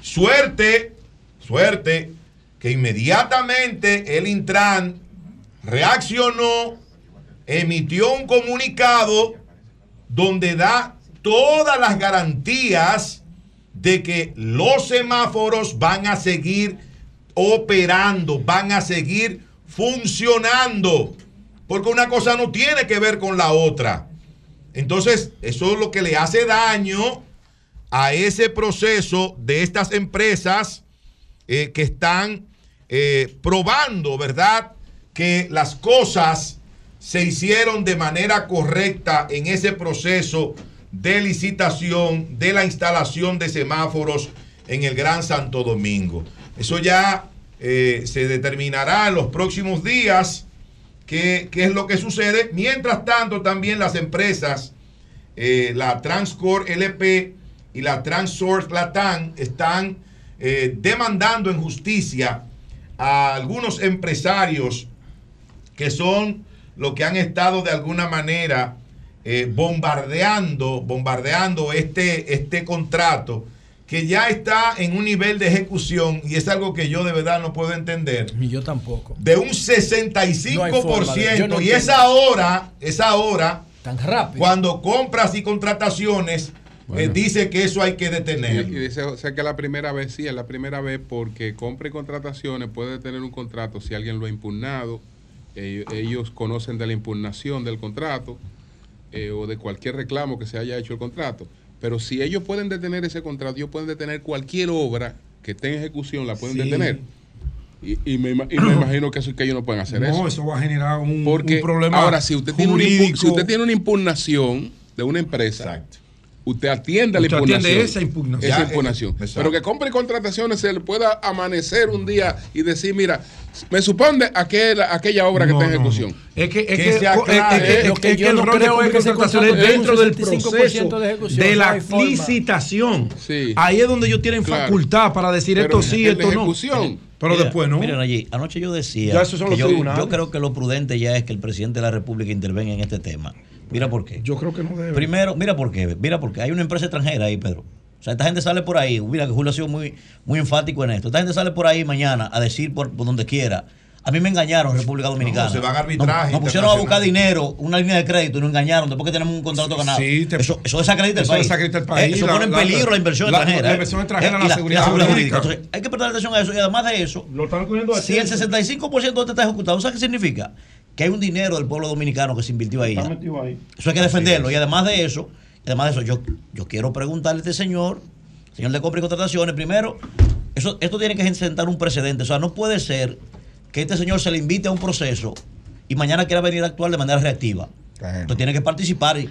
Suerte, suerte, que inmediatamente el Intran reaccionó, emitió un comunicado donde da todas las garantías de que los semáforos van a seguir operando, van a seguir funcionando, porque una cosa no tiene que ver con la otra. Entonces, eso es lo que le hace daño a ese proceso de estas empresas eh, que están eh, probando, ¿verdad? Que las cosas se hicieron de manera correcta en ese proceso de licitación de la instalación de semáforos en el Gran Santo Domingo. Eso ya eh, se determinará en los próximos días qué, es lo que sucede. Mientras tanto, también las empresas, eh, la Transcore LP y la Transsource Latam, están eh, demandando en justicia a algunos empresarios que son los que han estado de alguna manera eh, bombardeando, bombardeando este, este contrato que ya está en un nivel de ejecución, y es algo que yo de verdad no puedo entender. Ni yo tampoco. De un 65%. y es ahora, es ahora Tan rápido. Cuando compras y contrataciones, eh, dice que eso hay que detener. Y, dice, o sea que la primera vez, sí, es la primera vez porque compra y contrataciones puede tener un contrato si alguien lo ha impugnado, ellos, conocen de la impugnación del contrato eh, o de cualquier reclamo que se haya hecho el contrato. Pero si ellos pueden detener ese contrato, ellos pueden detener cualquier obra que esté en ejecución, la pueden detener. Y, me, imagino que, eso, que ellos no pueden hacer eso. No, eso va a generar un, Porque, problema. Ahora, si usted, tiene una, si usted tiene una impugnación de una empresa, usted atiende a la impugnación. esa impugnación. Esa impugnación. Pero que compre contrataciones se le pueda amanecer un día y decir, mira, me supone aquella, aquella obra que está en ejecución. Es que, es que, que, es que el rol de contratación es dentro del proceso de, la licitación. Ahí es donde ellos tienen facultad para decir esto sí, esto no. Pero después no. Miren allí, anoche yo decía. yo, creo que lo prudente ya es que el presidente de la República intervenga en este tema. Mira por qué. Yo creo que no debe. Primero, mira por qué. Mira por qué. Hay una empresa extranjera ahí, Pedro. O sea, esta gente sale por ahí. Mira que Julio ha sido muy, muy enfático en esto. Esta gente sale por ahí mañana a decir por, donde quiera. A mí me engañaron en República Dominicana. No, se van a arbitraje. Nos, pusieron a buscar dinero, una línea de crédito y nos engañaron después que tenemos un contrato ganado. Sí, eso, eso desacredita el país. el país. eso pone en peligro la, inversión extranjera. La inversión extranjera, la, seguridad, jurídica. Entonces, hay que prestar atención a eso. Y además de eso, si el 65% de este está ejecutado, ¿sabes qué significa? Que hay un dinero del pueblo dominicano que se invirtió ahí. Eso hay que defenderlo. Y además de eso, además de eso, yo, yo quiero preguntarle a este señor, señor de compra y contrataciones, primero, eso, esto tiene que sentar un precedente. O sea, no puede ser que este señor se le invite a un proceso y mañana quiera venir a actuar de manera reactiva. Entonces tiene que participar y,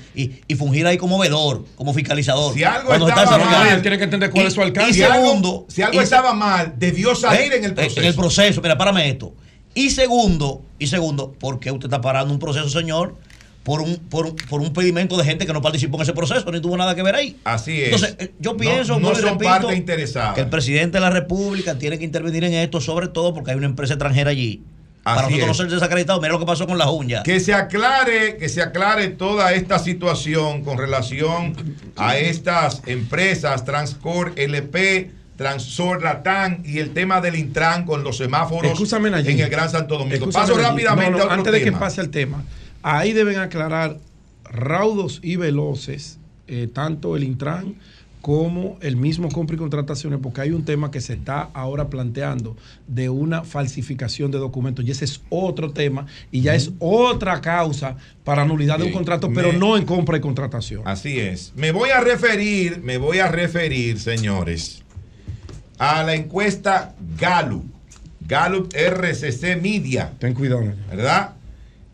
y, fungir ahí como vedor, como fiscalizador. Si algo estaba mal, tiene que entender cuál es su alcance. Y, segundo, si algo, estaba mal, debió salir en el proceso. En el proceso, mira, párame esto. Y segundo, y segundo, ¿por qué usted está parando un proceso, señor? Por un, por, por un pedimento de gente que no participó en ese proceso, ni tuvo nada que ver ahí. Así es. Entonces, eh, yo pienso no, son parte interesada. que el presidente de la República tiene que intervenir en esto, sobre todo porque hay una empresa extranjera allí. para nosotros no ser desacreditados, mira lo que pasó con la Junta. Que se aclare, que se aclare toda esta situación con relación a estas empresas, Transcor, LP, Transor Latán y el tema del Intran con los semáforos en el Gran Santo Domingo. Paso rápidamente a otro Antes de que pase el tema, ahí deben aclarar raudos y veloces, eh, tanto el Intran como el mismo compra y contrataciones, porque hay un tema que se está ahora planteando de una falsificación de documentos, y ese es otro tema, y ya es otra causa para nulidad de un contrato, pero no en compra y contratación. Así es. Me voy a referir, me voy a referir, señores, a la encuesta Gallup. Gallup RCC Media. Ten cuidado. ¿Verdad?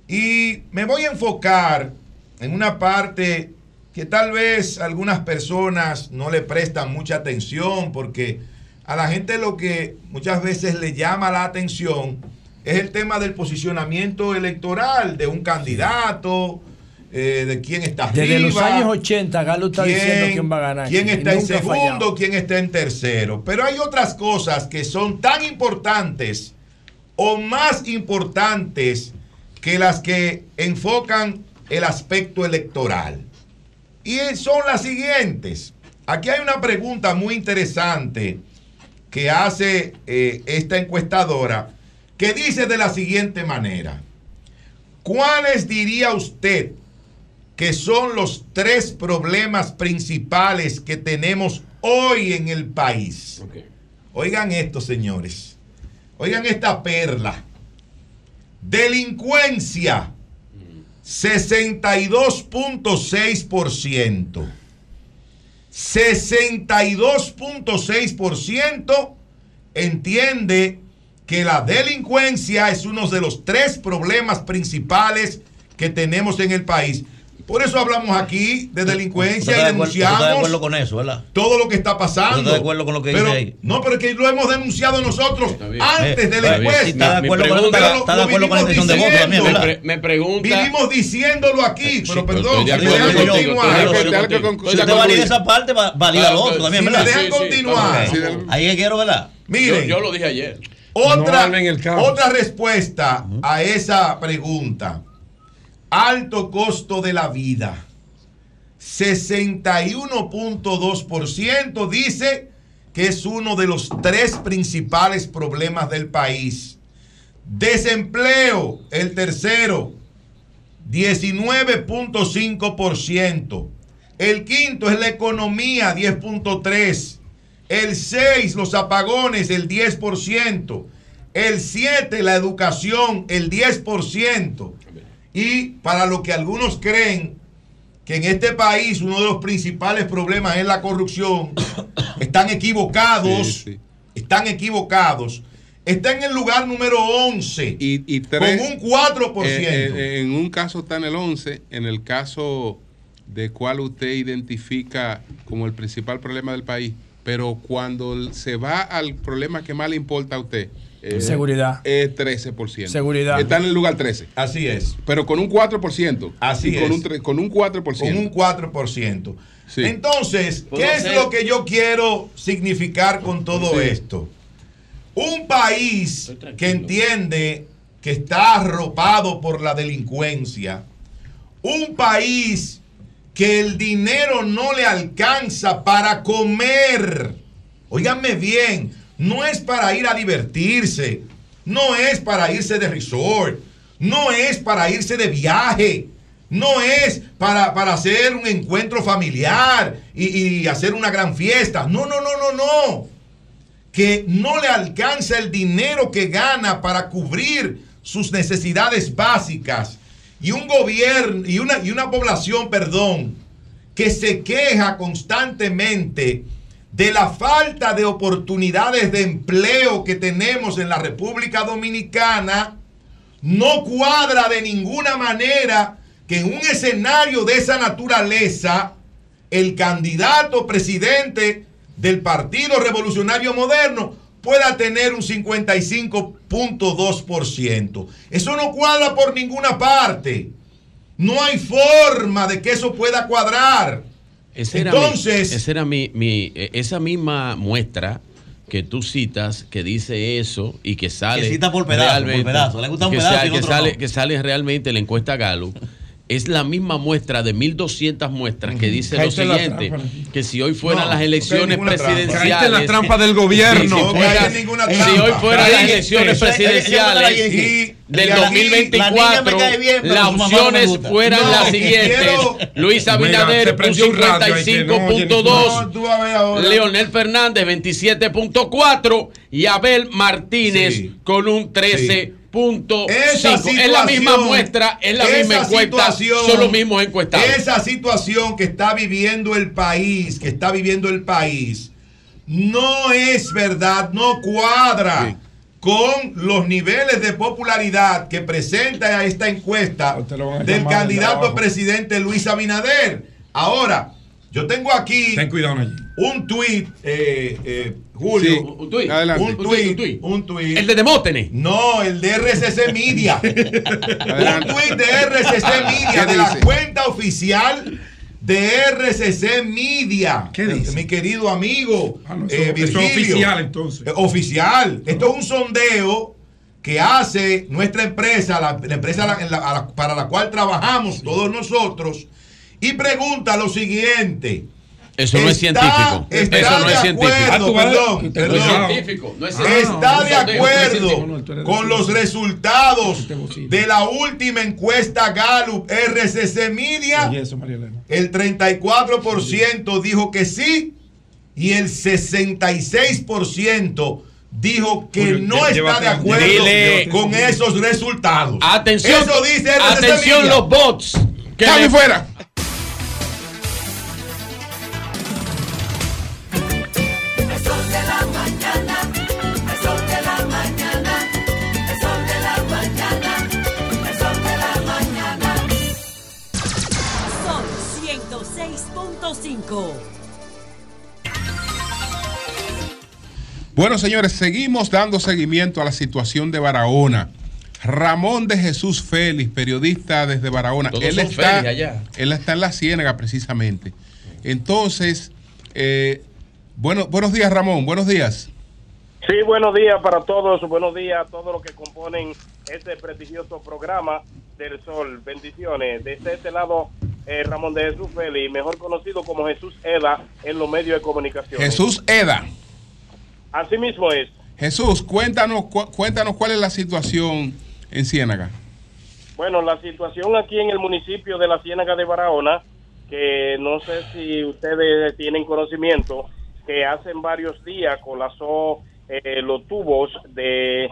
Y me voy a enfocar en una parte que tal vez algunas personas no le prestan mucha atención porque a la gente lo que muchas veces le llama la atención es el tema del posicionamiento electoral de un candidato, eh, de quién está Desde los años 80, Galo está diciendo quién va a ganar. Quién está en segundo, quién está en tercero. Pero hay otras cosas que son tan importantes o más importantes que las que enfocan el aspecto electoral. Y son las siguientes. Aquí hay una pregunta muy interesante que hace eh, esta encuestadora que dice de la siguiente manera. ¿Cuáles diría usted que son los tres problemas principales que tenemos hoy en el país. Oigan esto, señores. Oigan esta perla. Delincuencia, 62.6%. 62.6% entiende que la delincuencia es uno de los tres problemas principales que tenemos en el país. Por eso hablamos aquí de delincuencia y denunciamos. de acuerdo con eso, ¿verdad? Todo lo que está pasando. de acuerdo con lo que pero, dice ahí? No, pero es que lo hemos denunciado nosotros antes de la encuesta. Está de acuerdo, con, la intención de voto también, ¿verdad? Me pregunta. Vivimos diciéndolo aquí, pero perdón, si me dejan continuar. Si usted valida esa parte, valida lo otro también, ¿verdad? Si me dejan continuar. Ahí es quiero, ¿verdad? Miren. Yo lo dije ayer. Otra, otra respuesta a esa pregunta alto costo de la vida. 61.2% dice que es uno de los tres principales problemas del país. Desempleo, el tercero. 19.5%. El quinto es la economía, 10.3%. El 6, los apagones, el 10%. El 7, la educación, el 10%. Y para lo que algunos creen que en este país uno de los principales problemas es la corrupción, están equivocados. Están equivocados. Está en el lugar número 11. Y, con un 4%. Eh, eh, en un caso está en el 11, en el caso de cuál usted identifica como el principal problema del país, pero cuando se va al problema que más le importa a usted, eh, seguridad. Es 13%. Seguridad. Está en el lugar 13. Así es. Pero con un 4%. Así con es. Un, con un 4%. Con un 4%. Entonces, ¿qué es lo que yo quiero significar con todo esto? Un país que entiende que está arropado por la delincuencia. Un país que el dinero no le alcanza para comer. Óiganme bien, no es para ir a divertirse, no es para irse de resort, no es para irse de viaje, no es para, hacer un encuentro familiar y, y hacer una gran fiesta. No, no, no, no, no. Que no le alcanza el dinero que gana para cubrir sus necesidades básicas y un gobierno y una, y una población, perdón, que se queja constantemente de la falta de oportunidades de empleo que tenemos en la República Dominicana, no cuadra de ninguna manera que en un escenario de esa naturaleza, el candidato presidente del Partido Revolucionario Moderno pueda tener un 55.2%. Eso no cuadra por ninguna parte. No hay forma de que eso pueda cuadrar. Entonces, era mi, eh, esa misma muestra que tú citas que dice eso y que sale que cita por pedazo, por pedazo. Le gusta un pedazo que, sale, que sale realmente la encuesta Gallup es la misma muestra de 1.200 muestras que dice lo siguiente, que si hoy fueran las elecciones presidenciales... la trampa del gobierno. Si, hoy fueran las elecciones presidenciales del 2024, las opciones fueran las siguientes. Luis Abinader, un 55.2, Leonel Fernández, 27.4 y Abel Martínez con un 13 punto Es la misma muestra, es la misma encuesta, son los mismos encuestados. Esa situación que está viviendo el país, que está viviendo el país, no es verdad, no cuadra. con los niveles de popularidad que presenta esta encuesta del candidato presidente Luis Abinader. Ahora, yo tengo aquí un tuit, eh, eh, Julio. un tuit. Un tuit. Un tuit. El de Demóstenes. No, el de RCC Media. un tuit de RCC Media, de la cuenta oficial de RCC Media. ¿Qué dice? Mi querido amigo ah, eh, es oficial entonces. oficial. Esto es un sondeo que hace nuestra empresa, la, empresa para la cual trabajamos todos nosotros y pregunta lo siguiente. Eso no es científico. Eso no es científico. Perdón, Está de acuerdo con los resultados de la última encuesta Gallup RCC Media. El 34% dijo que sí y el 66% dijo que no está de acuerdo con esos resultados. Atención, Eso dice atención los bots. Que fuera. Bueno, señores, seguimos dando seguimiento a la situación de Barahona. Ramón de Jesús Félix, periodista desde Barahona. él, está, él está en la Ciénaga precisamente. Entonces, eh, bueno, buenos días Ramón, buenos días. Sí, buenos días para todos, buenos días a todos los que componen este prestigioso programa del Sol. Bendiciones. Desde este lado, eh, Ramón de Jesús Félix, mejor conocido como Jesús Eda en los medios de comunicación. Jesús Eda. Así mismo es. Jesús, cuéntanos, cuéntanos cuál es la situación en Ciénaga. Bueno, la situación aquí en el municipio de la Ciénaga de Barahona, que no sé si ustedes tienen conocimiento, que hace varios días colapsó eh, los tubos de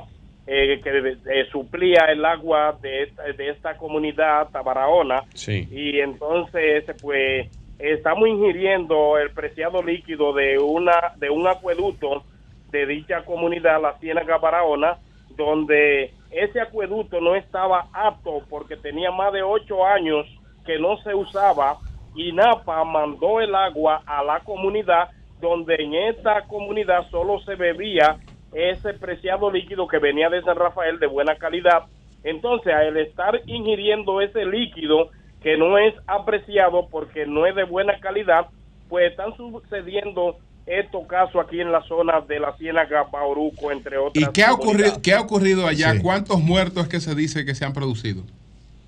eh, que suplía el agua de esta, de esta comunidad Barahona. Sí. Y entonces, pues, estamos ingiriendo el preciado líquido de una de un acueducto de dicha comunidad, la Ciénaga Barahona, donde ese acueducto no estaba apto porque tenía más de ocho años que no se usaba y NAPA mandó el agua a la comunidad donde en esta comunidad solo se bebía ese preciado líquido que venía de San Rafael de buena calidad. Entonces, al estar ingiriendo ese líquido que no es apreciado porque no es de buena calidad, pues están sucediendo estos casos aquí en la zona de la Ciénaga Bauruco, entre otras. ¿Y qué ha ocurrido, qué ha ocurrido allá? ¿Cuántos muertos es que se dice que se han producido?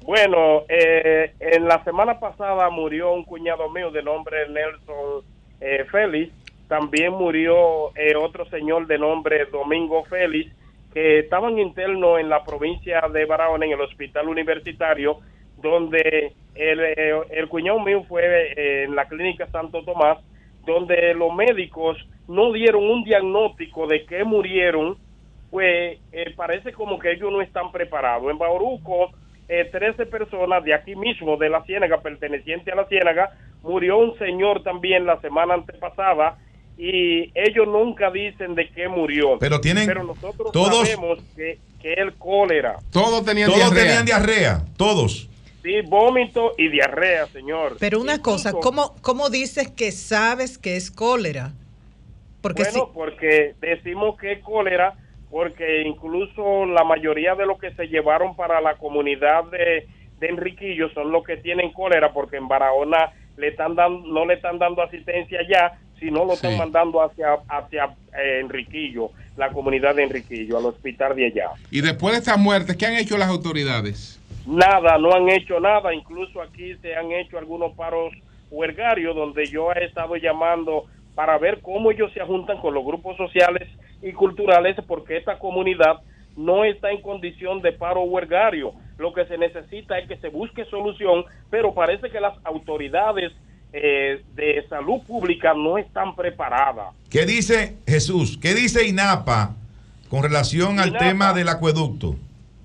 Bueno, eh, en la semana pasada murió un cuñado mío de nombre Nelson eh, Félix. También murió eh, otro señor de nombre Domingo Félix, que estaban internos en la provincia de Barahona, en el hospital universitario, donde el, el cuñado mío fue en la clínica Santo Tomás, donde los médicos no dieron un diagnóstico de qué murieron, pues parece como que ellos no están preparados. En Bauruco eh, 13 personas de aquí mismo, de la Ciénaga, perteneciente a la Ciénaga. Murió un señor también la semana antepasada y ellos nunca dicen de qué murió. Pero tienen Pero nosotros todos- sabemos que, que el cólera. Todos tenían Todos diarrea. tenían diarrea, todos. Sí, vómito y diarrea, señor. Pero una cosa, ¿cómo, ¿cómo dices que sabes que es cólera? Porque bueno, porque decimos que es cólera, porque incluso la mayoría de los que se llevaron para la comunidad de, de Enriquillo son los que tienen cólera, porque en Barahona le están dando, no le están dando asistencia ya, sino lo están Sí. mandando hacia, hacia eh, Enriquillo, la comunidad de Enriquillo, al hospital de allá. Y después de estas muertes, ¿qué han hecho las autoridades? Nada, no han hecho nada. Incluso aquí se han hecho algunos paros huelgarios donde yo he estado llamando para ver cómo ellos se juntan con los grupos sociales y culturales porque esta comunidad no está en condición de paro huelgario. Lo que se necesita es que se busque solución, pero parece que las autoridades eh, de salud pública no están preparadas. ¿Qué dice Jesús? ¿Qué dice INAPA con relación al tema del acueducto?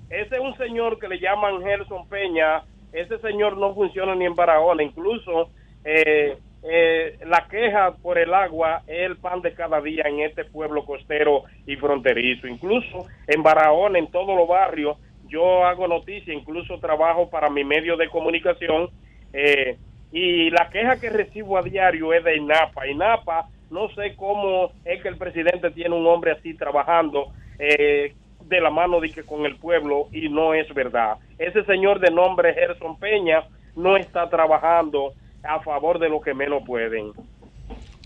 Ese es un señor que le llaman Gerson Peña. Ese señor no funciona ni en Barahona. Incluso eh, eh, la queja por el agua es el pan de cada día en este pueblo costero y fronterizo. Incluso en Barahona, en todos los barrios, yo hago noticia, incluso trabajo para mi medio de comunicación. eh, y la queja que recibo a diario es de INAPA. INAPA, no sé cómo es que el presidente tiene un hombre así trabajando. eh, de la mano de que con el pueblo y no es verdad. Ese señor de nombre Gerson Peña no está trabajando a favor de los que menos pueden.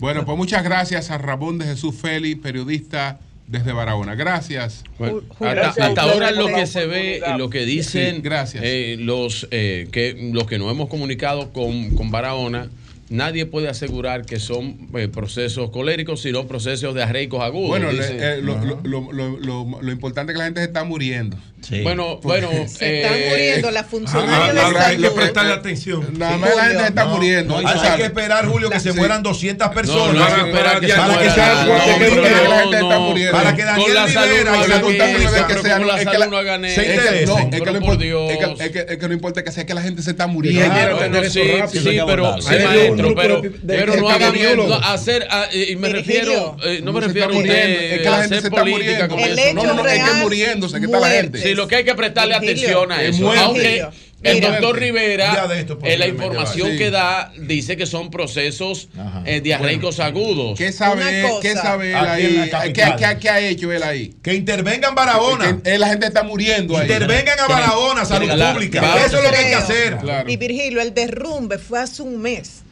Bueno, pues muchas gracias a Ramón de Jesús Félix, periodista desde Barahona. Gracias. Hasta, hasta ahora lo que se ve y lo que dicen Sí, gracias. eh, los eh, que los que nos hemos comunicado con, con Barahona, nadie puede asegurar que son eh, procesos coléricos, sino procesos diarreicos agudos. Bueno, le- dicen. eh, lo, lo- lo- lo- lo- lo importante es que la gente se está muriendo. Bueno, bueno. Se están eh, muriendo las funcionarias de Ah, salud. hay que prestarle atención. Nada más la gente está No, muriendo. no, hay, que esperar, Julio, que se Sí. mueran 200 personas. no hay que esperar que se para que mueran. sea No, cuatro pero mil no, que la gente no, está muriendo. Para que Daniel la salud Rivera no y la pero que sea- con la es que salud la- no hagan es que- eso. no, es que no importa que sea que la gente se está muriendo. Sí, sí, pero, sí, maestro, pero, no hagan eso, hacer, ah, y me refiero, eh, no me se refiero a usted es que la gente hacer se está política muriendo. con eso. No, no, no, es que muriéndose, que está la gente. Sí, lo que hay que prestarle Virgilio, atención a es eso. Aunque Virgilio, el doctor Rivera, en la información. Sí. que da, dice que son procesos eh, diarreicos agudos. ¿Qué sabe. ¿qué sabe él Aquí en la ahí? ¿Qué, qué- qué ha hecho él ahí? Que intervengan Barahona. Que- que la gente está muriendo ahí. Intervengan a Barahona, salud pública. claro. Eso es lo que hay que hacer. Claro. Y Virgilio, el derrumbe fue hace un mes.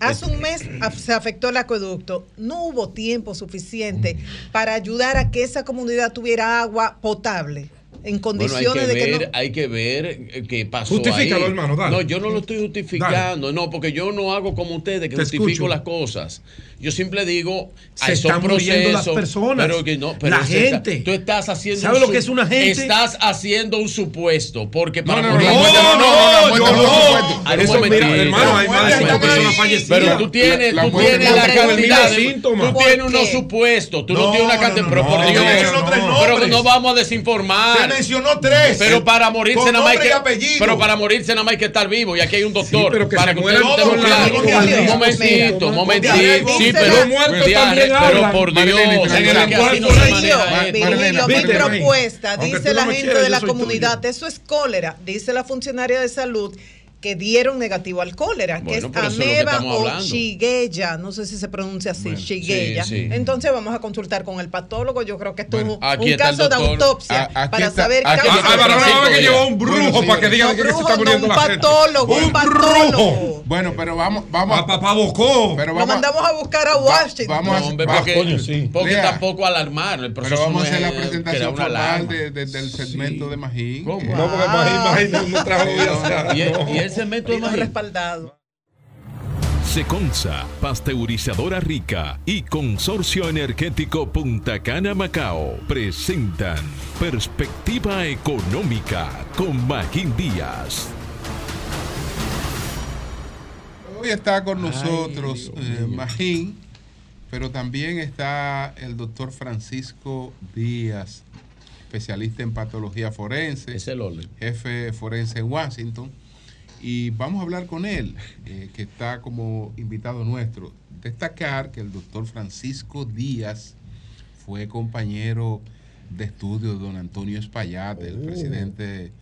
Hace un mes se afectó el acueducto. No hubo tiempo suficiente para ayudar a que esa comunidad tuviera agua potable. En condiciones de que no... Hay que ver eh, qué pasó Justifícalo, hermano, dale. No, yo no lo estoy justificando, no, porque yo no hago como ustedes, que justifico las cosas. Yo siempre digo, se están muriendo las personas. Pero que no, pero la gente. tú estás haciendo. ¿Sabes lo que es una gente? Estás haciendo un supuesto. Porque para no, no, no, no, no, no, no, Eso, mira, hermano, hay más de cinco personas fallecidas. Pero tú tienes, tú tienes la cantidad. Tú tienes unos supuestos. Tú no tienes una cantidad. Pero por Dios. Pero no vamos a desinformar. Mencionó tres. Pero para morirse nada más que. Pero para morirse nada más hay que estar vivo. Y aquí hay un doctor. Para que ustedes estén claros. Un momentito, un momentito. Sí, pero pero por Dios, mi propuesta, dice la gente de la comunidad, eso es cólera, dice la funcionaria de salud que dieron negativo al cólera, que es ameba o shigella, no sé si se pronuncia así, shigella. Entonces vamos a consultar con el patólogo, yo creo que esto es un, caso de autopsia para saber qué Ahora que llevó un brujo para que diga que se está muriendo un patólogo, un patólogo. Bueno, pero vamos vamos a papá Bocó. Pero Lo mandamos a buscar a Washington. Vamos a hombre, porque, porque tampoco alarmar, el Pero vamos a hacer la presentación formal del segmento de Magín. ¿Cómo? No, porque Magín no trajo y cemento más respaldado. Seconza, pasteurizadora rica y Consorcio Energético Punta Cana Macao presentan Perspectiva Económica con Magín Díaz. Hoy está con nosotros eh, Magín, pero también está el doctor Francisco Díaz, especialista en patología forense, es el jefe forense en Washington y vamos a hablar con él, eh, que está como invitado nuestro. Destacar que el doctor Francisco Díaz fue compañero de estudio de don Antonio Espaillat, el oh. presidente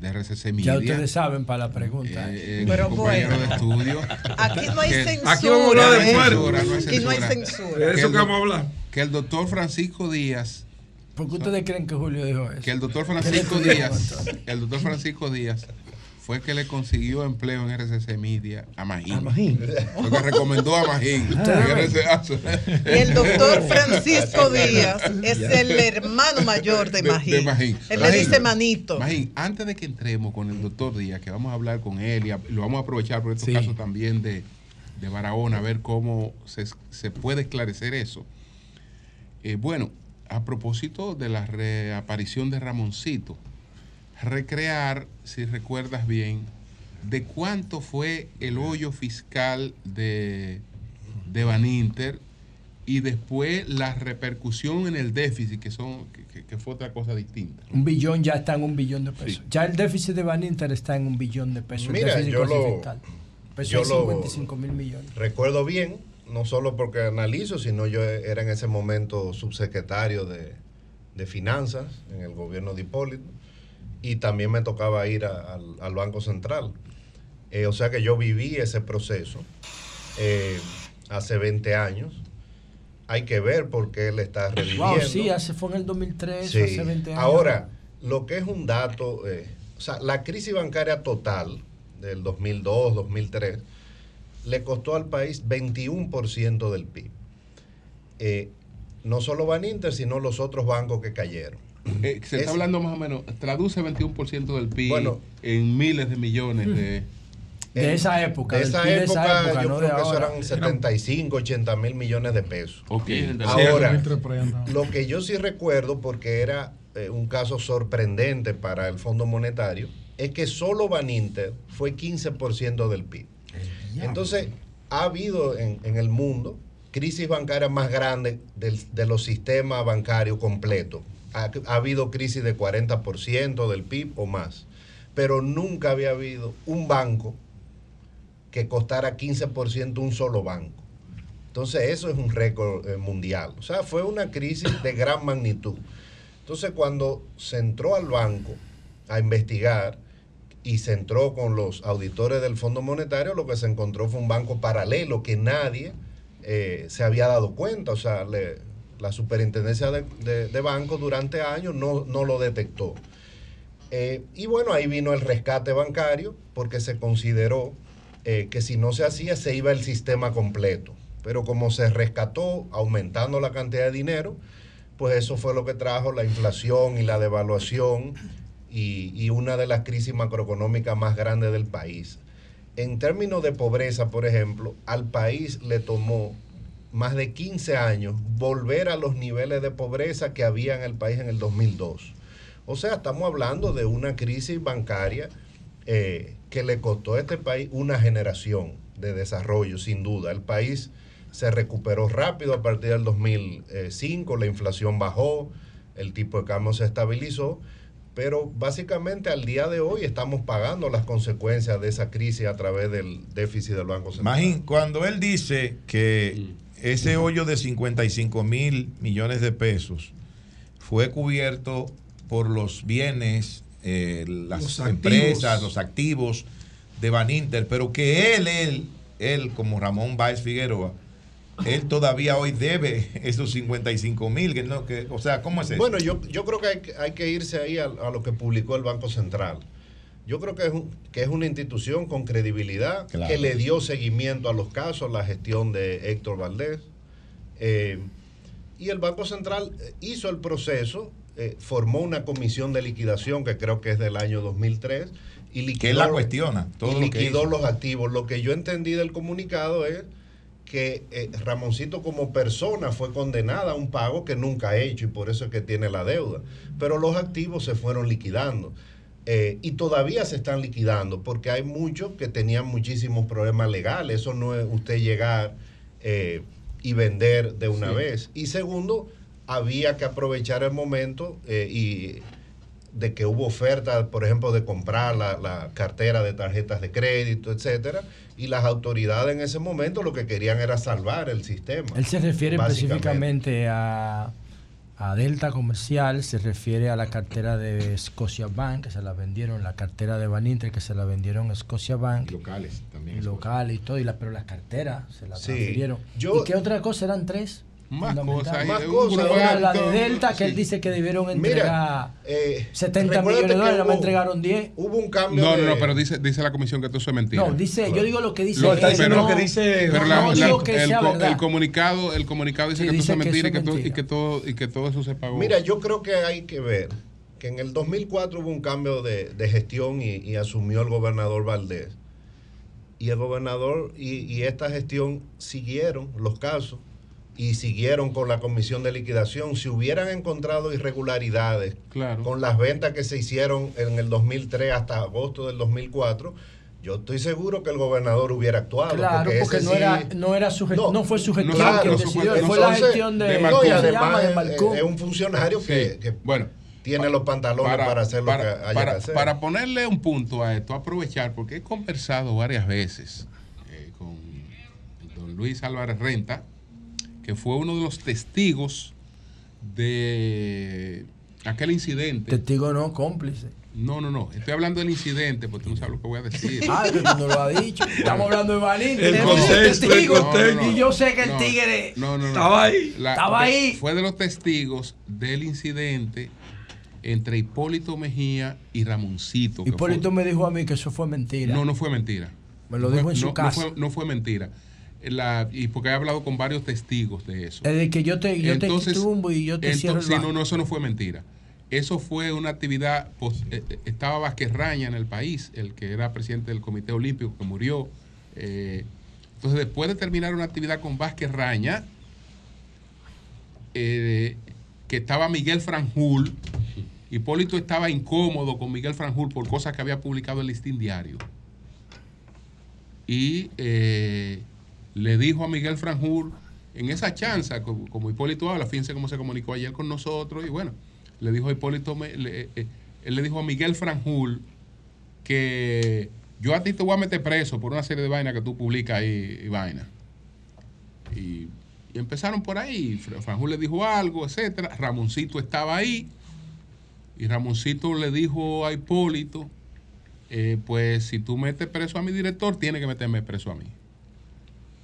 de RCC Media. Ya ustedes saben para la pregunta. Eh, eh, Pero compañero de estudio. Aquí no hay censura. Aquí vamos a hablar de censura, no hay censura. Aquí no hay censura. eso que vamos a hablar. Que el doctor Francisco Díaz ¿Por qué ustedes creen que Julio dijo eso? Que el doctor Francisco Díaz, el doctor Francisco Díaz fue que le consiguió empleo en RCC Media a Magín. A Magín. Que recomendó a Magín. Ah. y el doctor Francisco Díaz es el hermano mayor de Magín. Él le dice manito. Magín, antes de que entremos con el doctor Díaz, que vamos a hablar con él y lo vamos a aprovechar por estos casos también de, de Barahona, a ver cómo se, puede esclarecer eso. Eh, bueno, a propósito de la reaparición de Ramoncito, recrear, si recuerdas bien, de cuánto fue el hoyo fiscal de, de Baninter y después la repercusión en el déficit, que, son, que, fue otra cosa distinta. Un billón ya está en un billón de pesos. Ya el déficit de Baninter está en un billón de pesos. Mira, yo lo, yo 55 mil millones. Recuerdo bien, no solo porque analizo, sino yo era en ese momento subsecretario de, de Finanzas en el gobierno de Hipólito y también me tocaba ir al Banco Central. Eh, o sea que yo viví ese proceso eh, hace 20 años. Hay que ver por qué él está reviviendo. sí, hace, fue en el 2003, hace 20 años. Ahora, lo que es un dato, eh, o sea, la crisis bancaria total del 2002, 2003, le costó al país 21% del PIB. no solo Baninter, sino los otros bancos que cayeron. Eh, se está hablando más o menos, traduce 21% del PIB en miles de millones de... De esa época. De esa, época, yo creo que eso eran 75, 80 mil millones de pesos. Ahora, lo que yo sí recuerdo, porque era eh, un caso sorprendente para el Fondo Monetario, es que solo Baninter fue 15% del PIB. Entonces, ha habido en, en, el mundo crisis bancarias más grandes de los sistemas bancarios completos ha, habido crisis de 40% del PIB o más, pero nunca había habido un banco que costara 15% un solo banco. Entonces eso es un récord eh, mundial. O sea, fue una crisis de gran magnitud. Entonces cuando se entró al banco a investigar y se entró con los auditores del Fondo Monetario, lo que se encontró fue un banco paralelo que nadie eh, se había dado cuenta. O sea, le, la superintendencia de, de, bancos durante años no, lo detectó. Eh, y bueno, ahí vino el rescate bancario porque se consideró eh, que si no se hacía se iba el sistema completo. Pero como se rescató aumentando la cantidad de dinero, pues eso fue lo que trajo la inflación y la devaluación y, y una de las crisis macroeconómicas más grandes del país. En términos de pobreza, por ejemplo, al país le tomó más de 15 años volver a los niveles de pobreza que había en el país en el 2002. O sea, estamos hablando de una crisis bancaria eh, que le costó a este país una generación de desarrollo, sin duda. El país se recuperó rápido a partir del 2005, la inflación bajó, el tipo de cambio se estabilizó, pero básicamente al día de hoy estamos pagando las consecuencias de esa crisis a través del déficit del Banco Central. Imagín, cuando él dice que ese hoyo de 55 mil millones de pesos fue cubierto por los bienes, eh, las empresas, los activos de Baninter, pero que él, él, él como Ramón Báez Figueroa, él todavía hoy debe esos 55 mil, que no, que, o sea, ¿cómo es eso? Bueno, yo, yo creo que hay, hay que irse ahí a, lo que publicó el Banco Central. Yo creo que es, que es una institución con credibilidad, que le dio seguimiento a los casos, la gestión de Héctor Valdés. Eh, y el Banco Central eh, hizo el proceso, eh, formó una comisión de liquidación que creo que es del año 2003 y liquidó, que la cuestiona, todo y liquidó los activos. Lo que yo entendí del comunicado es que Ramoncito como persona fue condenada a un pago que nunca ha hecho y por eso es que tiene la deuda. Pero los activos se fueron liquidando. Y todavía se están liquidando porque hay muchos que tenían muchísimos problemas legales. Eso no es usted llegar y vender de una vez. Y segundo, había que aprovechar el momento eh, y de que hubo ofertas, por ejemplo, de comprar la, cartera de tarjetas de crédito, etcétera, y las autoridades en ese momento lo que querían era salvar el sistema. Él se refiere específicamente a, a Delta Comercial, se refiere a la cartera de Scotia Bank, que se la vendieron, la cartera de Baninter, que se la vendieron a Scotia Bank. Locales también. Locales y todo, y la, pero las carteras se las transfirieron. ¿Y qué otra cosa? ¿Eran tres? Más cosas. Más cosas. La de Delta, que él dice que debieron entregar 70 eh, millones de dólares, no me entregaron 10. Hubo un cambio. No, no, no, pero dice, dice la comisión que todo eso es mentira. No, dice, yo digo lo que dice. Lo está diciendo lo que dice. Pero la, el, el, comunicado, el comunicado dice que, todo eso es mentira, y, que todo, y, que todo, y que todo eso se pagó. Mira, yo creo que hay que ver que en el 2004 hubo un cambio de, de gestión y, y, asumió el gobernador Valdés. Y el gobernador y, y esta gestión siguieron los casos y siguieron con la comisión de liquidación, si hubieran encontrado irregularidades con las ventas que se hicieron en el 2003 hasta agosto del 2004, yo estoy seguro que el gobernador hubiera actuado. Claro, porque, no, era, no, era su no, fue su gestión quien decidió, fue la gestión de, de y además es, un funcionario que, bueno, tiene los pantalones para, hacer lo que haya que hacer. Para ponerle un punto a esto, aprovechar, porque he conversado varias veces eh, con don Luis Álvarez Renta, que fue uno de los testigos de aquel incidente. Testigo no, cómplice. No, no, no. Estoy hablando del incidente porque tú no sabes lo que voy a decir. Ah, que tú no lo has dicho. Estamos hablando de Balín. El contexto, el Y yo sé que el tigre estaba ahí. estaba ahí. Fue de los testigos del incidente entre Hipólito Mejía y Ramoncito. Hipólito me dijo a mí que eso fue mentira. No, no fue mentira. Me lo dijo en su casa. No fue, no fue mentira y porque he hablado con varios testigos de eso. Desde que yo te, yo te tumbo y yo te entonces, cierro no, no, eso no fue mentira. Eso fue una actividad, pues, eh, eh, estaba Vázquez Raña en el país, el que era presidente del Comité Olímpico, que murió. Eh, entonces, después de terminar una actividad con Vázquez Raña, que estaba Miguel Franjul, Hipólito estaba incómodo con Miguel Franjul por cosas que había publicado el listín diario. Y le dijo a Miguel Franjul en esa chanza, como, Hipólito habla, fíjense cómo se comunicó ayer con nosotros, y bueno, le dijo a Hipólito, eh, él le dijo a Miguel Franjul que yo a ti te voy a meter preso por una serie de vainas que tú publicas ahí, y vaina. Y, empezaron por ahí, Franjul le dijo algo, etcétera, Ramoncito estaba ahí, y Ramoncito le dijo a Hipólito, eh, pues si tú metes preso a mi director, tiene que meterme preso a mí.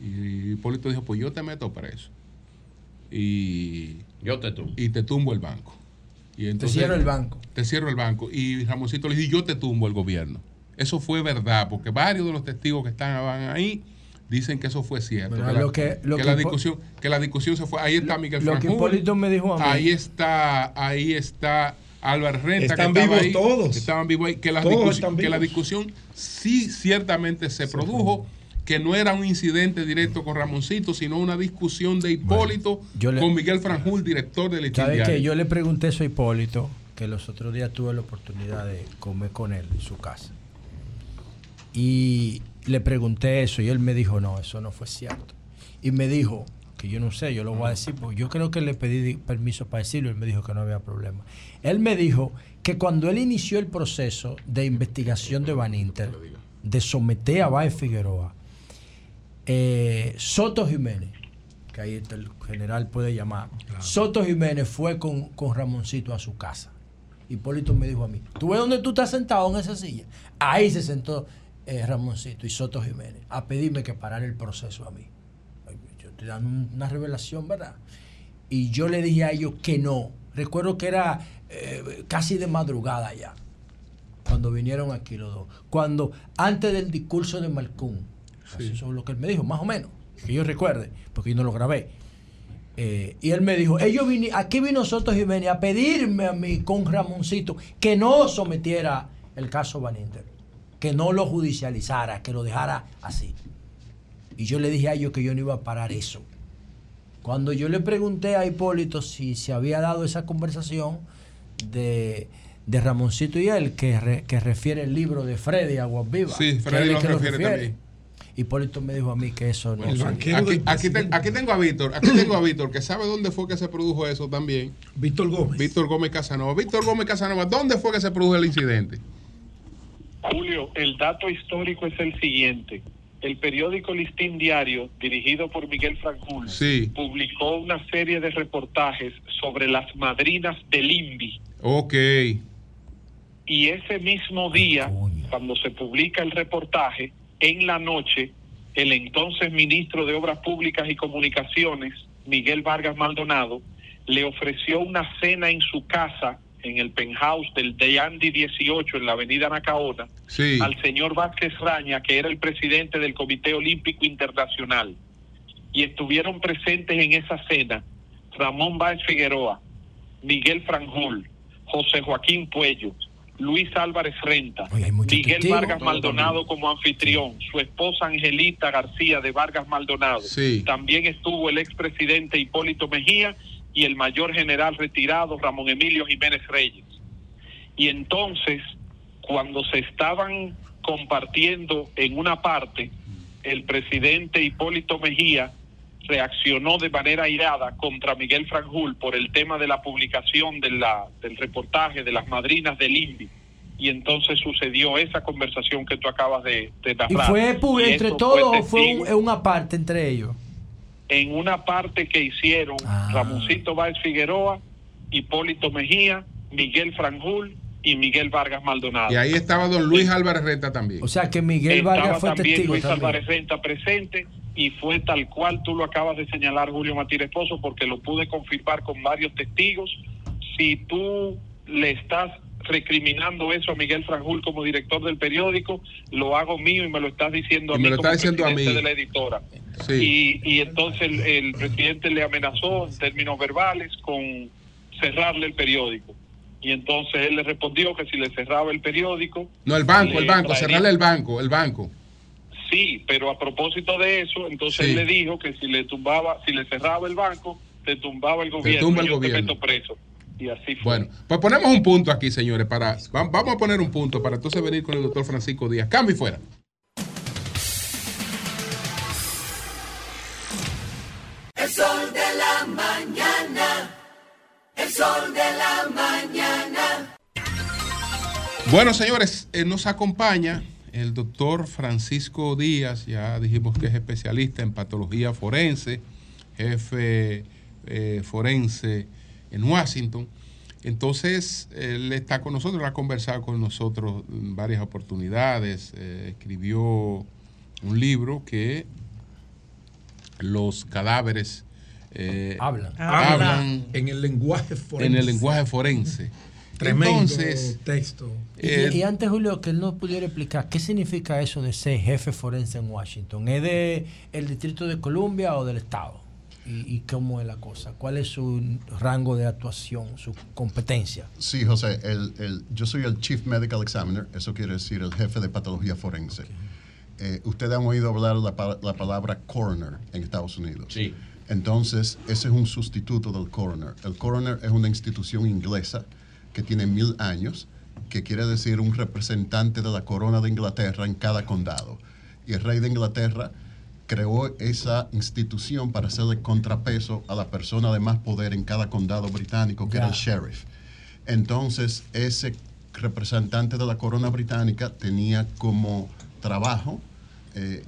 Y Hipólito dijo, pues yo te meto preso. Y yo te tumbo. Y te tumbo el banco. Y entonces, te cierro el banco. Te cierro el banco. Y Ramoncito le dijo, yo te tumbo el gobierno. Eso fue verdad, porque varios de los testigos que estaban ahí dicen que eso fue cierto. Que la, discusión, que la discusión se fue. Ahí está Miguel Lo que me dijo a mí. Ahí está, ahí está Álvaro Renta. Están vivos todos. Estaban vivos ahí. Que la, discusión, que la discusión sí ciertamente se, produjo. Que no era un incidente directo con Ramoncito, sino una discusión de Hipólito con Miguel Franjul, director del ¿Sabes que Yo le pregunté eso a Hipólito, que los otros días tuve la oportunidad de comer con él en su casa. Y le pregunté eso y él me dijo, no, eso no fue cierto. Y me dijo, que yo no sé, yo lo voy a decir, porque yo creo que le pedí permiso para decirlo y él me dijo que no había problema. Él me dijo que cuando él inició el proceso de investigación de Van Inter, de someter a Baez Figueroa, eh, Soto Jiménez, que ahí el general puede llamar, Soto Jiménez fue con, con Ramoncito a su casa. Hipólito me dijo a mí, ¿tú ves dónde tú estás sentado en esa silla? Ahí se sentó eh, Ramoncito y Soto Jiménez a pedirme que parara el proceso a mí. Yo te dan una revelación, ¿verdad? Y yo le dije a ellos que no. Recuerdo que era eh, casi de madrugada ya, cuando vinieron aquí los dos. Cuando, antes del discurso de Malcún, eso es lo que él me dijo, más o menos, que yo recuerde, porque yo no lo grabé. Eh, y él me dijo, ellos vine, aquí vino Soto Jiménez a pedirme a mí con Ramoncito que no sometiera el caso Van Inter que no lo judicializara, que lo dejara así. Y yo le dije a ellos que yo no iba a parar eso. Cuando yo le pregunté a Hipólito si se había dado esa conversación de, Ramoncito y él, que, que refiere el libro de Freddy Aguas Vivas. Sí, Freddy lo, refiere, también. Hipólito me dijo a mí que eso no. Aquí, aquí, tengo a Víctor, aquí tengo a Víctor, que sabe dónde fue que se produjo eso también. Víctor Gómez. Víctor Gómez Casanova. Víctor Gómez Casanova, ¿dónde fue que se produjo el incidente? Julio, el dato histórico es el siguiente. El periódico Listín Diario, dirigido por Miguel Franjul, publicó una serie de reportajes sobre las madrinas del INVI. Ok. Y ese mismo día, cuando se publica el reportaje, en la noche, el entonces ministro de Obras Públicas y Comunicaciones, Miguel Vargas Maldonado, le ofreció una cena en su casa en el penthouse del Andy 18 en la avenida Nacaona al señor Vázquez Raña, que era el presidente del Comité Olímpico Internacional. Y estuvieron presentes en esa cena Ramón Báez Figueroa, Miguel Franjul, José Joaquín Puello, Luis Álvarez Renta, Miguel Vargas Maldonado como anfitrión, su esposa Angelita García de Vargas Maldonado. También estuvo el expresidente Hipólito Mejía y el mayor general retirado Ramón Emilio Jiménez Reyes. Y entonces, cuando se estaban compartiendo en una parte, el presidente Hipólito Mejía reaccionó de manera irada contra Miguel Franjul por el tema de la publicación de la, del reportaje de las madrinas del INVI. Y entonces sucedió esa conversación que tú acabas de, de narrar. ¿Y fue entre todos o fue una parte entre ellos? en una parte que hicieron ah. Ramoncito Báez Figueroa, Hipólito Mejía, Miguel Franjul y Miguel Vargas Maldonado. Y ahí estaba don Luis Álvarez Renta también. O sea que Miguel Vargas fue también testigo Luis Álvarez Renta presente y fue tal cual tú lo acabas de señalar, Julio Matías Esposo, porque lo pude confirmar con varios testigos. Si tú le estás recriminando eso a Miguel Franjul como director del periódico, lo hago mío y me lo estás diciendo a mí como presidente de la editora. Y, entonces el, presidente le amenazó en términos verbales con cerrarle el periódico. Y entonces él le respondió que si le cerraba el periódico... No, el banco, el banco, cerrarle el banco, el banco. Sí, pero a propósito de eso, entonces él le dijo que si le tumbaba, si le cerraba el banco, te tumbaba el gobierno. el gobierno. preso. Y así fue. Bueno, pues ponemos un punto aquí, señores, para vamos a poner un punto para entonces venir con el doctor Francisco Díaz. Cambio y fuera. Sol de la mañana. Bueno, señores, eh, nos acompaña el doctor Francisco Díaz, ya dijimos que es especialista en patología forense, jefe eh, forense en Washington. Entonces, él está con nosotros, ha conversado con nosotros en varias oportunidades, eh, escribió un libro que los cadáveres eh, hablan. hablan en el lenguaje forense. En el lenguaje forense. Tremendo Entonces, texto. Eh, y, antes, Julio, que él nos pudiera explicar qué significa eso de ser jefe forense en Washington. ¿Es de el Distrito de Columbia o del Estado? ¿Y, cómo es la cosa? ¿Cuál es su rango de actuación, su competencia? Sí, José, el, yo soy el Chief Medical Examiner, eso quiere decir el jefe de patología forense. Eh, ustedes han oído hablar la, la palabra coroner en Estados Unidos. Sí. Entonces, ese es un sustituto del coroner. El coroner es una institución inglesa que tiene mil años, que quiere decir un representante de la corona de Inglaterra en cada condado. Y el rey de Inglaterra creó esa institución para hacerle contrapeso a la persona de más poder en cada condado británico, que era el sheriff. Entonces, ese representante de la corona británica tenía como trabajo eh,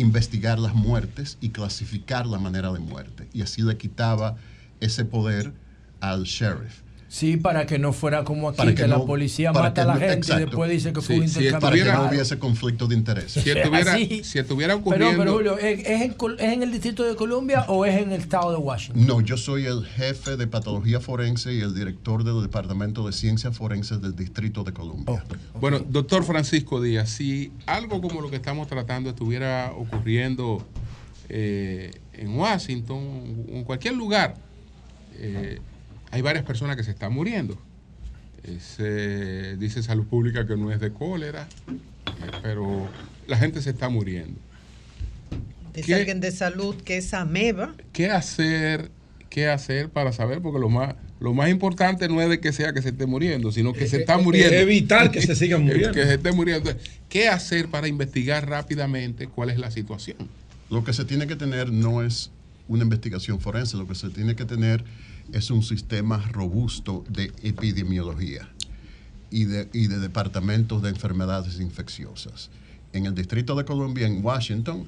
investigar las muertes y clasificar la manera de muerte. Y así le quitaba ese poder al sheriff. Sí, para que no fuera como aquí, que, la policía mata a la gente y después dice que fue un intercambio. para que no hubiese conflicto de interés. Si estuviera, si estuviera ocurriendo... Pero, pero Julio, ¿es, en, ¿es, en, el Distrito de Columbia o es en el estado de Washington? No, yo soy el jefe de patología forense y el director del Departamento de Ciencias Forenses del Distrito de Columbia. Bueno, doctor Francisco Díaz, si algo como lo que estamos tratando estuviera ocurriendo eh, en Washington o en cualquier lugar... Eh, hay varias personas que se están muriendo. dice Salud Pública que no es de cólera, pero la gente se está muriendo. Dice alguien de salud que es ameba. ¿Qué hacer? ¿Qué hacer para saber? Porque lo más, lo más importante no es de que sea que se esté muriendo, sino que se está muriendo. Evitar que se sigan muriendo. que se esté muriendo. ¿Qué hacer para investigar rápidamente cuál es la situación? Lo que se tiene que tener no es una investigación forense, lo que se tiene que tener es un sistema robusto de epidemiología y de, de departamentos de enfermedades infecciosas. En el Distrito de Columbia, en Washington,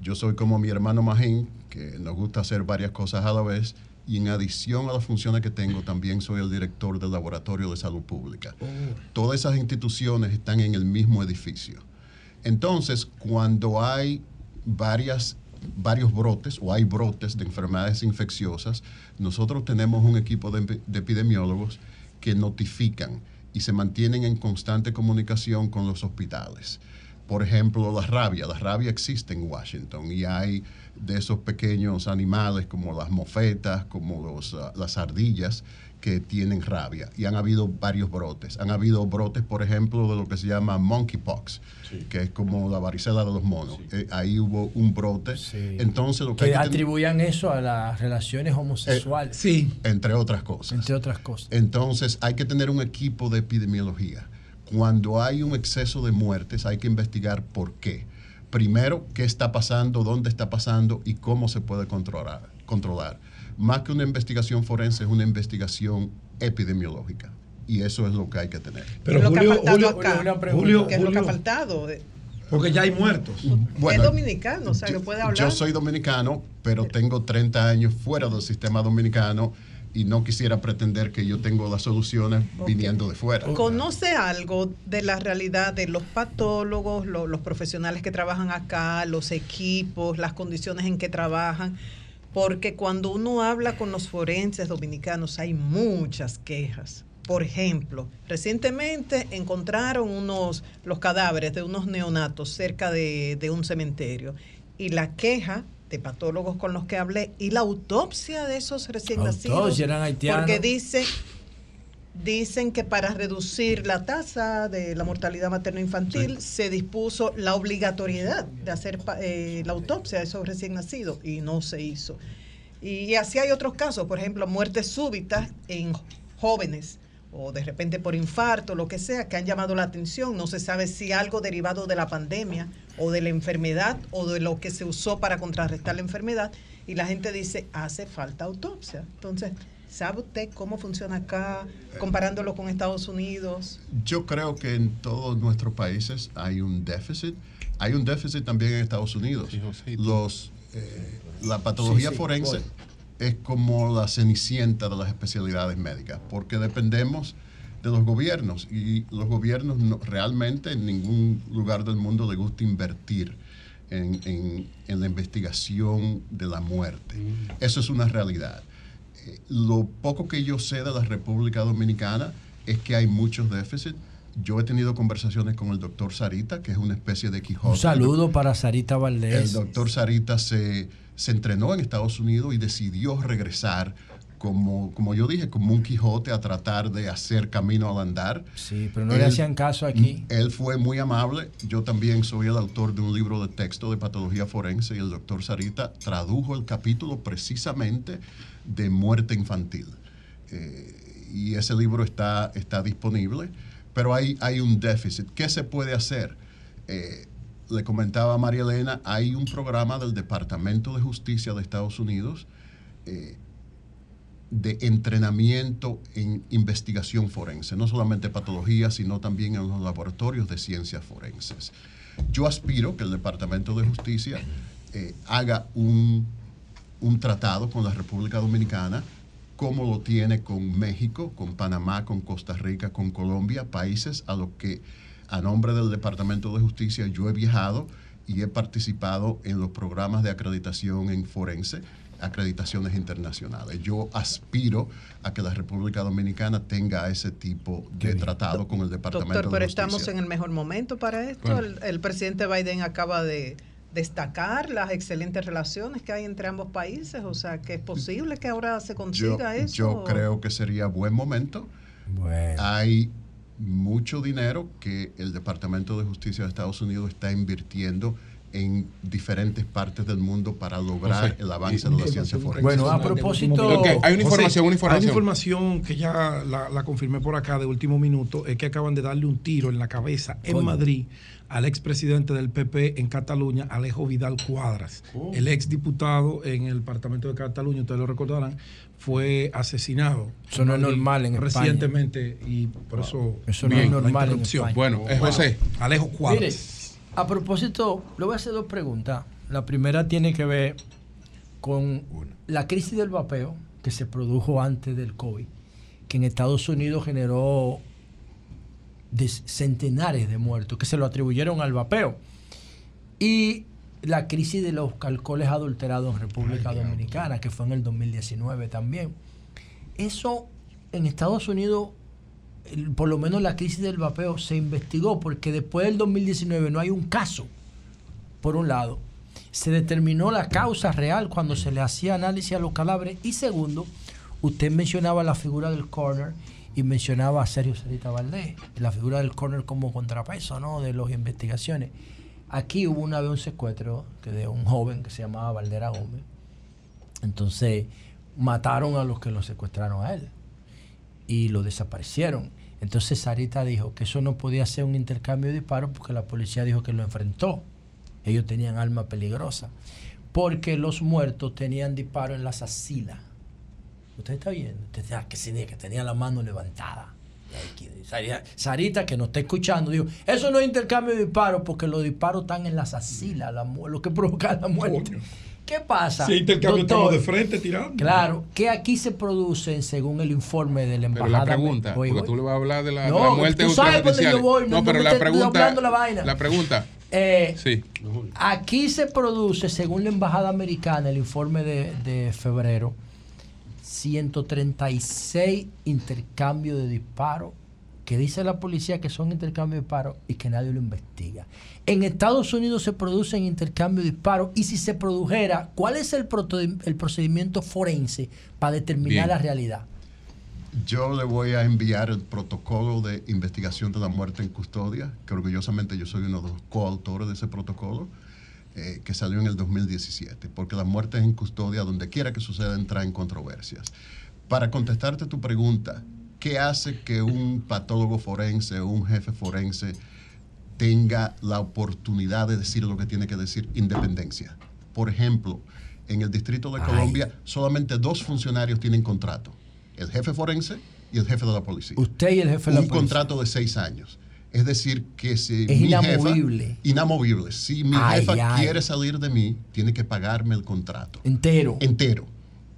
yo soy como mi hermano Magín, que nos gusta hacer varias cosas a la vez, y en adición a las funciones que tengo, también soy el director del Laboratorio de Salud Pública. Oh. Todas esas instituciones están en el mismo edificio. Entonces, cuando hay varias varios brotes o hay brotes de enfermedades infecciosas, nosotros tenemos un equipo de, epidemiólogos que notifican y se mantienen en constante comunicación con los hospitales. Por ejemplo, la rabia. La rabia existe en Washington y hay de esos pequeños animales como las mofetas, como ah, las ardillas, que tienen rabia y han habido varios brotes. Han habido brotes, por ejemplo, de lo que se llama monkeypox, que es como la varicela de los monos. Eh, ahí hubo un brote. Entonces, lo que, atribuían eso a las relaciones homosexuales. Eh, sí. Entre otras cosas. Entre otras cosas. Entonces, hay que tener un equipo de epidemiología. Cuando hay un exceso de muertes, hay que investigar por qué. Primero, qué está pasando, dónde está pasando y cómo se puede controlar. controlar más que una investigación forense, es una investigación epidemiológica. Y eso es lo que hay que tener. Pero Julio, Julio, Julio, ¿qué es lo que ha faltado? Porque ya hay muertos. es dominicano, o sea, que puede hablar. Yo soy dominicano, pero tengo 30 años fuera del sistema dominicano y no quisiera pretender que yo tengo las soluciones viniendo de fuera. ¿Conoce algo de la realidad de los patólogos, los profesionales que trabajan acá, los equipos, las condiciones en que trabajan? porque cuando uno habla con los forenses dominicanos hay muchas quejas. Por ejemplo, recientemente encontraron unos los cadáveres de unos neonatos cerca de, de un cementerio y la queja de patólogos con los que hablé y la autopsia de esos recién nacidos porque dice dicen que para reducir la tasa de la mortalidad materno-infantil se dispuso la obligatoriedad de hacer eh, la autopsia de esos recién nacidos y no se hizo. Y así hay otros casos, por ejemplo, muertes súbitas en jóvenes o de repente por infarto, lo que sea, que han llamado la atención. No se sabe si algo derivado de la pandemia o de la enfermedad o de lo que se usó para contrarrestar la enfermedad. Y la gente dice, hace falta autopsia. Entonces, ¿Sabe usted cómo funciona acá, comparándolo con Estados Unidos? Yo creo que en todos nuestros países hay un déficit. Hay un déficit también en Estados Unidos. Los, eh, la patología forense es como la cenicienta de las especialidades médicas, porque dependemos de los gobiernos y los gobiernos realmente en ningún lugar del mundo les gusta invertir en, en la investigación de la muerte. Mm. Eso es una realidad lo poco que yo sé de la República Dominicana es que hay muchos déficits. Yo he tenido conversaciones con el doctor Sarita, que es una especie de Quijote. Un saludo para Sarita Valdés. El doctor Sarita se, se entrenó en Estados Unidos y decidió regresar como, como yo dije, como un Quijote a tratar de hacer camino al andar. Sí, pero no le hacían caso aquí. Él fue muy amable. Yo también soy el autor de un libro de texto de patología forense y el doctor Sarita tradujo el capítulo precisamente de muerte infantil. Eh, y ese libro está, está disponible, pero hay, hay un déficit. ¿Qué se puede hacer? Eh, le comentaba a María Elena, hay un programa del Departamento de Justicia de Estados Unidos eh, de entrenamiento en investigación forense, no solamente patología, sino también en los laboratorios de ciencias forenses. Yo aspiro que el Departamento de Justicia eh, haga un, un tratado con la República Dominicana, como lo tiene con México, con Panamá, con Costa Rica, con Colombia, países a los que a nombre del Departamento de Justicia yo he viajado y he participado en los programas de acreditación en forense acreditaciones internacionales. Yo aspiro a que la República Dominicana tenga ese tipo de tratado con el Departamento Doctor, de pero Justicia. estamos en el mejor momento para esto. El, el presidente Biden acaba de destacar las excelentes relaciones que hay entre ambos países, o sea, que es posible que ahora se Yo, consiga eso. yo creo que sería buen momento. Hay mucho dinero que el Departamento de Justicia de Estados Unidos está invirtiendo en diferentes partes del mundo para lograr José, el avance y- de la ciencia forense. Bueno, a propósito. Hay una información, una información. Hay una información que ya la, la confirmé por acá de último minuto, es que acaban de darle un tiro en la cabeza en. Madrid al expresidente del PP en Cataluña, Alejo Vidal Cuadras. Oh. El exdiputado en el Departamento de Cataluña, ustedes lo recordarán, fue asesinado. Eso no es normal en España. Recientemente, y por eso. Eso no es normal en interrupción. España. Bueno, eh, José. Alejo Cuadras. Mire, a propósito, le voy a hacer dos preguntas. La primera tiene que ver con la crisis del vapeo que se produjo antes del COVID, que en Estados Unidos generó centenares de muertos que se lo atribuyeron al vapeo. Y la crisis de los alcoholes adulterados en República Dominicana, que fue en el 2019 también. Eso en Estados Unidos por lo menos la crisis del vapeo se investigó porque después del 2019 no hay un caso, por un lado. Se determinó la causa real cuando se le hacía análisis a los calabres. Y segundo, usted mencionaba la figura del corner y mencionaba a Sergio Sarita Valdés, la figura del corner como contrapeso ¿no? de las investigaciones. Aquí hubo una vez un secuestro que de un joven que se llamaba Valdera Gómez. Entonces mataron a los que lo secuestraron a él y lo desaparecieron. Entonces Sarita dijo que eso no podía ser un intercambio de disparos porque la policía dijo que lo enfrentó. Ellos tenían arma peligrosa. Porque los muertos tenían disparos en las axilas. ¿Usted está viendo? Usted que tenía la mano levantada. Sarita, Sarita, que nos está escuchando, dijo, eso no es intercambio de disparos porque los disparos están en las axilas, la mu- lo que provoca la muerte. ¿Qué pasa? Si intercambio, doctor? estamos de frente tirando. Claro, que aquí se producen según el informe de la Pero embajada. la pregunta, Voy, porque voy. tú le vas a hablar de la, de No, la muerte tú sabes dónde yo voy, no- No, pero me la pregunta, doblando la vaina. la pregunta, Eh, sí. Aquí se produce, según la embajada americana, el informe de, de febrero, 136 intercambios de disparos que dice la policía que son intercambios de disparos y que nadie lo investiga. En Estados Unidos se producen intercambios de disparos y si se produjera, ¿cuál es el, procedimiento forense para determinar Bien. la realidad? Yo le voy a enviar el protocolo de investigación de la muerte en custodia, que orgullosamente yo soy uno de los coautores de ese protocolo, eh, que salió en el 2017, porque las muertes en custodia, donde quiera que sucedan, traen controversias. Para contestarte tu pregunta, ¿qué hace que un patólogo forense o un jefe forense tenga la oportunidad de decir lo que tiene que decir independencia? Por ejemplo, en el Distrito de Colombia solamente dos funcionarios tienen contrato, el jefe forense y el jefe de la policía. Usted y el jefe de la Un policía. contrato de seis años. Es decir, que si Es mi inamovible. jefa... Inamovible. Si mi Ay, jefa ay. quiere salir de mí, tiene que pagarme el contrato. Entero. Entero.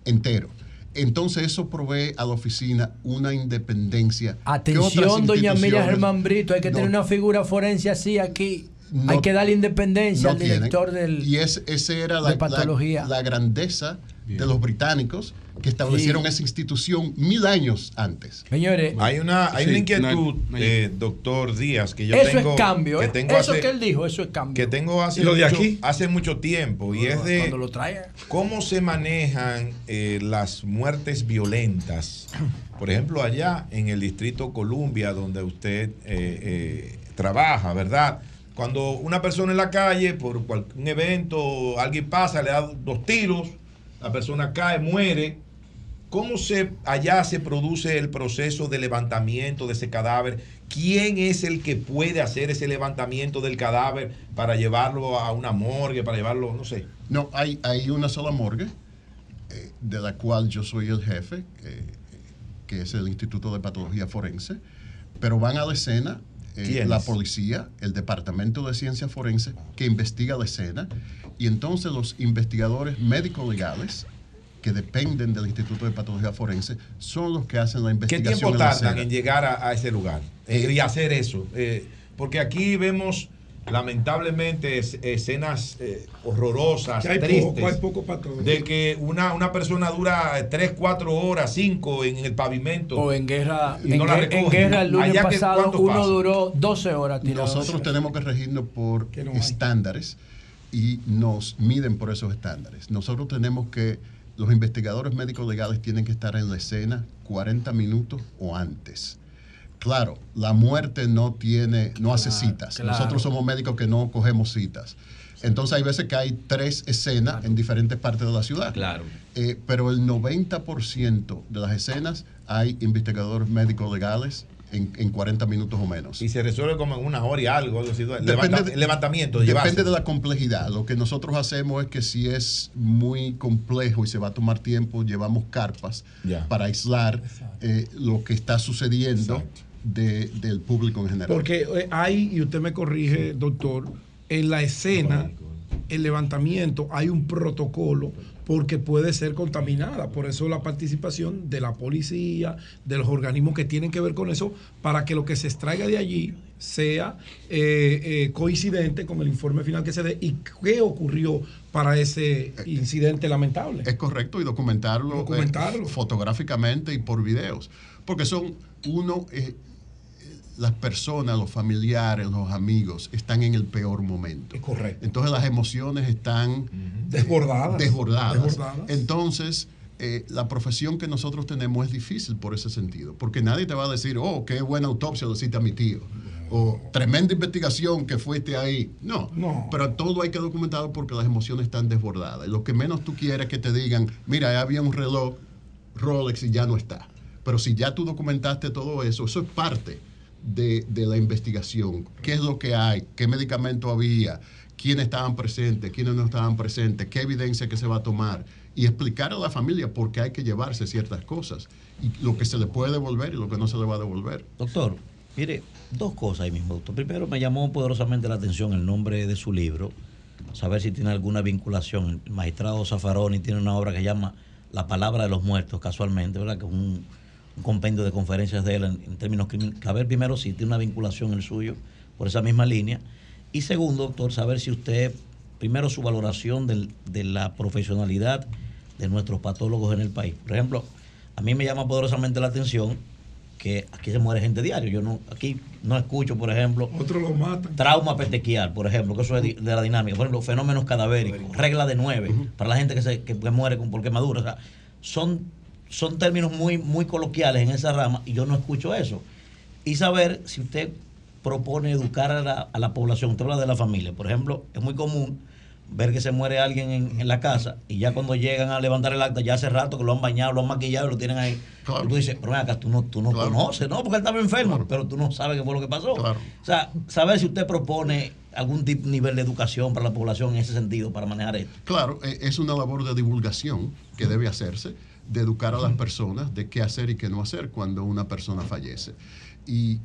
Entero. Entonces eso provee a la oficina una independencia. Atención, doña Miriam Germán Brito, hay que no tener una figura forense así aquí. Hay que darle independencia al director del, y es, ese era la, patología. la, grandeza de los británicos que establecieron esa institución mil años antes. Señores, hay una, hay una inquietud, eh, doctor Díaz, que yo eso tengo. Es cambio, que ¿eh? tengo eso que él dijo, eso es cambio. Que tengo hace, mucho, hace mucho tiempo. y es de lo cómo se manejan eh, las muertes violentas. Por ejemplo, allá en el distrito Columbia, donde usted trabaja, ¿verdad? Cuando una persona en la calle, por un evento, alguien pasa, le da dos tiros, la persona cae, muere. ¿Cómo se, allá se produce el proceso de levantamiento de ese cadáver? ¿Quién es el que puede hacer ese levantamiento del cadáver para llevarlo a una morgue, para llevarlo, no sé? No, hay, hay una sola morgue, eh, de la cual yo soy el jefe, que es el Instituto de Patología Forense, pero van a la escena eh, la policía, el Departamento de Ciencia Forense, que investiga la escena, y entonces los investigadores médicos legales que dependen del Instituto de Patología Forense son los que hacen la investigación. ¿Qué tiempo tardan en, llegar a, ese lugar eh, y hacer eso? Eh, porque aquí vemos lamentablemente escenas eh, horrorosas, tristes, de que una, una persona dura 3, 4 horas, 5 en el pavimento. O en guerra, en, guerra el lunes pasado uno duró 12 horas. Nosotros tenemos que regirnos por estándares y nos miden por esos estándares. Nosotros tenemos que, los investigadores médicos legales tienen que estar en la escena 40 minutos o antes Claro, la muerte no tiene, no hace citas. Nosotros somos médicos que no cogemos citas. Entonces hay veces que hay tres escenas en diferentes partes de la ciudad. Claro. Eh, pero el 90% de las escenas hay investigadores médicos legales en, en, 40 minutos o menos. Y se resuelve como en una hora y algo, depende, levantamiento. depende de la complejidad. Lo que nosotros hacemos es que si es muy complejo y se va a tomar tiempo, llevamos carpas para aislar eh, lo que está sucediendo del público en general. Porque eh, hay, y usted me corrige, doctor, en la escena, el levantamiento, hay un protocolo porque puede ser contaminada. Por eso la participación de la policía, de los organismos que tienen que ver con eso, para que lo que se extraiga de allí sea eh, eh, coincidente con el informe final que se dé y qué ocurrió para ese incidente lamentable. Es correcto y documentarlo, documentarlo. fotográficamente y por videos, porque son uno las personas, los familiares, los amigos están en el peor momento. Es correcto. Entonces las emociones están desbordadas. desbordadas. Entonces, eh, la profesión que nosotros tenemos es difícil por ese sentido, porque nadie te va a decir, oh, qué buena autopsia lo hiciste a mi tío, o tremenda investigación que fuiste ahí. No, no, pero todo hay que documentarlo porque las emociones están desbordadas. lo que menos tú quieres es que te digan, mira, había un reloj Rolex y ya no está. Pero si ya tú documentaste todo eso, eso es parte de, la investigación. ¿Qué es lo que hay? ¿Qué medicamento había? ¿Quiénes estaban presentes? ¿Quiénes no estaban presentes? ¿Qué evidencia que se va a tomar? Y explicar a la familia por qué hay que llevarse ciertas cosas y lo que se le puede devolver y lo que no se le va a devolver. Doctor, mire, dos cosas ahí mismo, doctor. Primero, me llamó poderosamente la atención el nombre de su libro, saber si tiene alguna vinculación. El magistrado Zaffaroni tiene una obra que llama La palabra de los muertos, casualmente, ¿verdad? Que es un, un compendio de conferencias de él en, términos criminales. A ver, primero, si tiene una vinculación el suyo por esa misma línea. Y segundo, doctor, saber si usted, primero, su valoración de la profesionalidad de nuestros patólogos en el país. Por ejemplo, a mí me llama poderosamente la atención que aquí se muere gente diario. Yo no, aquí no escucho, por ejemplo, Otro lo matan. trauma petequial, por ejemplo, que eso es de, la dinámica. Por ejemplo, fenómenos cadavéricos, regla de nueve, para la gente que, se, que, muere por quemadura. O sea, son son términos muy, muy coloquiales en esa rama y yo no escucho eso. Y saber si usted propone educar a la, a la población, usted habla de la familia, por ejemplo, es muy común ver que se muere alguien en, la casa y ya cuando llegan a levantar el acta, ya hace rato que lo han bañado, lo han maquillado y lo tienen ahí. Y tú dices, pero acá, tú no, tú no conoces, ¿no? Porque él estaba enfermo, pero tú no sabes qué fue lo que pasó. O sea, saber si usted propone algún tipo, nivel de educación para la población en ese sentido, para manejar esto. Claro, e, es una labor de divulgación que debe hacerse de educar a las personas de qué hacer y qué no hacer cuando una persona fallece. Y,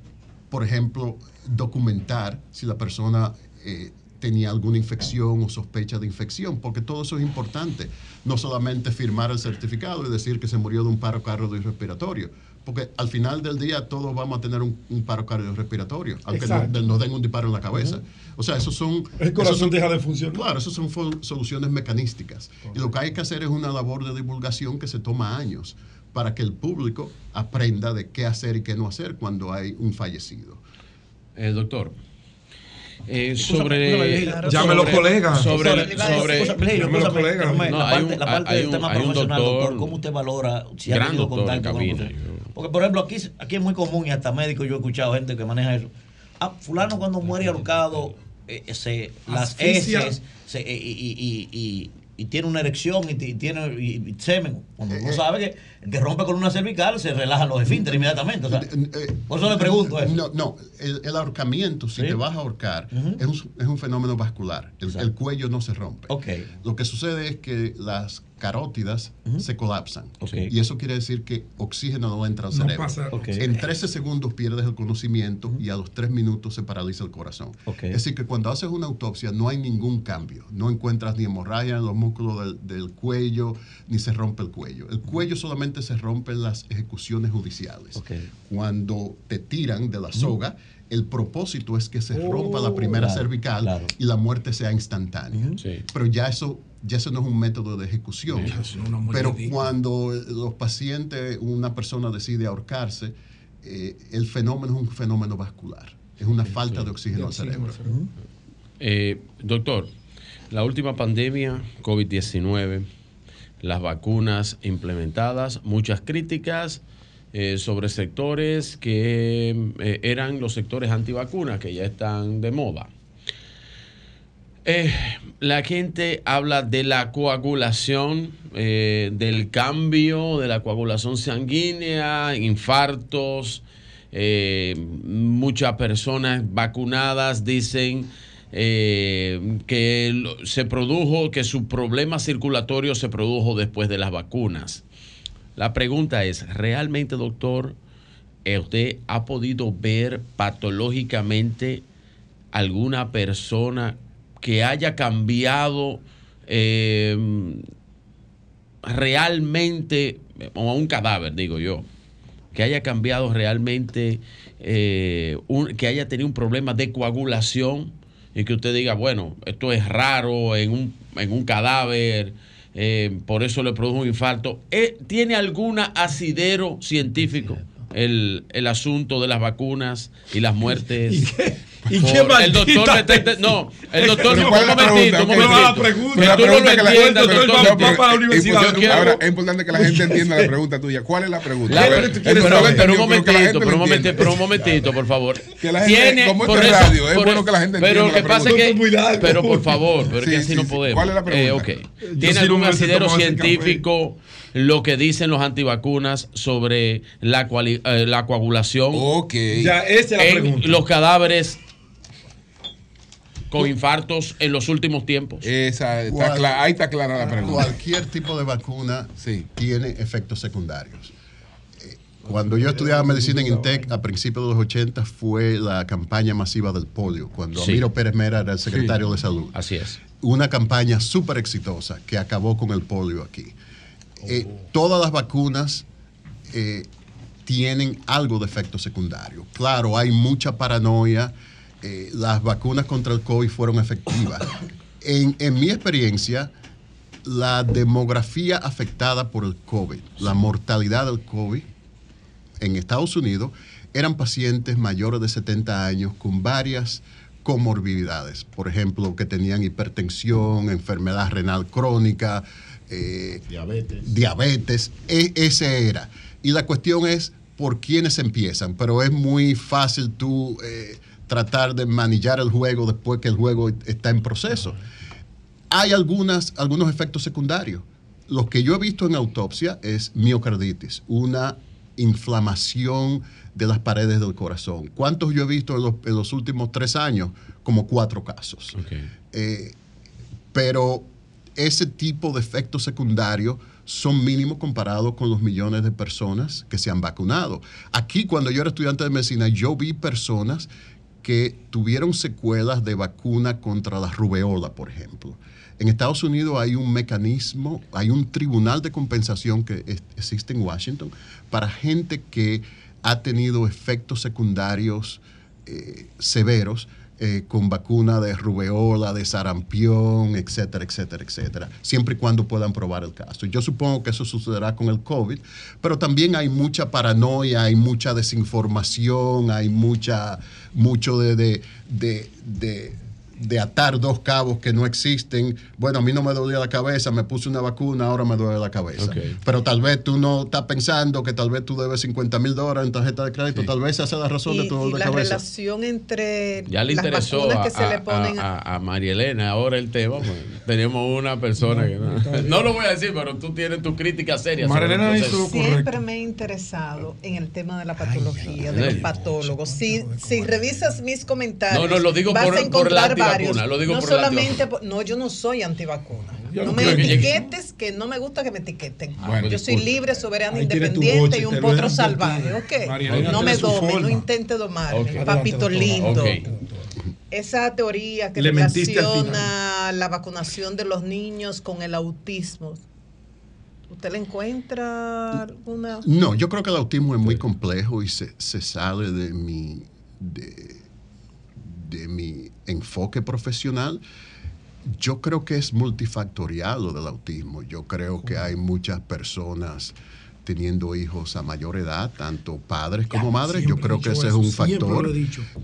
por ejemplo, documentar si la persona eh, tenía alguna infección o sospecha de infección, porque todo eso es importante. No solamente firmar el certificado y decir que se murió de un paro cardiorrespiratorio, porque al final del día todos vamos a tener un, paro cardiorrespiratorio, aunque nos, den un disparo en la cabeza. O sea, esos son... El corazón deja de funcionar. Claro, esas son soluciones mecanísticas. Y lo que hay que hacer es una labor de divulgación que se toma años para que el público aprenda de qué hacer y qué no hacer cuando hay un fallecido. El doctor, eh, sobre llame los colegas sobre sobre llame los colegas no, la parte, del tema profesional doctor, cómo usted valora si ha tenido contacto con porque por ejemplo aquí aquí es muy común y hasta médicos yo he escuchado gente que maneja eso ah, fulano cuando muere ahorcado eh, se, las heces se, eh, y, y, y tiene una erección y, tiene semen, cuando uno eh, sabe que el que rompe con una cervical se relajan los esfínteres inmediatamente. Eh, por eso le pregunto eso. No, no el, ahorcamiento, si te vas a ahorcar, es, un, es, un, fenómeno vascular. El, el, cuello no se rompe. Okay. Lo que sucede es que las carótidas se colapsan. Y eso quiere decir que oxígeno no entra al cerebro. En 13 segundos pierdes el conocimiento y a los 3 minutos se paraliza el corazón. Es decir, que cuando haces una autopsia no hay ningún cambio. No encuentras ni hemorragia en los músculos del, cuello, ni se rompe el cuello. El cuello solamente se rompe en las ejecuciones judiciales. Cuando te tiran de la soga, el propósito es que se rompa la primera oh, cervical y la muerte sea instantánea. Pero ya eso ya eso no es un método de ejecución. Pero cuando los pacientes, una persona decide ahorcarse, eh, el fenómeno es un fenómeno vascular. Es una falta de oxígeno al cerebro. Eh, doctor, la última pandemia, COVID-19, las vacunas implementadas, muchas críticas eh, sobre sectores que eran los sectores antivacunas, que ya están de moda. Eh, la gente habla de la coagulación, eh, del cambio de la coagulación sanguínea, infartos. Eh, muchas personas vacunadas dicen que se produjo, que su problema circulatorio se produjo después de las vacunas. La pregunta es, ¿realmente, doctor, usted ha podido ver patológicamente alguna persona que haya cambiado eh, realmente, o un cadáver, digo yo, que haya cambiado realmente, eh, que haya tenido un problema de coagulación y que usted diga, bueno, esto es raro en un, en un cadáver, eh, por eso le produjo un infarto. ¿Tiene alguna asidero científico el, el asunto de las vacunas y las muertes? ¿Y qué el doctor No, el doctor me un momentito, un momentito. La pregunta, tú no doctor. Va para la universidad. Ahora, es importante que la gente entienda la pregunta tuya. ¿Cuál es la pregunta? Pero un momentito, pero un momentito, pero un momentito, por favor. Que la gente, como este radio, es bueno que la gente entienda Pero que pasa que... Pero por favor, pero que así no podemos. ¿Cuál es la pregunta? ¿Tiene algún asidero científico lo que dicen los antivacunas sobre la, la coagulación. Ok. Ya, esa es la pregunta. Los cadáveres con infartos en los últimos tiempos. Esa, está ahí está clara la pregunta. Cualquier tipo de vacuna tiene efectos secundarios. Eh, cuando yo estudiaba medicina en INTEC a principios de los 80 fue la campaña masiva del polio, cuando Amiro Pérez Mera era el secretario de salud. Así es. Una campaña súper exitosa que acabó con el polio aquí. Eh, todas las vacunas eh, tienen algo de efecto secundario. Claro, hay mucha paranoia eh, las vacunas contra el COVID fueron efectivas. En, mi experiencia, la demografía afectada por el COVID, la mortalidad del COVID en Estados Unidos, eran pacientes mayores de 70 años con varias comorbilidades, por ejemplo, que tenían hipertensión, enfermedad renal crónica, eh, diabetes. diabetes, e, ese era. Y la cuestión es por quiénes empiezan, pero es muy fácil tú eh, tratar de manillar el juego después que el juego está en proceso. Hay algunas, algunos efectos secundarios. Lo que yo he visto en autopsia es miocarditis, una inflamación de las paredes del corazón. ¿Cuántos yo he visto en los, últimos tres años? Como cuatro casos. Eh, pero ese tipo de efectos secundarios son mínimos comparados con los millones de personas que se han vacunado. Aquí, cuando yo era estudiante de medicina, yo vi personas que tuvieron secuelas de vacuna contra la rubeola, por ejemplo. En Estados Unidos hay un mecanismo, hay un tribunal de compensación que existe en Washington para gente que ha tenido efectos secundarios eh, severos eh, con vacuna de rubeola, de sarampión, etcétera, etcétera, etcétera, siempre y cuando puedan probar el caso. Yo supongo que eso sucederá con el COVID, pero también hay mucha paranoia, hay mucha desinformación, hay mucha, mucho de, de, de de atar dos cabos que no existen. Bueno, a mí no me dolía la cabeza, me puse una vacuna, ahora me duele la cabeza. Pero tal vez tú no estás pensando que tal vez tú debes 50 mil dólares en tarjeta de crédito, tal vez esa es la razón de tu dolor de la cabeza. La relación entre ya le las interesó vacunas a, que se le ponen a, a, María Elena ahora el tema. Pues, tenemos una persona que no, no, lo voy a decir, pero tú tienes tu crítica seria. María Elena Siempre me he interesado en el tema de la patología, de los patólogos. Si, si revisas mis comentarios, no, no, lo digo vas por, a encontrar varios. Lo digo no por solamente, no, yo no soy antivacuna. Yo no, me etiquetes, que no me gusta que me etiqueten. Bueno, yo soy libre, soberana, independiente y un potro salvaje. ¿ok? No me dome, no intente domarme. Papito lindo. Esa teoría que relaciona la vacunación de los niños con el autismo. ¿Usted le encuentra alguna? No, yo creo que el autismo es muy complejo y se, se sale de mi, de, de mi enfoque profesional. Yo creo que es multifactorial lo del autismo. Yo creo que hay muchas personas teniendo hijos a mayor edad, tanto padres como madres. Yo creo que ese es un factor.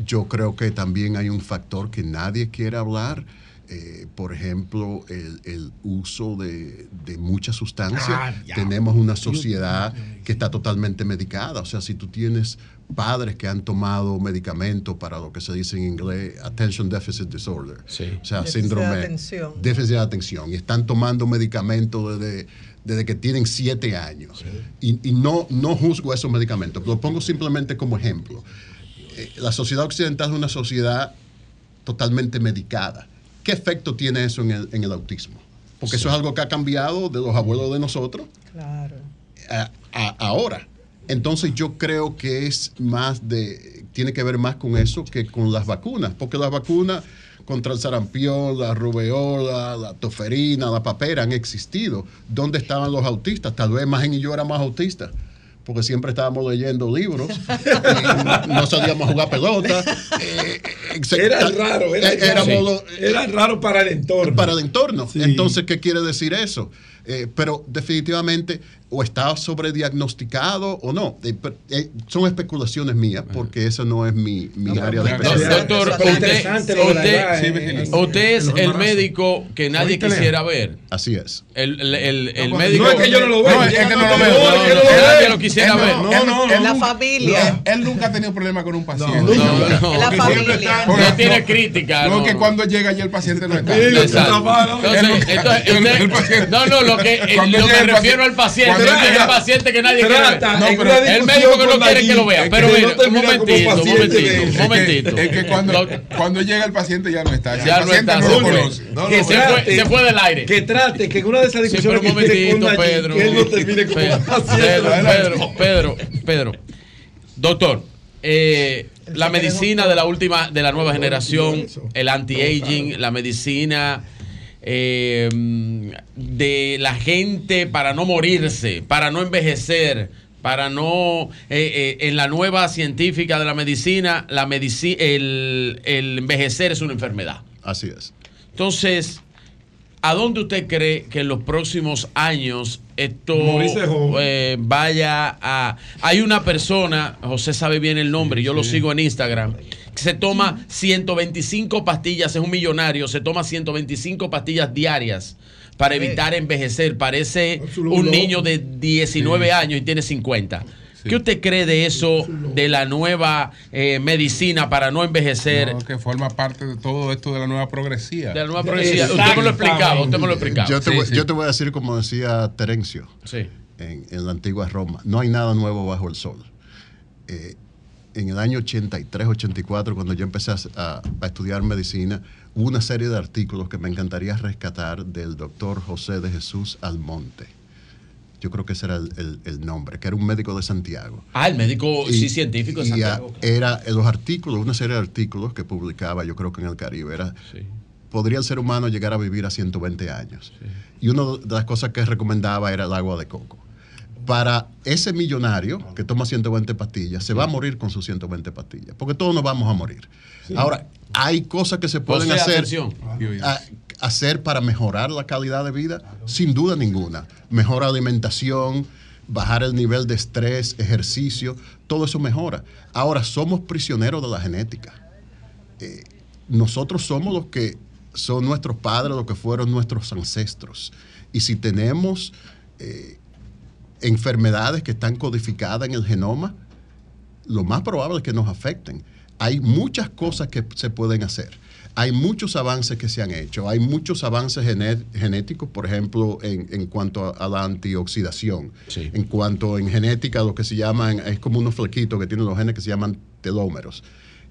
Yo creo que también hay un factor que nadie quiere hablar. Eh, por ejemplo, el, uso de, muchas sustancias. Ah, Tenemos una sociedad que está totalmente medicada. O sea, si tú tienes padres que han tomado medicamentos para lo que se dice en inglés Attention Deficit Disorder, o sea, síndrome de atención. déficit de atención, y están tomando medicamentos desde, desde que tienen siete años. Y, no, no juzgo esos medicamentos, lo pongo simplemente como ejemplo. Eh, la sociedad occidental es una sociedad totalmente medicada. ¿Qué efecto tiene eso en el, en el autismo? Porque eso es algo que ha cambiado de los abuelos de nosotros claro. a ahora. Entonces yo creo que es más de, tiene que ver más con eso que con las vacunas, porque las vacunas contra el sarampión, la rubeola, la toferina, la papera han existido. ¿Dónde estaban los autistas? Tal vez Magen y yo éramos autistas porque siempre estábamos leyendo libros, no, salíamos a jugar pelota. Eh, era raro, era, era, raro para el entorno. Para el entorno. Entonces, ¿qué quiere decir eso? Eh, pero definitivamente o está sobrediagnosticado o no. Eh, eh, son especulaciones mías porque eso no es mi, mi área de especialidad. Doctor, usted, es el médico que nadie quisiera ver. Así es. El, el, el, médico. No es que yo no lo veo. No, es que no lo veo. Nadie lo quisiera ver. No, no, La familia. Él nunca ha tenido problema con un paciente. No, no. La familia. No tiene crítica. No, que cuando llega ya el paciente no está. Entonces, no, no, lo que me refiero al paciente el paciente que nadie quiere ver. el médico que no quiere que lo vea. Pero mira, un momentito, un momentito, un momentito. Es que cuando, cuando llega el paciente ya no está. Ya no está. No lo Se fue del aire. Que trate, que en una de esas discusiones que un momentito, Pedro. Que él no termine como Pedro, Pedro, Pedro. Doctor, eh, la medicina de la última, de la nueva generación, el anti-aging, la medicina eh, de la gente para no morirse, para no envejecer, para no, eh, eh, en la nueva científica de la medicina, la medici el, el envejecer es una enfermedad. Así es. Entonces, ¿A dónde usted cree que en los próximos años esto eh, vaya a... Hay una persona, José sabe bien el nombre, yo lo sigo en Instagram, se toma 125 pastillas, es un millonario, se toma 125 pastillas diarias para evitar envejecer. Parece un niño de 19 años y tiene 50. ¿Qué usted cree de eso, de la nueva eh, medicina para no envejecer? que forma parte de todo esto de la nueva progresía. De la nueva progresía. Usted me lo explicaba, usted me lo explicaba. Yo te, voy, yo te voy a decir como decía Terencio en, en, la antigua Roma, no hay nada nuevo bajo el sol. Eh, en el año 83, 84, cuando yo empecé a, a, estudiar medicina, hubo una serie de artículos que me encantaría rescatar del doctor José de Jesús Almonte yo creo que ese era el, nombre, que era un médico de Santiago. Ah, el médico, sí, científico de Santiago. era los artículos, una serie de artículos que publicaba, yo creo que en el Caribe, era, podría el ser humano llegar a vivir a 120 años. Y una de las cosas que recomendaba era el agua de coco. Para ese millonario que toma 120 pastillas, se va a morir con sus 120 pastillas, porque todos nos vamos a morir. Ahora, hay cosas que se pueden hacer hacer para mejorar la calidad de vida? Sin duda ninguna. Mejor alimentación, bajar el nivel de estrés, ejercicio, todo eso mejora. Ahora, somos prisioneros de la genética. Eh, nosotros somos los que son nuestros padres, los que fueron nuestros ancestros. Y si tenemos eh, enfermedades que están codificadas en el genoma, lo más probable es que nos afecten. Hay muchas cosas que se pueden hacer. Hay muchos avances que se han hecho, hay muchos avances genéticos, por ejemplo, en, cuanto a, la antioxidación, en cuanto en genética, lo que se llaman, es como unos flequitos que tienen los genes que se llaman telómeros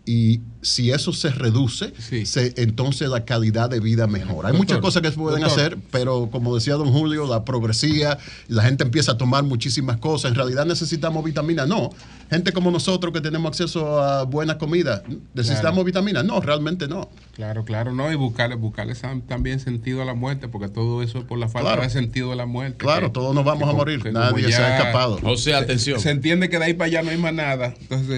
y si eso se reduce, entonces la calidad de vida mejora. Hay muchas cosas que se pueden hacer, pero como decía don Julio, la progresía, la gente empieza a tomar muchísimas cosas. En realidad necesitamos vitamina, no. Gente como nosotros que tenemos acceso a buena comida, ¿necesitamos vitamina? No, realmente no. Claro, claro, no, y buscarle, buscarle también sentido a la muerte, porque todo eso es por la falta de sentido de la muerte. Claro, todos nos vamos a morir, nadie se ha escapado. O sea, atención. Se, entiende que de ahí para allá no hay más nada.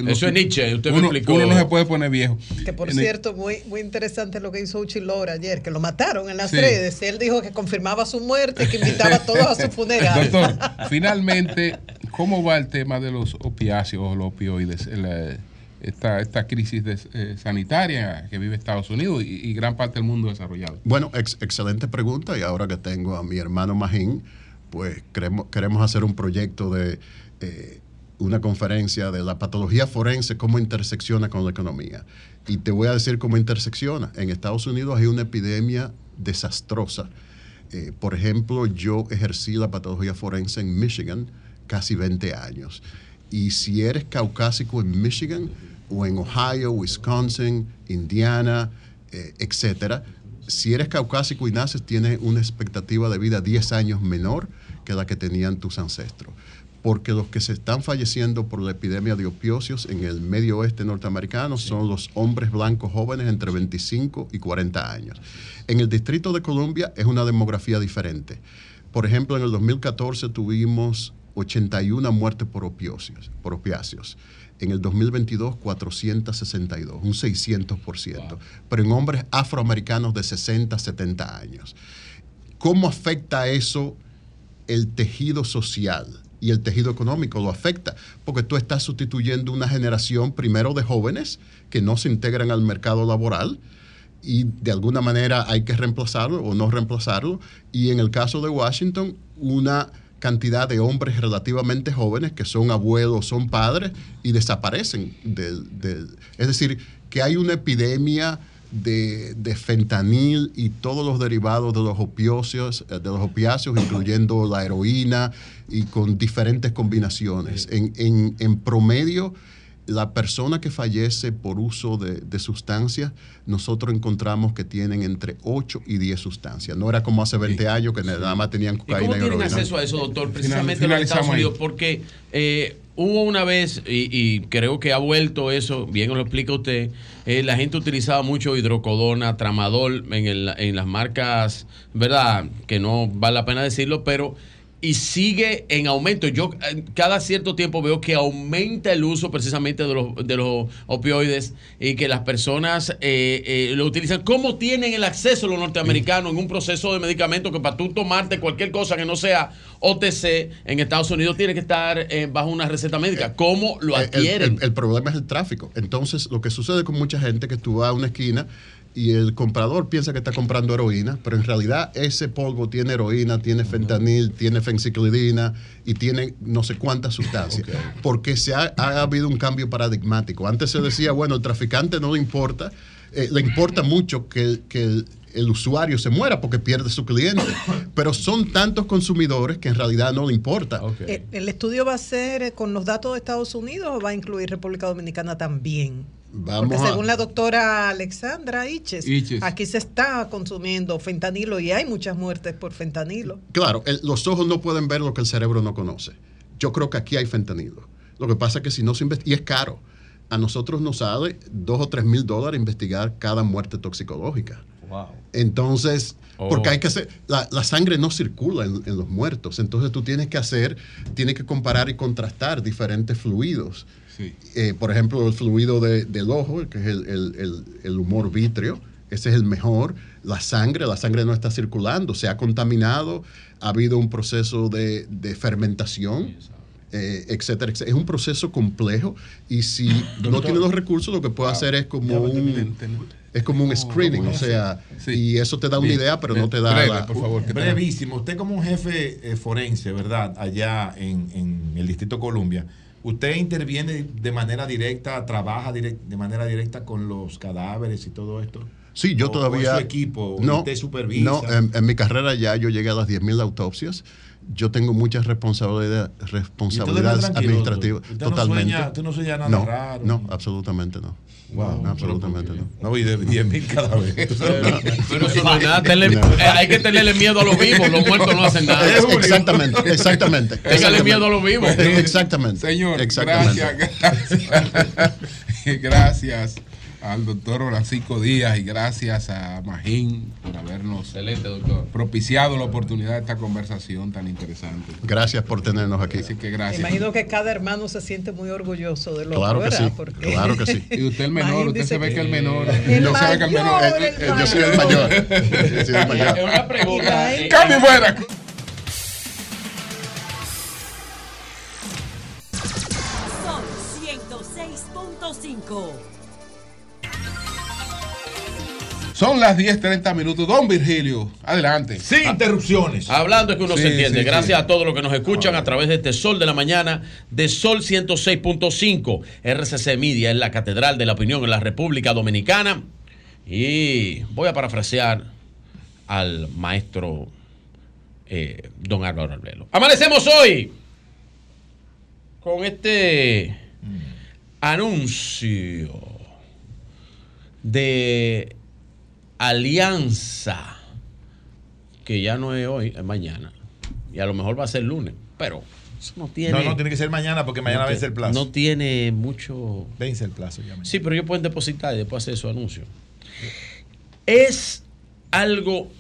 eso es Nietzsche, usted me explicó. Uno no se puede poner viejo. Que por cierto, muy, muy interesante lo que hizo Uchilora ayer, que lo mataron en las redes. Él dijo que confirmaba su muerte, que invitaba a todos a su funeral. Doctor, finalmente, ¿cómo va el tema de los opiáceos o los opioides? esta, esta crisis eh, sanitaria que vive Estados Unidos y, gran parte del mundo desarrollado? Bueno, excelente pregunta y ahora que tengo a mi hermano Magín, pues queremos, queremos hacer un proyecto de eh, una conferencia de la patología forense, cómo intersecciona con la economía. Y te voy a decir cómo intersecciona. En Estados Unidos hay una epidemia desastrosa. Eh, por ejemplo, yo ejercí la patología forense en Michigan casi 20 años. Y si eres caucásico en Michigan o en Ohio, Wisconsin, Indiana, eh, etcétera, si eres caucásico y naces, tienes una expectativa de vida 10 años menor que la que tenían tus ancestros porque los que se están falleciendo por la epidemia de opiocios en el medio oeste norteamericano son los hombres blancos jóvenes entre 25 y 40 años. En el Distrito de Columbia es una demografía diferente. Por ejemplo, en el 2014 tuvimos 81 muertes por opiáceos, por opiáceos. En el 2022, 462, un 600%. Pero en hombres afroamericanos de 60, 70 años. ¿Cómo afecta eso el tejido social? Y el tejido económico lo afecta, porque tú estás sustituyendo una generación primero de jóvenes que no se integran al mercado laboral y de alguna manera hay que reemplazarlo o no reemplazarlo. Y en el caso de Washington, una cantidad de hombres relativamente jóvenes que son abuelos, son padres y desaparecen. es decir, que hay una epidemia de, de, fentanil y todos los derivados de los opiáceos, eh, de los opiáceos, incluyendo la heroína y con diferentes combinaciones. En, en, en, promedio, la persona que fallece por uso de, de, sustancias, nosotros encontramos que tienen entre 8 y 10 sustancias. No era como hace 20 años que nada más tenían cocaína ¿Y cómo tienen acceso a eso, doctor? Precisamente en los Estados Unidos, porque eh, hubo una vez, y, creo que ha vuelto eso, bien lo explica usted, eh, la gente utilizaba mucho hidrocodona, tramadol en, el, en las marcas, ¿verdad? Que no vale la pena decirlo, pero y sigue en aumento. Yo eh, cada cierto tiempo veo que aumenta el uso precisamente de los, de los opioides y que las personas eh, eh, lo utilizan. ¿Cómo tienen el acceso los norteamericanos en un proceso de medicamento que para tú tomarte cualquier cosa que no sea OTC en Estados Unidos tiene que estar bajo una receta médica? ¿Cómo lo adquieren? El, el, problema es el tráfico. Entonces, lo que sucede con mucha gente que tú vas a una esquina y el comprador piensa que está comprando heroína, pero en realidad ese polvo tiene heroína, tiene fentanil, tiene fenciclidina y tiene no sé cuántas sustancias. Porque se ha, habido un cambio paradigmático. Antes se decía, bueno, el traficante no le importa, eh, le importa mucho que, el, usuario se muera porque pierde su cliente. Pero son tantos consumidores que en realidad no le importa. Eh, ¿El estudio va a ser con los datos de Estados Unidos o va a incluir República Dominicana también? Porque según la doctora Alexandra Iches, aquí se está consumiendo fentanilo y hay muchas muertes por fentanilo. Claro, los ojos no pueden ver lo que el cerebro no conoce. Yo creo que aquí hay fentanilo. Lo que pasa es que si no se investiga, y es caro, a nosotros nos sale dos o tres mil dólares investigar cada muerte toxicológica. Wow. Entonces, porque hay que hacer, la, sangre no circula en, los muertos, entonces tú tienes que hacer, tienes que comparar y contrastar diferentes fluidos. Eh, por ejemplo, el fluido del ojo, que es el, humor vítreo, ese es el mejor. La sangre, la sangre no está circulando, se ha contaminado, ha habido un proceso de, fermentación. Eh, etcétera, Es un proceso complejo y si no tiene los recursos, lo que puede hacer es como un, es como un screening, o sea, y eso te da una idea, pero no te da por favor. Brevísimo, usted como un jefe eh, forense, ¿verdad? Allá en, en el Distrito Columbia, ¿Usted interviene de manera directa, trabaja de manera directa con los cadáveres y todo esto? Sí, yo todavía. su equipo? No, ¿Usted supervisa? No, en, mi carrera ya yo llegué a las 10.000 autopsias. Yo tengo muchas responsabilidades responsabilidades administrativas. totalmente. No ¿Usted no sueña nada no, raro? No, absolutamente no. Wow, absolutamente no. No, y de 10 mil cada vez. Pero eso no es nada. Eh, hay que tenerle miedo a los vivos. Los muertos no hacen nada. Exactamente, exactamente. Téngale miedo a los vivos. Exactamente. Señor, exactamente. gracias. Gracias. gracias al doctor Francisco Díaz y gracias a Magín por habernos propiciado la oportunidad de esta conversación tan interesante. Gracias por tenernos aquí. Así que gracias. Imagino que cada hermano se siente muy orgulloso de lo claro que sí, Claro que sí. Y usted el menor, usted se ve que, el menor. El no se ve que el menor. yo soy el mayor. Yo soy el mayor. Una pregunta. ¡Cambio fuera! Son 106.5. Son las 10:30 minutos. Don Virgilio, adelante. Sin interrupciones. Hablando es que uno se entiende. Gracias a todos los que nos escuchan a través de este Sol de la Mañana, de Sol 106.5. RCC Media es la catedral de la opinión en la República Dominicana. Y voy a parafrasear al maestro eh, don Álvaro Arbelo. Amanecemos hoy con este mm. anuncio de alianza, que ya no es hoy, es mañana. Y a lo mejor va a ser lunes, pero eso no tiene. No, no, tiene que ser mañana porque mañana vence el plazo. No tiene mucho. Vence el plazo ya. Sí, pero ellos pueden depositar y después hacer su anuncio. Es algo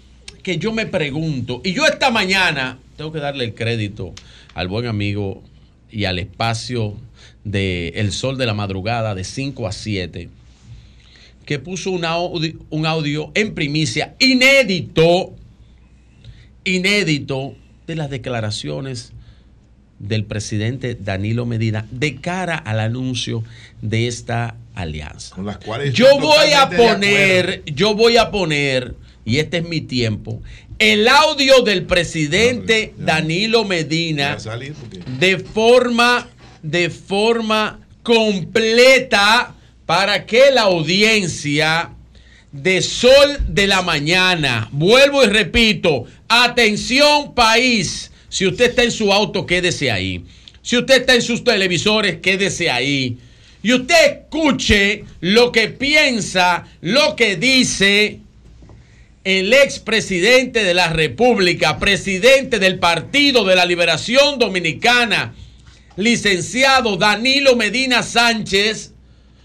que yo me pregunto, y yo esta mañana tengo que darle el crédito al buen amigo y al espacio de El Sol de la Madrugada de 5 a 7 que puso un audio en primicia inédito, inédito de las declaraciones del presidente Danilo Medina de cara al anuncio de esta alianza. Con las cuales yo voy a poner, yo voy a poner, y este es mi tiempo, el audio del presidente Danilo Medina de forma, de forma completa para que la audiencia de Sol de la Mañana, vuelvo y repito, atención país, si usted está en su auto, quédese ahí. Si usted está en sus televisores, quédese ahí. Y usted escuche lo que piensa, lo que dice el expresidente de la República, presidente del Partido de la Liberación Dominicana, licenciado Danilo Medina Sánchez,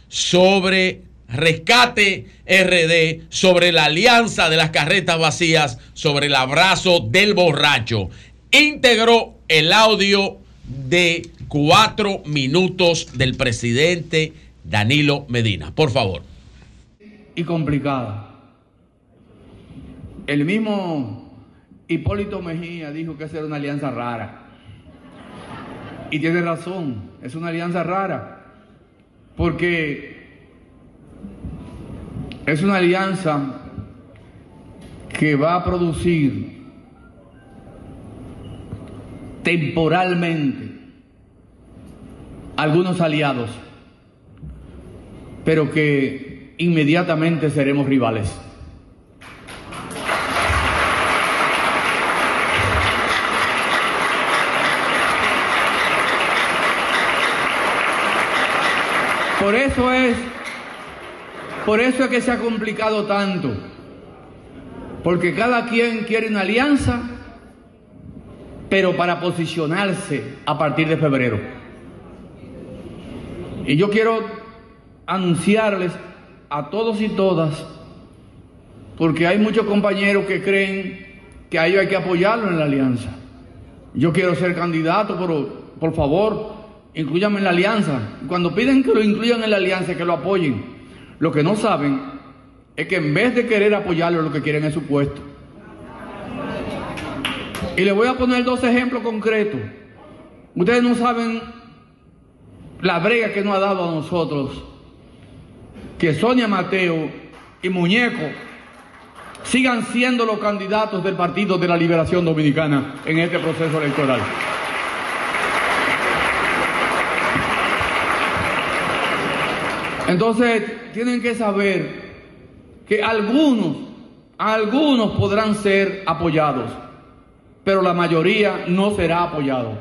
sobre Rescate RD, sobre la alianza de las carretas vacías, sobre el abrazo del borracho. Integró el audio de cuatro minutos del presidente Danilo Medina. Por favor. Y complicada. El mismo Hipólito Mejía dijo que esa era una alianza rara. Y tiene razón, es una alianza rara porque es una alianza que va a producir temporalmente algunos aliados, pero que inmediatamente seremos rivales. Por eso es Por eso es que se ha complicado tanto. Porque cada quien quiere una alianza, pero para posicionarse a partir de febrero. Y yo quiero anunciarles a todos y todas, porque hay muchos compañeros que creen que a ellos hay que apoyarlo en la alianza. Yo quiero ser candidato, pero por favor, incluyanme en la alianza. Cuando piden que lo incluyan en la alianza, que lo apoyen. Lo que no saben es que en vez de querer apoyarlo, lo que quieren es su puesto. Y les voy a poner dos ejemplos concretos. Ustedes no saben la brega que nos ha dado a nosotros que Sonia Mateo y Muñeco sigan siendo los candidatos del Partido de la Liberación Dominicana en este proceso electoral. Entonces, tienen que saber que algunos, algunos podrán ser apoyados, pero la mayoría no será apoyado.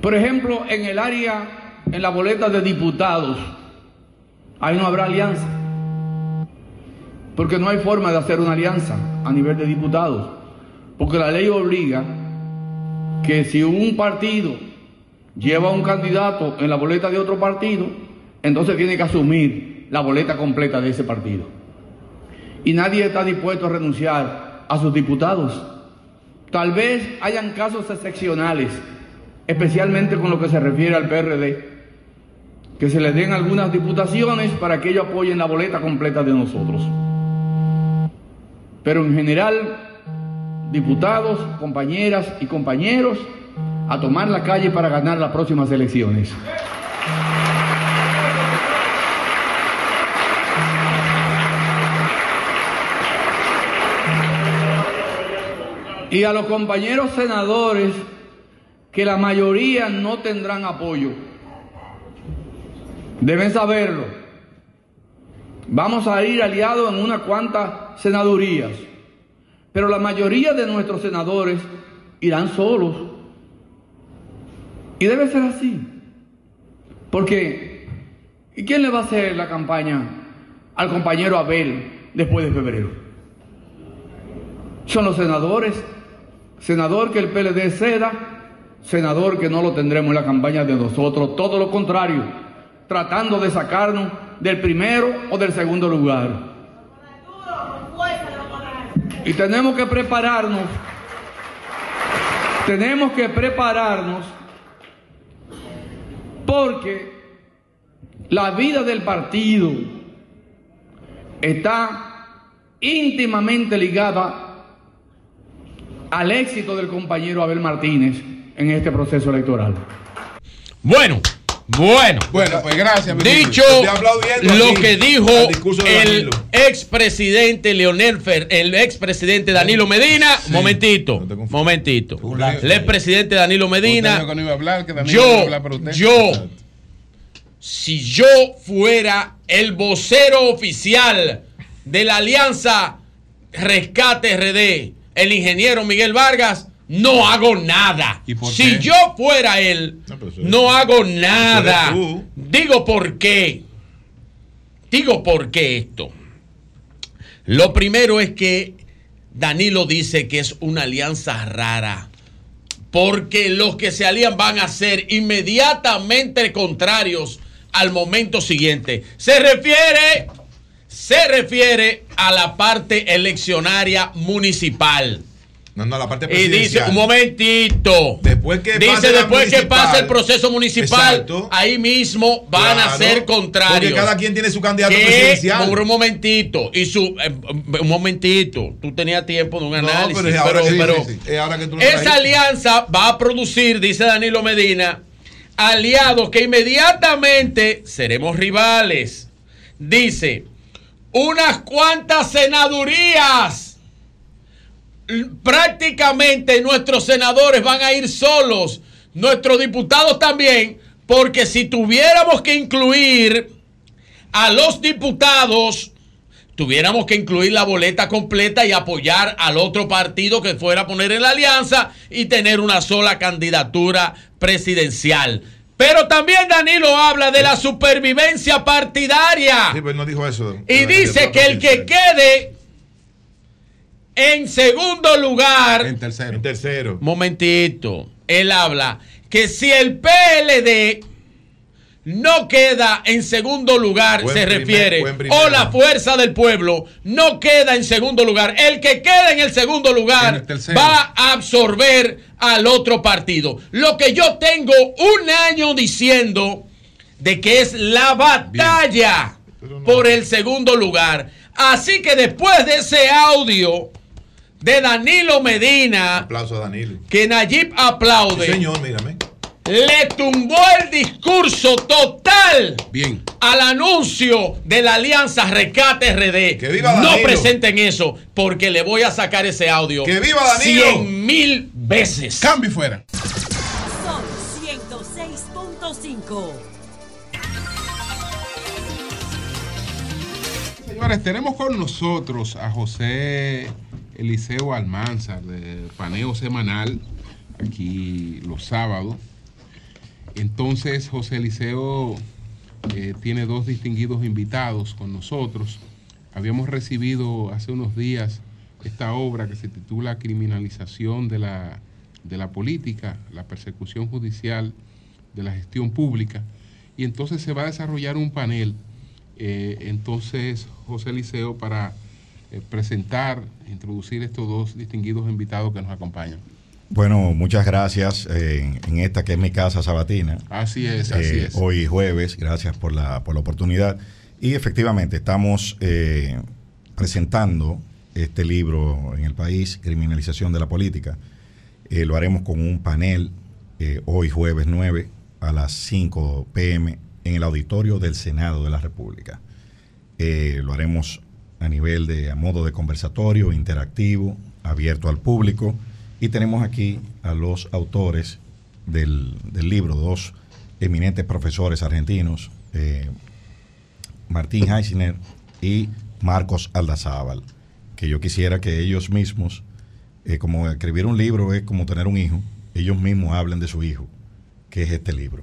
Por ejemplo, en el área, en la boleta de diputados, ahí no habrá alianza. Porque no hay forma de hacer una alianza a nivel de diputados. Porque la ley obliga que si un partido lleva un candidato en la boleta de otro partido, entonces tiene que asumir la boleta completa de ese partido. Y nadie está dispuesto a renunciar a sus diputados. Tal vez hayan casos excepcionales, especialmente con lo que se refiere al PRD, que se les den algunas diputaciones para que ellos apoyen la boleta completa de nosotros. Pero en general, diputados, compañeras y compañeros, a tomar la calle para ganar las próximas elecciones. Y a los compañeros senadores, que la mayoría no tendrán apoyo, deben saberlo. Vamos a ir aliados en unas cuantas senadurías, pero la mayoría de nuestros senadores irán solos. Y debe ser así. Porque, ¿y quién le va a hacer la campaña al compañero Abel después de febrero? Son los senadores senador que el PLD ceda, senador que no lo tendremos en la campaña de nosotros, todo lo contrario, tratando de sacarnos del primero o del segundo lugar. Y tenemos que prepararnos, tenemos que prepararnos porque la vida del partido está íntimamente ligada al éxito del compañero Abel Martínez en este proceso electoral. Bueno. Bueno, bueno, pues gracias. Dicho lo que dijo el expresidente Leonel Fer, el expresidente Danilo Medina, momentito, momentito. El expresidente Danilo Medina. yo, yo, si yo fuera el vocero oficial de la Alianza Rescate RD, el ingeniero Miguel Vargas, no hago nada. si yo fuera él, no, hago nada. Digo por qué. Digo por qué esto. Lo primero es que Danilo dice que es una alianza rara. Porque los que se alían van a ser inmediatamente contrarios al momento siguiente. Se refiere se refiere a la parte eleccionaria municipal. No, no, la parte presidencial. Y dice, un momentito. Después que dice, después que pase el proceso municipal, ahí mismo van a ser contrarios. Porque cada quien tiene su candidato presidencial. un momentito. Y su, eh, un momentito. Tú tenías tiempo de un análisis. pero, esa alianza va a producir, dice Danilo Medina, aliados que inmediatamente seremos rivales. Dice, unas cuantas senadurías. Prácticamente nuestros senadores van a ir solos, nuestros diputados también, porque si tuviéramos que incluir a los diputados, tuviéramos que incluir la boleta completa y apoyar al otro partido que fuera a poner en la alianza y tener una sola candidatura presidencial. Pero también Danilo habla de la supervivencia partidaria. Sí, pues no dijo eso. Y dice que el que quede en segundo lugar. En tercero. En tercero. Momentito. Él habla que si el PLD no queda en segundo lugar, Buen se primer- refiere, o la fuerza del pueblo no queda en segundo lugar, el que queda en el segundo lugar va a absorber al otro partido. Lo que yo tengo un año diciendo de que es la batalla por el segundo lugar. Así que después de ese audio de Danilo Medina, Aplauso a Danilo. que Nayib aplaude, Sí, señor, mírame. Le tumbó el discurso total Bien. al anuncio de la alianza Recate RD. viva no presenten eso, porque le voy a sacar ese audio. ¡Que viva Danilo! Cien mil veces. Cambio y fuera. Sol 106.5. Señores, tenemos con nosotros a José Eliseo Almanzar de Paneo Semanal, aquí los sábados. Entonces, José Eliseo eh, tiene dos distinguidos invitados con nosotros. Habíamos recibido hace unos días esta obra que se titula Criminalización de la, de la política, la persecución judicial de la gestión pública. Y entonces se va a desarrollar un panel eh, entonces, José Eliseo, para eh, presentar, introducir estos dos distinguidos invitados que nos acompañan. Bueno, muchas gracias eh, en esta que es mi casa sabatina. Así es, así Eh, es. Hoy jueves, gracias por la, por la oportunidad. Y efectivamente, estamos eh, presentando este libro en el país, Criminalización de la Política. Lo haremos con un panel hoy jueves 9 a las 5 pm en el auditorio del Senado de la República. Lo haremos a nivel de a modo de conversatorio, interactivo, abierto al público. Y tenemos aquí a los autores del, del libro, dos eminentes profesores argentinos, eh, Martín Heisner y Marcos Aldazábal, que yo quisiera que ellos mismos, eh, como escribir un libro es como tener un hijo, ellos mismos hablen de su hijo, que es este libro.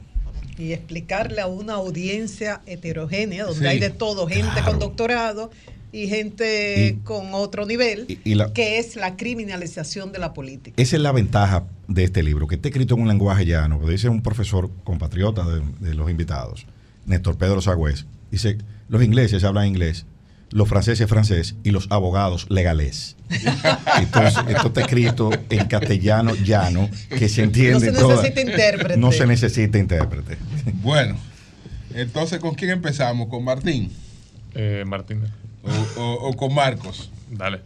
y explicarle a una audiencia heterogénea, donde Sí, hay de todo, gente claro. con doctorado y gente Y- con otro nivel, y- y la- que es la criminalización de la política. Esa es la ventaja de este libro, que está escrito en un lenguaje llano. Dice un profesor compatriota de, de los invitados, Néstor Pedro Sagüez. Dice, los ingleses hablan inglés, los franceses francés y los abogados legales. Entonces, esto está escrito en castellano llano, que se entiende No se toda- necesita intérprete. No se necesita intérprete. Bueno, entonces, ¿con quién empezamos? ¿Con Martín? Eh, Martín. O, o- con Marcos? Dale.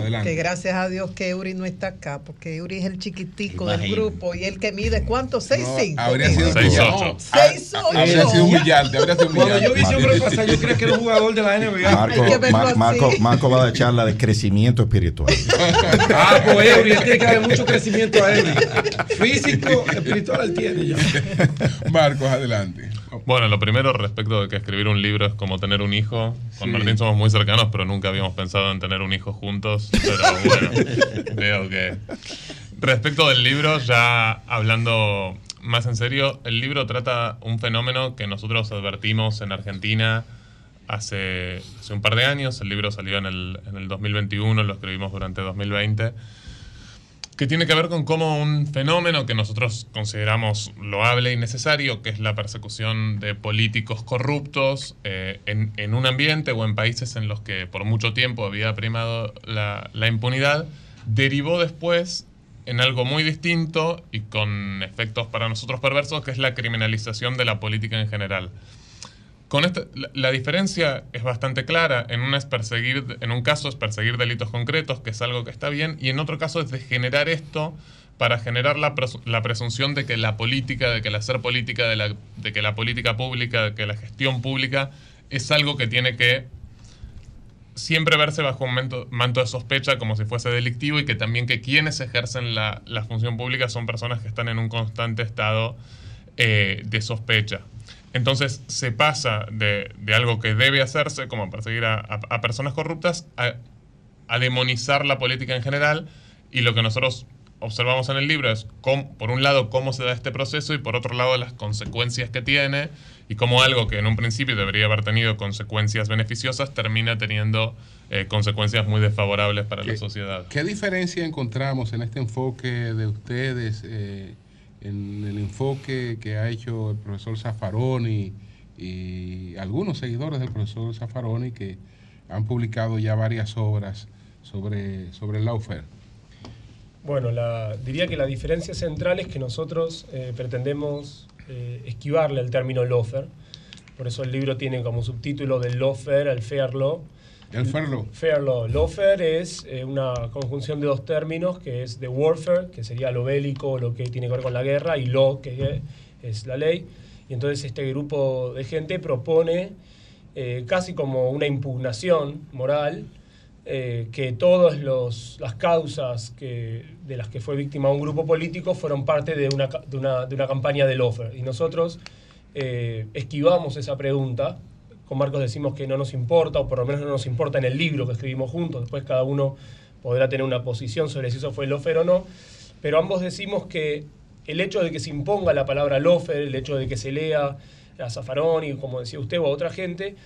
Adelante. Que gracias a Dios que Eury no está acá, porque Eury es el chiquitico del Imagino. grupo y el que mide, ¿cuánto? 6'5". habría sido mide. humillante. Seis, ocho. Habría sido humillante, habría sido Cuando humillante. yo vi hombre pasar, yo creía que era un jugador de la NBA. Marco, Ma- Marco, Marco va a dar charla de crecimiento espiritual. Ah, pues Eury, él tiene que haber mucho crecimiento a Eury. Físico, espiritual, él tiene ya. Marcos, adelante. Bueno, lo primero respecto de que escribir un libro es como tener un hijo. Con Sí. Martín somos muy cercanos, pero nunca habíamos pensado en tener un hijo juntos. Pero bueno, veo que. Respecto del libro, ya hablando más en serio, el libro trata un fenómeno que nosotros advertimos en Argentina hace, hace un par de años. El libro salió en el, en el 2021, lo escribimos durante 2020 que tiene que ver con cómo un fenómeno que nosotros consideramos loable y necesario, que es la persecución de políticos corruptos eh, en, en un ambiente o en países en los que por mucho tiempo había primado la, la impunidad, derivó después en algo muy distinto y con efectos para nosotros perversos, que es la criminalización de la política en general. Con esta, la, diferencia es bastante clara. En, una es perseguir, en un caso es perseguir delitos concretos, que es algo que está bien, y en otro caso es de generar esto para generar la, la presunción de que la política, de que el hacer política, de, la, de que la política pública, de que la gestión pública es algo que tiene que siempre verse bajo un manto, manto de sospecha como si fuese delictivo y que también que quienes ejercen la, la función pública son personas que están en un constante estado eh, de sospecha. Entonces se pasa de, de algo que debe hacerse, como perseguir a, a- a personas corruptas, a, a demonizar la política en general y lo que nosotros observamos en el libro es, por un lado, cómo se da este proceso y por otro lado, las consecuencias que tiene y cómo algo que en un principio debería haber tenido consecuencias beneficiosas termina teniendo eh, consecuencias muy desfavorables para la sociedad. ¿Qué diferencia encontramos en este enfoque de ustedes, eh, en el enfoque que ha hecho el profesor Zaffaroni y algunos seguidores del profesor Zaffaroni que han publicado ya varias obras sobre, sobre el lawfare? Bueno, diría que la diferencia central es que nosotros eh, pretendemos esquivarle el término lawfare. Por eso el libro tiene como subtítulo del lawfare al fair law el fair law. Fair law. Lawfare es eh, una conjunción de dos términos, que es de warfare, que sería lo bélico, lo que tiene que ver con la guerra, y law, que es la ley. Y entonces este grupo de gente propone eh, casi como una impugnación moral eh, que todas las causas que, de las que fue víctima un grupo político fueron parte de una, de una, de una campaña de lawfare. Y nosotros esquivamos esa pregunta con Marcos decimos que no nos importa, o por lo menos no nos importa en el libro que escribimos juntos, después cada uno podrá tener una posición sobre si eso fue lofer o no, pero ambos decimos que el hecho de que se imponga la palabra lofer, el hecho de que se lea a Zafarón como decía usted, o a otra gente,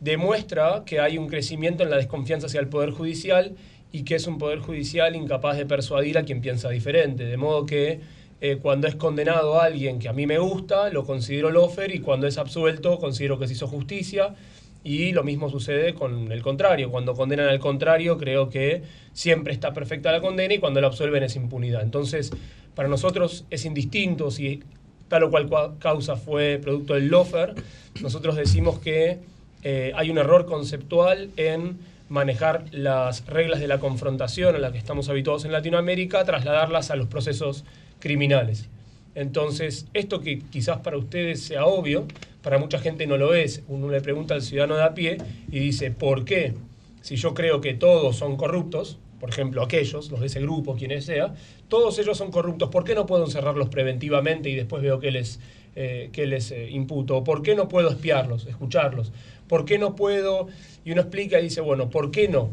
demuestra que hay un crecimiento en la desconfianza hacia el Poder Judicial y que es un Poder Judicial incapaz de persuadir a quien piensa diferente. De modo que eh, cuando es condenado alguien que a mí me gusta, lo considero lofer y cuando es absuelto, considero que se hizo justicia. Y lo mismo sucede con el contrario. Cuando condenan al contrario, creo que siempre está perfecta la condena y cuando la absuelven es impunidad. Entonces, para nosotros es indistinto si tal o cual causa fue producto del lofer. Nosotros decimos que eh, hay un error conceptual en manejar las reglas de la confrontación a las que estamos habituados en Latinoamérica, trasladarlas a los procesos criminales. Entonces, esto que quizás para ustedes sea obvio, para mucha gente no lo es. Uno le pregunta al ciudadano de a pie y dice, ¿por qué? Si yo creo que todos son corruptos, por ejemplo aquellos, los de ese grupo, quienes sea, todos ellos son corruptos, ¿por qué no puedo encerrarlos preventivamente y después veo que les, eh, que les eh, imputo? ¿Por qué no puedo espiarlos, escucharlos? ¿Por qué no puedo? Y uno explica y dice, bueno, ¿por qué no?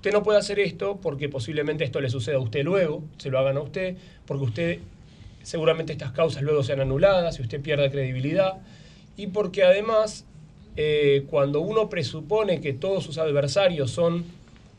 Usted no puede hacer esto porque posiblemente esto le suceda a usted luego, se lo hagan a usted, porque usted seguramente estas causas luego sean anuladas y usted pierda credibilidad, y porque además eh, cuando uno presupone que todos sus adversarios son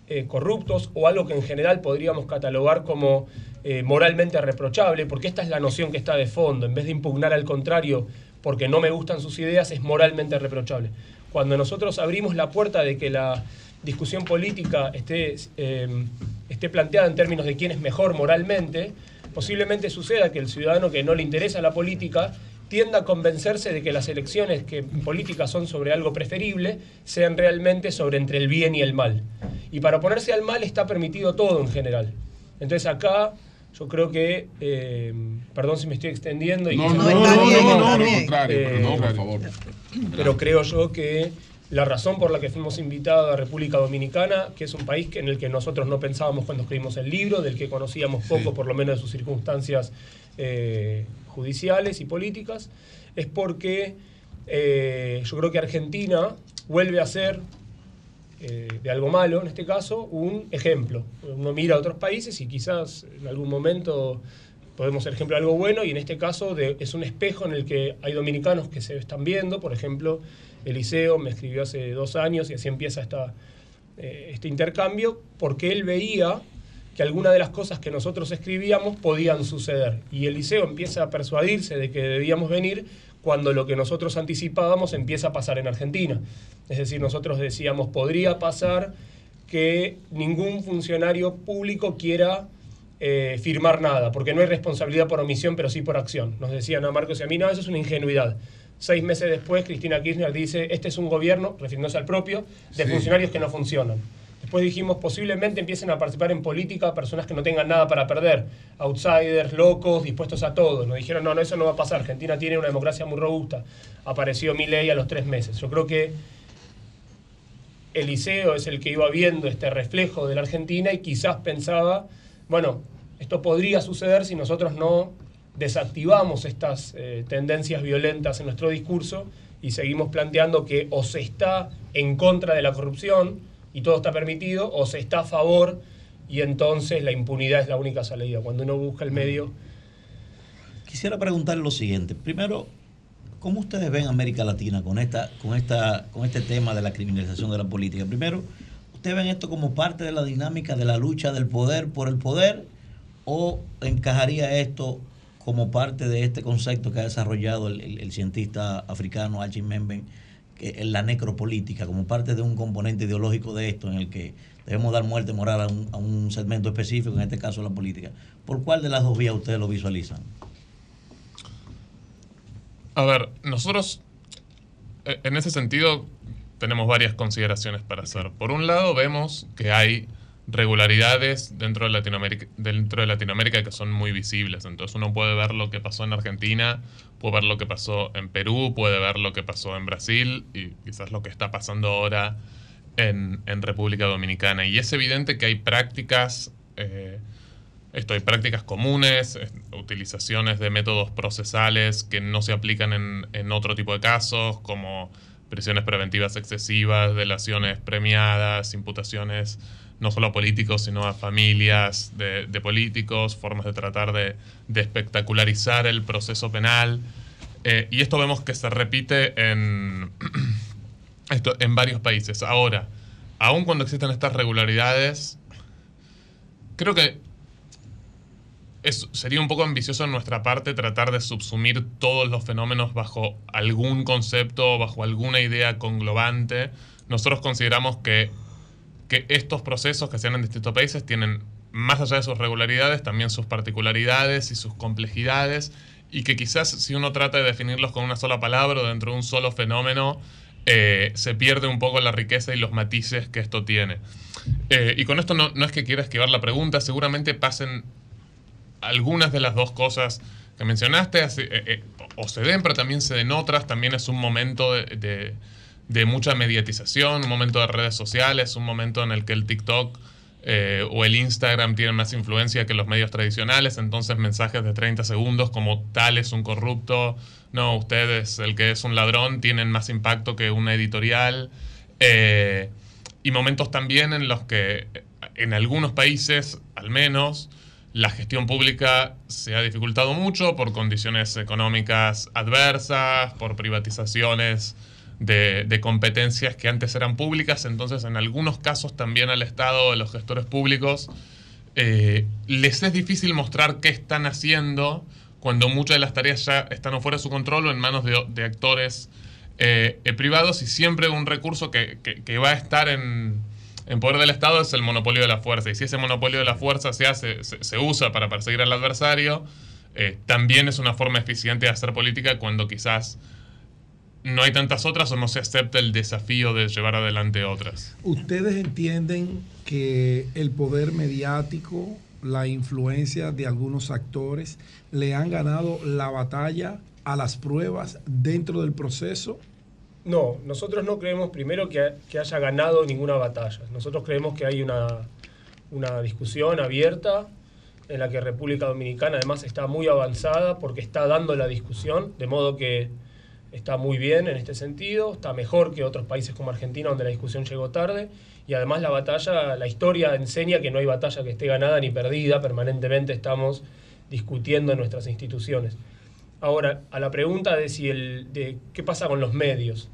eh, corruptos o algo que en general podríamos catalogar como eh, moralmente reprochable, porque esta es la noción que está de fondo, en vez de impugnar al contrario porque no me gustan sus ideas, es moralmente reprochable. Cuando nosotros abrimos la puerta de que la discusión política esté, em, esté planteada en términos de quién es mejor moralmente, posiblemente suceda que el ciudadano que no le interesa la política tienda a convencerse de que las elecciones que políticas son sobre algo preferible sean realmente sobre entre el bien y el mal. Y para oponerse al mal está permitido todo en general. Entonces acá yo creo que, em, perdón si me estoy extendiendo. Y no, no, no, no, no, contrario, pero no, por favor. Pero creo yo que la razón por la que fuimos invitados a República Dominicana, que es un país en el que nosotros no pensábamos cuando escribimos el libro, del que conocíamos poco, por lo menos de sus circunstancias eh, judiciales y políticas, es porque eh, yo creo que Argentina vuelve a ser, eh, de algo malo en este caso, un ejemplo. Uno mira a otros países y quizás en algún momento podemos ser ejemplo de algo bueno y en este caso es un espejo en el que hay dominicanos que se están viendo, por ejemplo, Eliseo me escribió hace dos años y así empieza esta, eh, este intercambio, porque él veía que algunas de las cosas que nosotros escribíamos podían suceder. Y Eliseo empieza a persuadirse de que debíamos venir cuando lo que nosotros anticipábamos empieza a pasar en Argentina. Es decir, nosotros decíamos, podría pasar que ningún funcionario público quiera eh, firmar nada, porque no hay responsabilidad por omisión, pero sí por acción. Nos decían a Marcos y a mí, no, eso es una ingenuidad. Seis meses después, Cristina Kirchner dice, este es un gobierno, refiriéndose al propio, de funcionarios que no funcionan. Después dijimos, posiblemente empiecen a participar en política personas que no tengan nada para perder, outsiders, locos, dispuestos a todo. Nos dijeron, no, no, eso no va a pasar, Argentina tiene una democracia muy robusta. Apareció ley a los tres meses. Yo creo que Eliseo es el que iba viendo este reflejo de la Argentina y quizás pensaba, bueno, esto podría suceder si nosotros no desactivamos estas eh, tendencias violentas en nuestro discurso y seguimos planteando que o se está en contra de la corrupción y todo está permitido, o se está a favor y entonces la impunidad es la única salida. Cuando uno busca el medio... Quisiera preguntarle lo siguiente. Primero, ¿cómo ustedes ven América Latina con, esta, con, esta, con este tema de la criminalización de la política? Primero, ¿ustedes ven esto como parte de la dinámica de la lucha del poder por el poder o encajaría esto como parte de este concepto que ha desarrollado el, cientista africano Archie Memben, que la necropolítica, como parte de un componente ideológico de esto en el que debemos dar muerte moral a un, a un segmento específico, en este caso la política. ¿Por cuál de las dos vías ustedes lo visualizan? A ver, nosotros eh, en ese sentido tenemos varias consideraciones para hacer. Por un lado, vemos que hay regularidades dentro de Latinoamérica, dentro de Latinoamérica que son muy visibles. Entonces uno puede ver lo que pasó en Argentina, puede ver lo que pasó en Perú, puede ver lo que pasó en Brasil y quizás lo que está pasando ahora en, República Dominicana. Y es evidente que hay prácticas, eh, esto, hay prácticas comunes, utilizaciones de métodos procesales que no se aplican en, en otro tipo de casos, como prisiones preventivas excesivas, delaciones premiadas, imputaciones no solo a políticos, sino a familias de, políticos, formas de tratar de, espectacularizar el proceso penal. Eh, y esto vemos que se repite en, esto, en varios países. Ahora, aun cuando existen estas regularidades, creo que sería un poco ambicioso en nuestra parte tratar de subsumir todos los fenómenos bajo algún concepto, bajo alguna idea conglobante. Nosotros consideramos que que estos procesos que se dan en distintos países tienen, más allá de sus regularidades, también sus particularidades y sus complejidades, y que quizás si uno trata de definirlos con una sola palabra o dentro de un solo fenómeno, eh, se pierde un poco la riqueza y los matices que esto tiene. Eh, y con esto no, no, es que quiera esquivar la pregunta, seguramente pasen algunas de las dos cosas que mencionaste, eh, o se den, pero también se den otras, también es un momento de mucha mediatización, un momento de redes sociales, un momento en el que el TikTok eh, o el Instagram tienen más influencia que los medios tradicionales, entonces mensajes de 30 segundos como tal es un corrupto, no, ustedes, el que es un ladrón, tienen más impacto que una editorial. Eh, y momentos también en los que en algunos países, al menos, la gestión pública se ha dificultado mucho por condiciones económicas adversas, por privatizaciones de, competencias que antes eran públicas, entonces en algunos casos también al Estado, a los gestores públicos, eh, les es difícil mostrar qué están haciendo cuando muchas de las tareas ya están fuera de su control o en manos de, actores eh, eh, privados y siempre un recurso que, va a estar en, poder del Estado es el monopolio de la fuerza. Y si ese monopolio de la fuerza se, hace, se, usa para perseguir al adversario, también es una forma eficiente de hacer política cuando quizás no hay tantas otras o no se acepta el desafío de llevar adelante otras. ¿Ustedes entienden que el poder mediático, la influencia de algunos actores le han ganado la batalla a las pruebas dentro del proceso? No, nosotros no creemos primero que, haya ganado ninguna batalla. Nosotros creemos que hay una, una discusión abierta en la que República Dominicana además está muy avanzada porque está dando la discusión, de modo que está muy bien en este sentido, está mejor que otros países como Argentina donde la discusión llegó tarde y además la batalla, la historia enseña que no hay batalla que esté ganada ni perdida, permanentemente estamos discutiendo en nuestras instituciones. Ahora, a la pregunta de si el de qué pasa con los medios.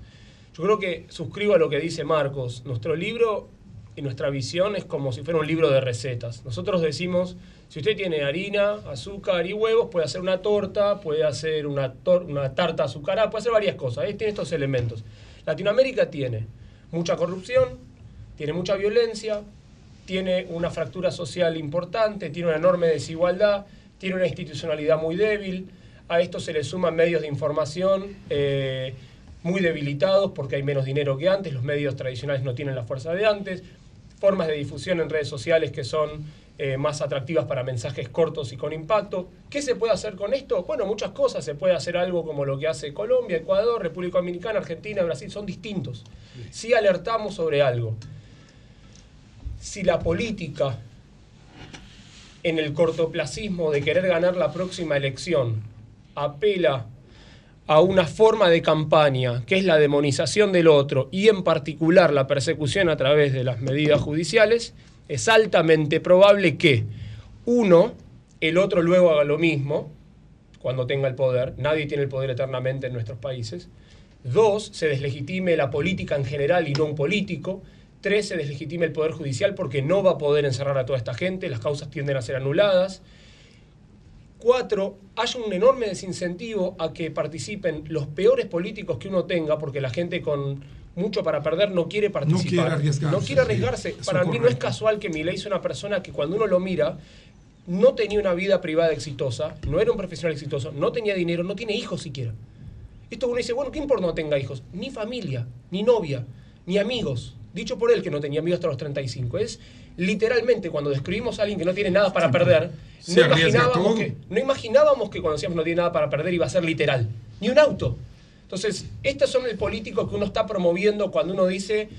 Yo creo que suscribo a lo que dice Marcos. Nuestro libro y nuestra visión es como si fuera un libro de recetas. Nosotros decimos si usted tiene harina, azúcar y huevos, puede hacer una torta, puede hacer una, tarta azucarada, puede hacer varias cosas. Tiene estos elementos. Latinoamérica tiene mucha corrupción, tiene mucha violencia, tiene una fractura social importante, tiene una enorme desigualdad, tiene una institucionalidad muy débil. A esto se le suman medios de información eh, muy debilitados porque hay menos dinero que antes, los medios tradicionales no tienen la fuerza de antes, formas de difusión en redes sociales que son eh, más atractivas para mensajes cortos y con impacto. ¿Qué se puede hacer con esto? Bueno, muchas cosas. Se puede hacer algo como lo que hace Colombia, Ecuador, República Dominicana, Argentina, Brasil. Son distintos. Si alertamos sobre algo. Si la política en el cortoplacismo de querer ganar la próxima elección apela a una forma de campaña que es la demonización del otro y en particular la persecución a través de las medidas judiciales, es altamente probable que, uno, el otro luego haga lo mismo cuando tenga el poder. Nadie tiene el poder eternamente en nuestros países. Dos, se deslegitime la política en general y no un político. Tres, se deslegitime el poder judicial porque no va a poder encerrar a toda esta gente, las causas tienden a ser anuladas. Cuatro, haya un enorme desincentivo a que participen los peores políticos que uno tenga, porque la gente con mucho para perder no quiere participar. No quiere arriesgarse. No quiere arriesgarse. sí, para mí no es casual que Milei sea una persona que cuando uno lo mira, no tenía una vida privada exitosa, no era un profesional exitoso, no tenía dinero, no tiene hijos siquiera. Esto uno dice, bueno, ¿qué importa no tenga hijos? Ni familia, ni novia, ni amigos. Dicho por él que no tenía amigos hasta los 35. Es literalmente cuando describimos a alguien que no tiene nada para perder, no imaginábamos, que, no imaginábamos que cuando decíamos no tiene nada para perder iba a ser literal. Ni un auto. Entonces, estos son el político que uno está promoviendo cuando uno dice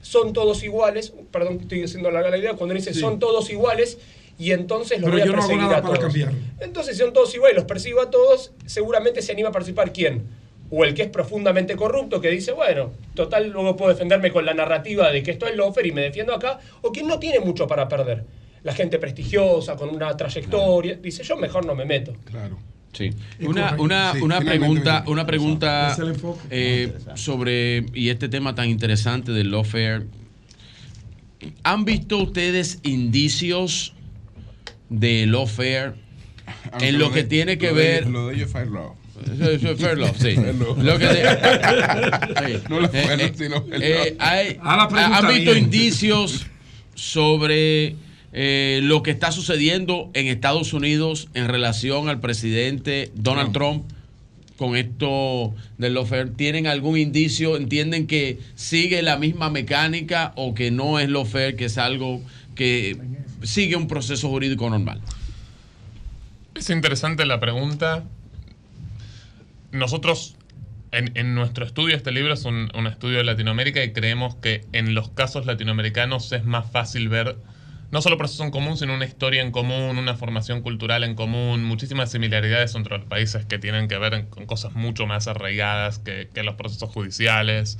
son todos iguales, perdón, estoy diciendo larga la idea, cuando uno dice Sí. son todos iguales y entonces los Pero voy a no hago perseguir nada a para todos. cambiarlo. Entonces, si son todos iguales, los persigo a todos, seguramente se anima a participar quién? O el que es profundamente corrupto, que dice, bueno, total, luego puedo defenderme con la narrativa de que esto es lofer y me defiendo acá, o quien no tiene mucho para perder. La gente prestigiosa, con una trayectoria, dice, yo mejor no me meto. Claro. Sí. Una, una, Sí, una pregunta, una pregunta eh, sobre y este tema tan interesante del lawfare. ¿Han visto ustedes indicios de lawfare en lo, lo que de- tiene que lo ver? ellos- lo de ellos es fair law. Eso- eso es sí. Lo que de- sí. No lo Eh, law, eh, sino eh, hay- Ah, la pregunta ¿Han visto bien. indicios sobre eh, lo que está sucediendo en Estados Unidos en relación al presidente Donald Trump con esto del lawfare? ¿Tienen algún indicio? ¿Entienden que sigue la misma mecánica o que no es lawfare, que es algo que sigue un proceso jurídico normal? Es interesante la pregunta. Nosotros, en, en nuestro estudio, este libro es un, estudio de Latinoamérica y creemos que en los casos latinoamericanos es más fácil ver no solo procesos en común, sino una historia en común, una formación cultural en común, muchísimas similaridades entre los países que tienen que ver con cosas mucho más arraigadas que, que los procesos judiciales,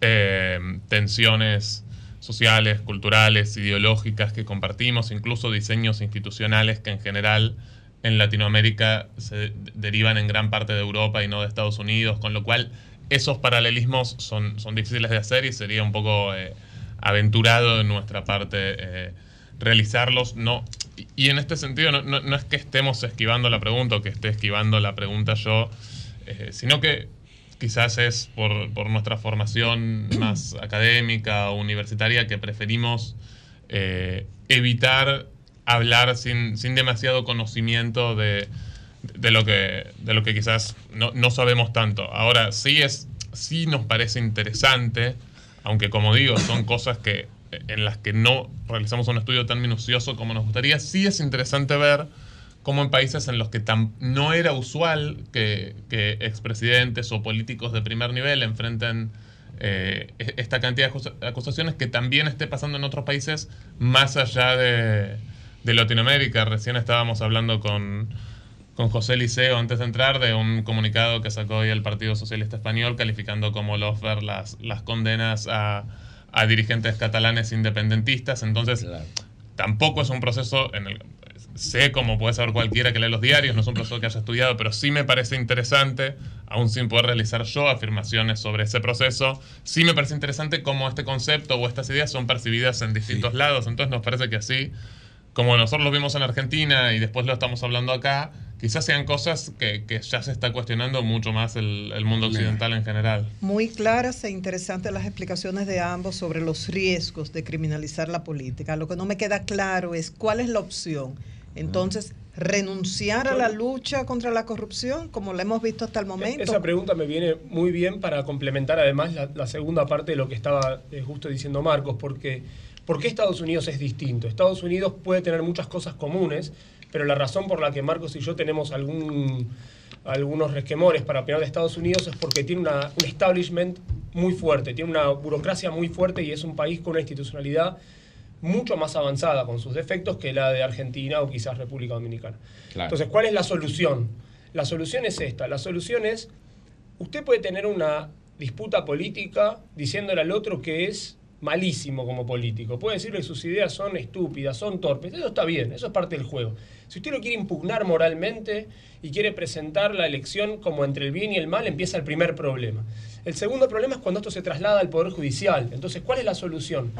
eh, tensiones sociales, culturales, ideológicas que compartimos, incluso diseños institucionales que en general en Latinoamérica se de- derivan en gran parte de Europa y no de Estados Unidos, con lo cual esos paralelismos son, son difíciles de hacer y sería un poco eh, aventurado de nuestra parte eh, realizarlos. No, y- en este sentido no, no- no es que estemos esquivando la pregunta o que esté esquivando la pregunta yo, eh, sino que quizás es por, por nuestra formación más académica o universitaria que preferimos evitar hablar sin, sin demasiado conocimiento de, de lo que, de lo que quizás no, no sabemos tanto. Ahora, sí, es, sí nos parece interesante, aunque como digo, son cosas que en las que no realizamos un estudio tan minucioso como nos gustaría, sí es interesante ver cómo en países en los que tam- no era usual que, que expresidentes o políticos de primer nivel enfrenten eh, e- esta cantidad de acus- acusaciones que también esté pasando en otros países más allá de, de Latinoamérica. Recién estábamos hablando con, con José Liceo antes de entrar de un comunicado que sacó hoy el Partido Socialista Español calificando como lofer las, las condenas a, a dirigentes catalanes independentistas. Entonces, tampoco es un proceso en el sé como puede saber cualquiera que lee los diarios, no es un proceso que haya estudiado, pero sí me parece interesante, aún sin poder realizar yo afirmaciones sobre ese proceso, sí me parece interesante cómo este concepto o estas ideas son percibidas en distintos lados. Entonces nos parece que así, como nosotros lo vimos en Argentina y después lo estamos hablando acá, quizás sean cosas que, que ya se está cuestionando mucho más el, el mundo occidental en general. Muy claras e interesantes las explicaciones de ambos sobre los riesgos de criminalizar la política. Lo que no me queda claro es cuál es la opción. Entonces, renunciar a la lucha contra la corrupción, como la hemos visto hasta el momento. Esa pregunta me viene muy bien para complementar además la, la segunda parte de lo que estaba eh, justo diciendo Marcos, porque ¿por qué Estados Unidos es distinto? Estados Unidos puede tener muchas cosas comunes, pero la razón por la que Marcos y yo tenemos algún, algunos resquemores para opinar de Estados Unidos es porque tiene una, un establishment muy fuerte, tiene una burocracia muy fuerte y es un país con una institucionalidad mucho más avanzada con sus defectos que la de Argentina o quizás República Dominicana. Claro. Entonces, ¿cuál es la solución? La solución es esta. La solución es, usted puede tener una disputa política diciéndole al otro que es malísimo como político. Puede decirle que sus ideas son estúpidas, son torpes. Eso está bien, eso es parte del juego. Si usted lo quiere impugnar moralmente y quiere presentar la elección como entre el bien y el mal, empieza el primer problema. El segundo problema es cuando esto se traslada al Poder Judicial. Entonces, ¿cuál es la solución?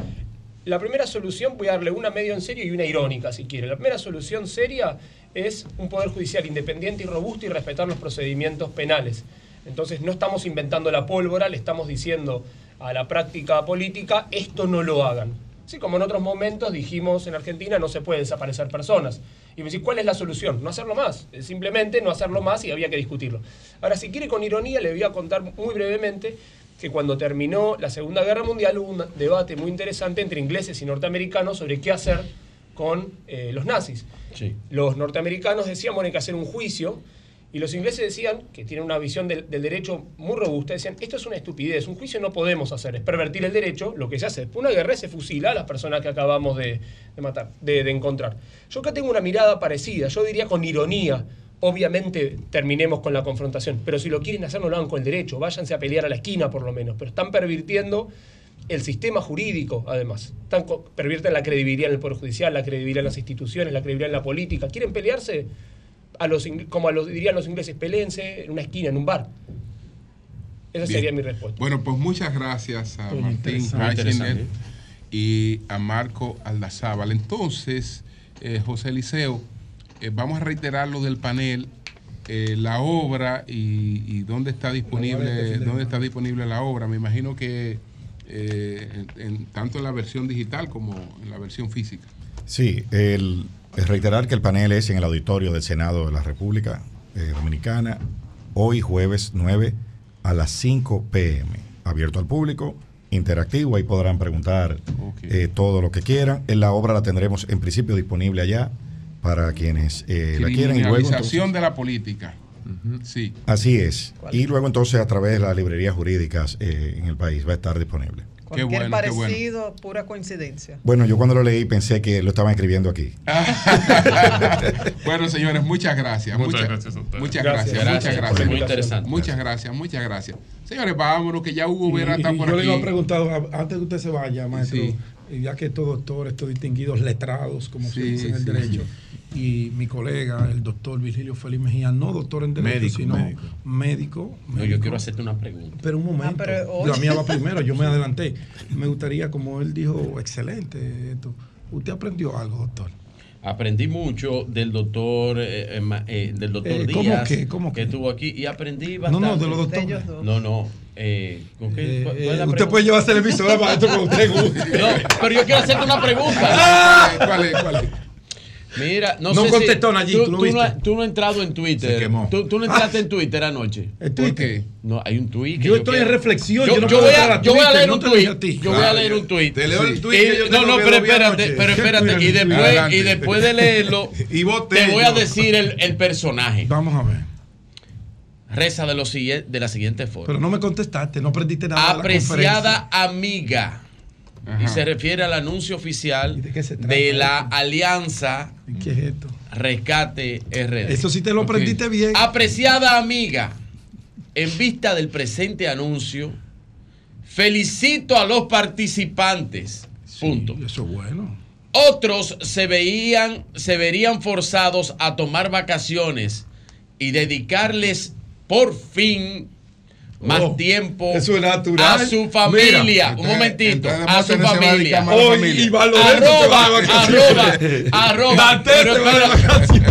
La primera solución, voy a darle una medio en serio y una irónica, si quiere. La primera solución seria es un Poder Judicial independiente y robusto y respetar los procedimientos penales. Entonces, no estamos inventando la pólvora, le estamos diciendo a la práctica política, esto no lo hagan. Así como en otros momentos dijimos en Argentina no se puede desaparecer personas. Y me decís, ¿cuál es la solución? No hacerlo más. Simplemente no hacerlo más y había que discutirlo. Ahora, si quiere con ironía, le voy a contar muy brevemente que cuando terminó la Segunda Guerra Mundial hubo un debate muy interesante entre ingleses y norteamericanos sobre qué hacer con eh, los nazis. Los norteamericanos decían, bueno, hay que hacer un juicio y los ingleses decían, que tienen una visión del, derecho muy robusta, decían, esto es una estupidez, un juicio no podemos hacer, es pervertir el derecho, lo que se hace una guerra se fusila a las personas que acabamos de, matar, de, encontrar. Yo acá tengo una mirada parecida, yo diría con ironía, obviamente terminemos con la confrontación, pero si lo quieren hacer no lo hagan con el derecho, váyanse a pelear a la esquina por lo menos, pero están pervirtiendo el sistema jurídico, además. Están pervierten la credibilidad en el Poder Judicial, la credibilidad en las instituciones, la credibilidad en la política. ¿Quieren pelearse? A los, como a los, dirían los ingleses, pelense en una esquina, en un bar. Esa sería mi respuesta. Bueno, pues muchas gracias a Martín Reisinet y a Marco Aldazábal. Entonces, eh, José Eliseo, eh, vamos a reiterar lo del panel, eh, la obra y, dónde está disponible, dónde está disponible la obra. Me imagino que en, tanto en la versión digital como en la versión física. Sí, el, es reiterar que el panel es en el auditorio del Senado de la República eh, Dominicana, hoy jueves 9 a las 5 pm, abierto al público, interactivo, ahí podrán preguntar eh, todo lo que quieran. En la obra la tendremos en principio disponible allá para quienes eh, la quieran. Y luego, de la política. Sí. Así es. Y luego entonces a través de las librerías jurídicas en el país va a estar disponible. Cualquier parecido, pura coincidencia. Bueno, yo cuando lo leí pensé que lo estaban escribiendo aquí. bueno, señores, muchas gracias. Muchas, gracias Muchas gracias, muchas gracias. Muy interesante. Muchas gracias, muchas gracias. Señores, vámonos, que ya Hugo Vera está por yo aquí. Yo le iba a preguntar, antes que usted se vaya, maestro, ya que estos doctores, estos distinguidos letrados, como se dice en el derecho, y mi colega, el doctor Virgilio Félix Mejía, no doctor en Derecho, sino médico. No, yo quiero hacerte una pregunta. Pero un momento, ah, la mía va primero, yo me adelanté. Me gustaría, como él dijo, excelente esto. ¿Usted aprendió algo, doctor? Aprendí mucho del doctor, eh, eh, eh del doctor Díaz, que, ¿cómo que? estuvo aquí, y aprendí bastante. No, no, de los doctores. No, no. Eh, ¿con qué, eh, usted puede llevarse el episodio maestro con usted No, pero yo quiero hacerte una pregunta. ¿Cuál es? ¿Cuál es? Mira, no, no sé contestó si, allí, tú, tú, no, tú, no, has entrado en Twitter. Se quemó. Tú, no entraste en Twitter anoche. ¿En ¿Por qué? No, hay un tweet. yo, estoy en reflexión. Yo, yo, no yo, voy, a, yo voy a leer un tweet. Yo voy a leer un tweet. Te leo el tweet. no, no, pero espérate, pero espérate. Y después, y después de leerlo, te voy a decir el, personaje. Vamos a ver. Reza de, lo, de la siguiente forma. Pero no me contestaste, no aprendiste nada. Apreciada amiga y se refiere al anuncio oficial de, la alianza Rescate RD. Eso sí te lo aprendiste bien. Apreciada amiga, en vista del presente anuncio, felicito a los participantes. Punto. Eso es bueno. Otros se veían, se verían forzados a tomar vacaciones y dedicarles por fin más oh, tiempo eso es natural. a su familia. un momentito, a su familia. Hoy, y arroba, arroba, arroba, pero,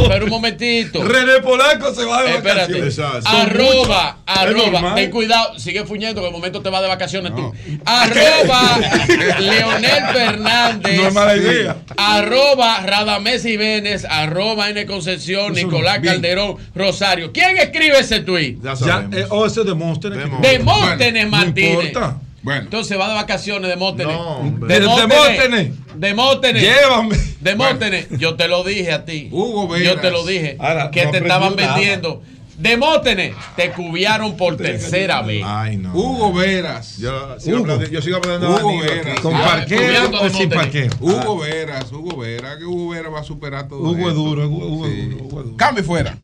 pero, un momentito. René Polanco se va de vacaciones. Arroba, arroba, ten cuidado, sigue fuñendo que el momento te va de vacaciones tú. Arroba Leonel Fernández. No es mala idea. Arroba Radamés Jiménez, arroba N Concepción, Nicolás Calderón, Rosario. ¿Quién escribe ese tweet? Ya sabemos. Ya, eh, oh, ese demuestra Demóstenes Martínez. Bueno. Entonces va de vacaciones Demóstenes. No, Demóstenes. Demóstenes. Llévame. Demóstenes. Yo te lo dije a ti. Hugo Veras. Yo te lo dije. que te estaban vendiendo. Demóstenes, te cubiaron por tercera vez. Ay, no. Hugo Veras. Yo sigo, Hablando, yo sigo hablando Hugo Veras. ¿Con parqueo o sin parqueo? Hugo Veras, Hugo Veras, que Hugo Veras va a superar todo Hugo es duro, Hugo, Hugo, Hugo, Cambio fuera.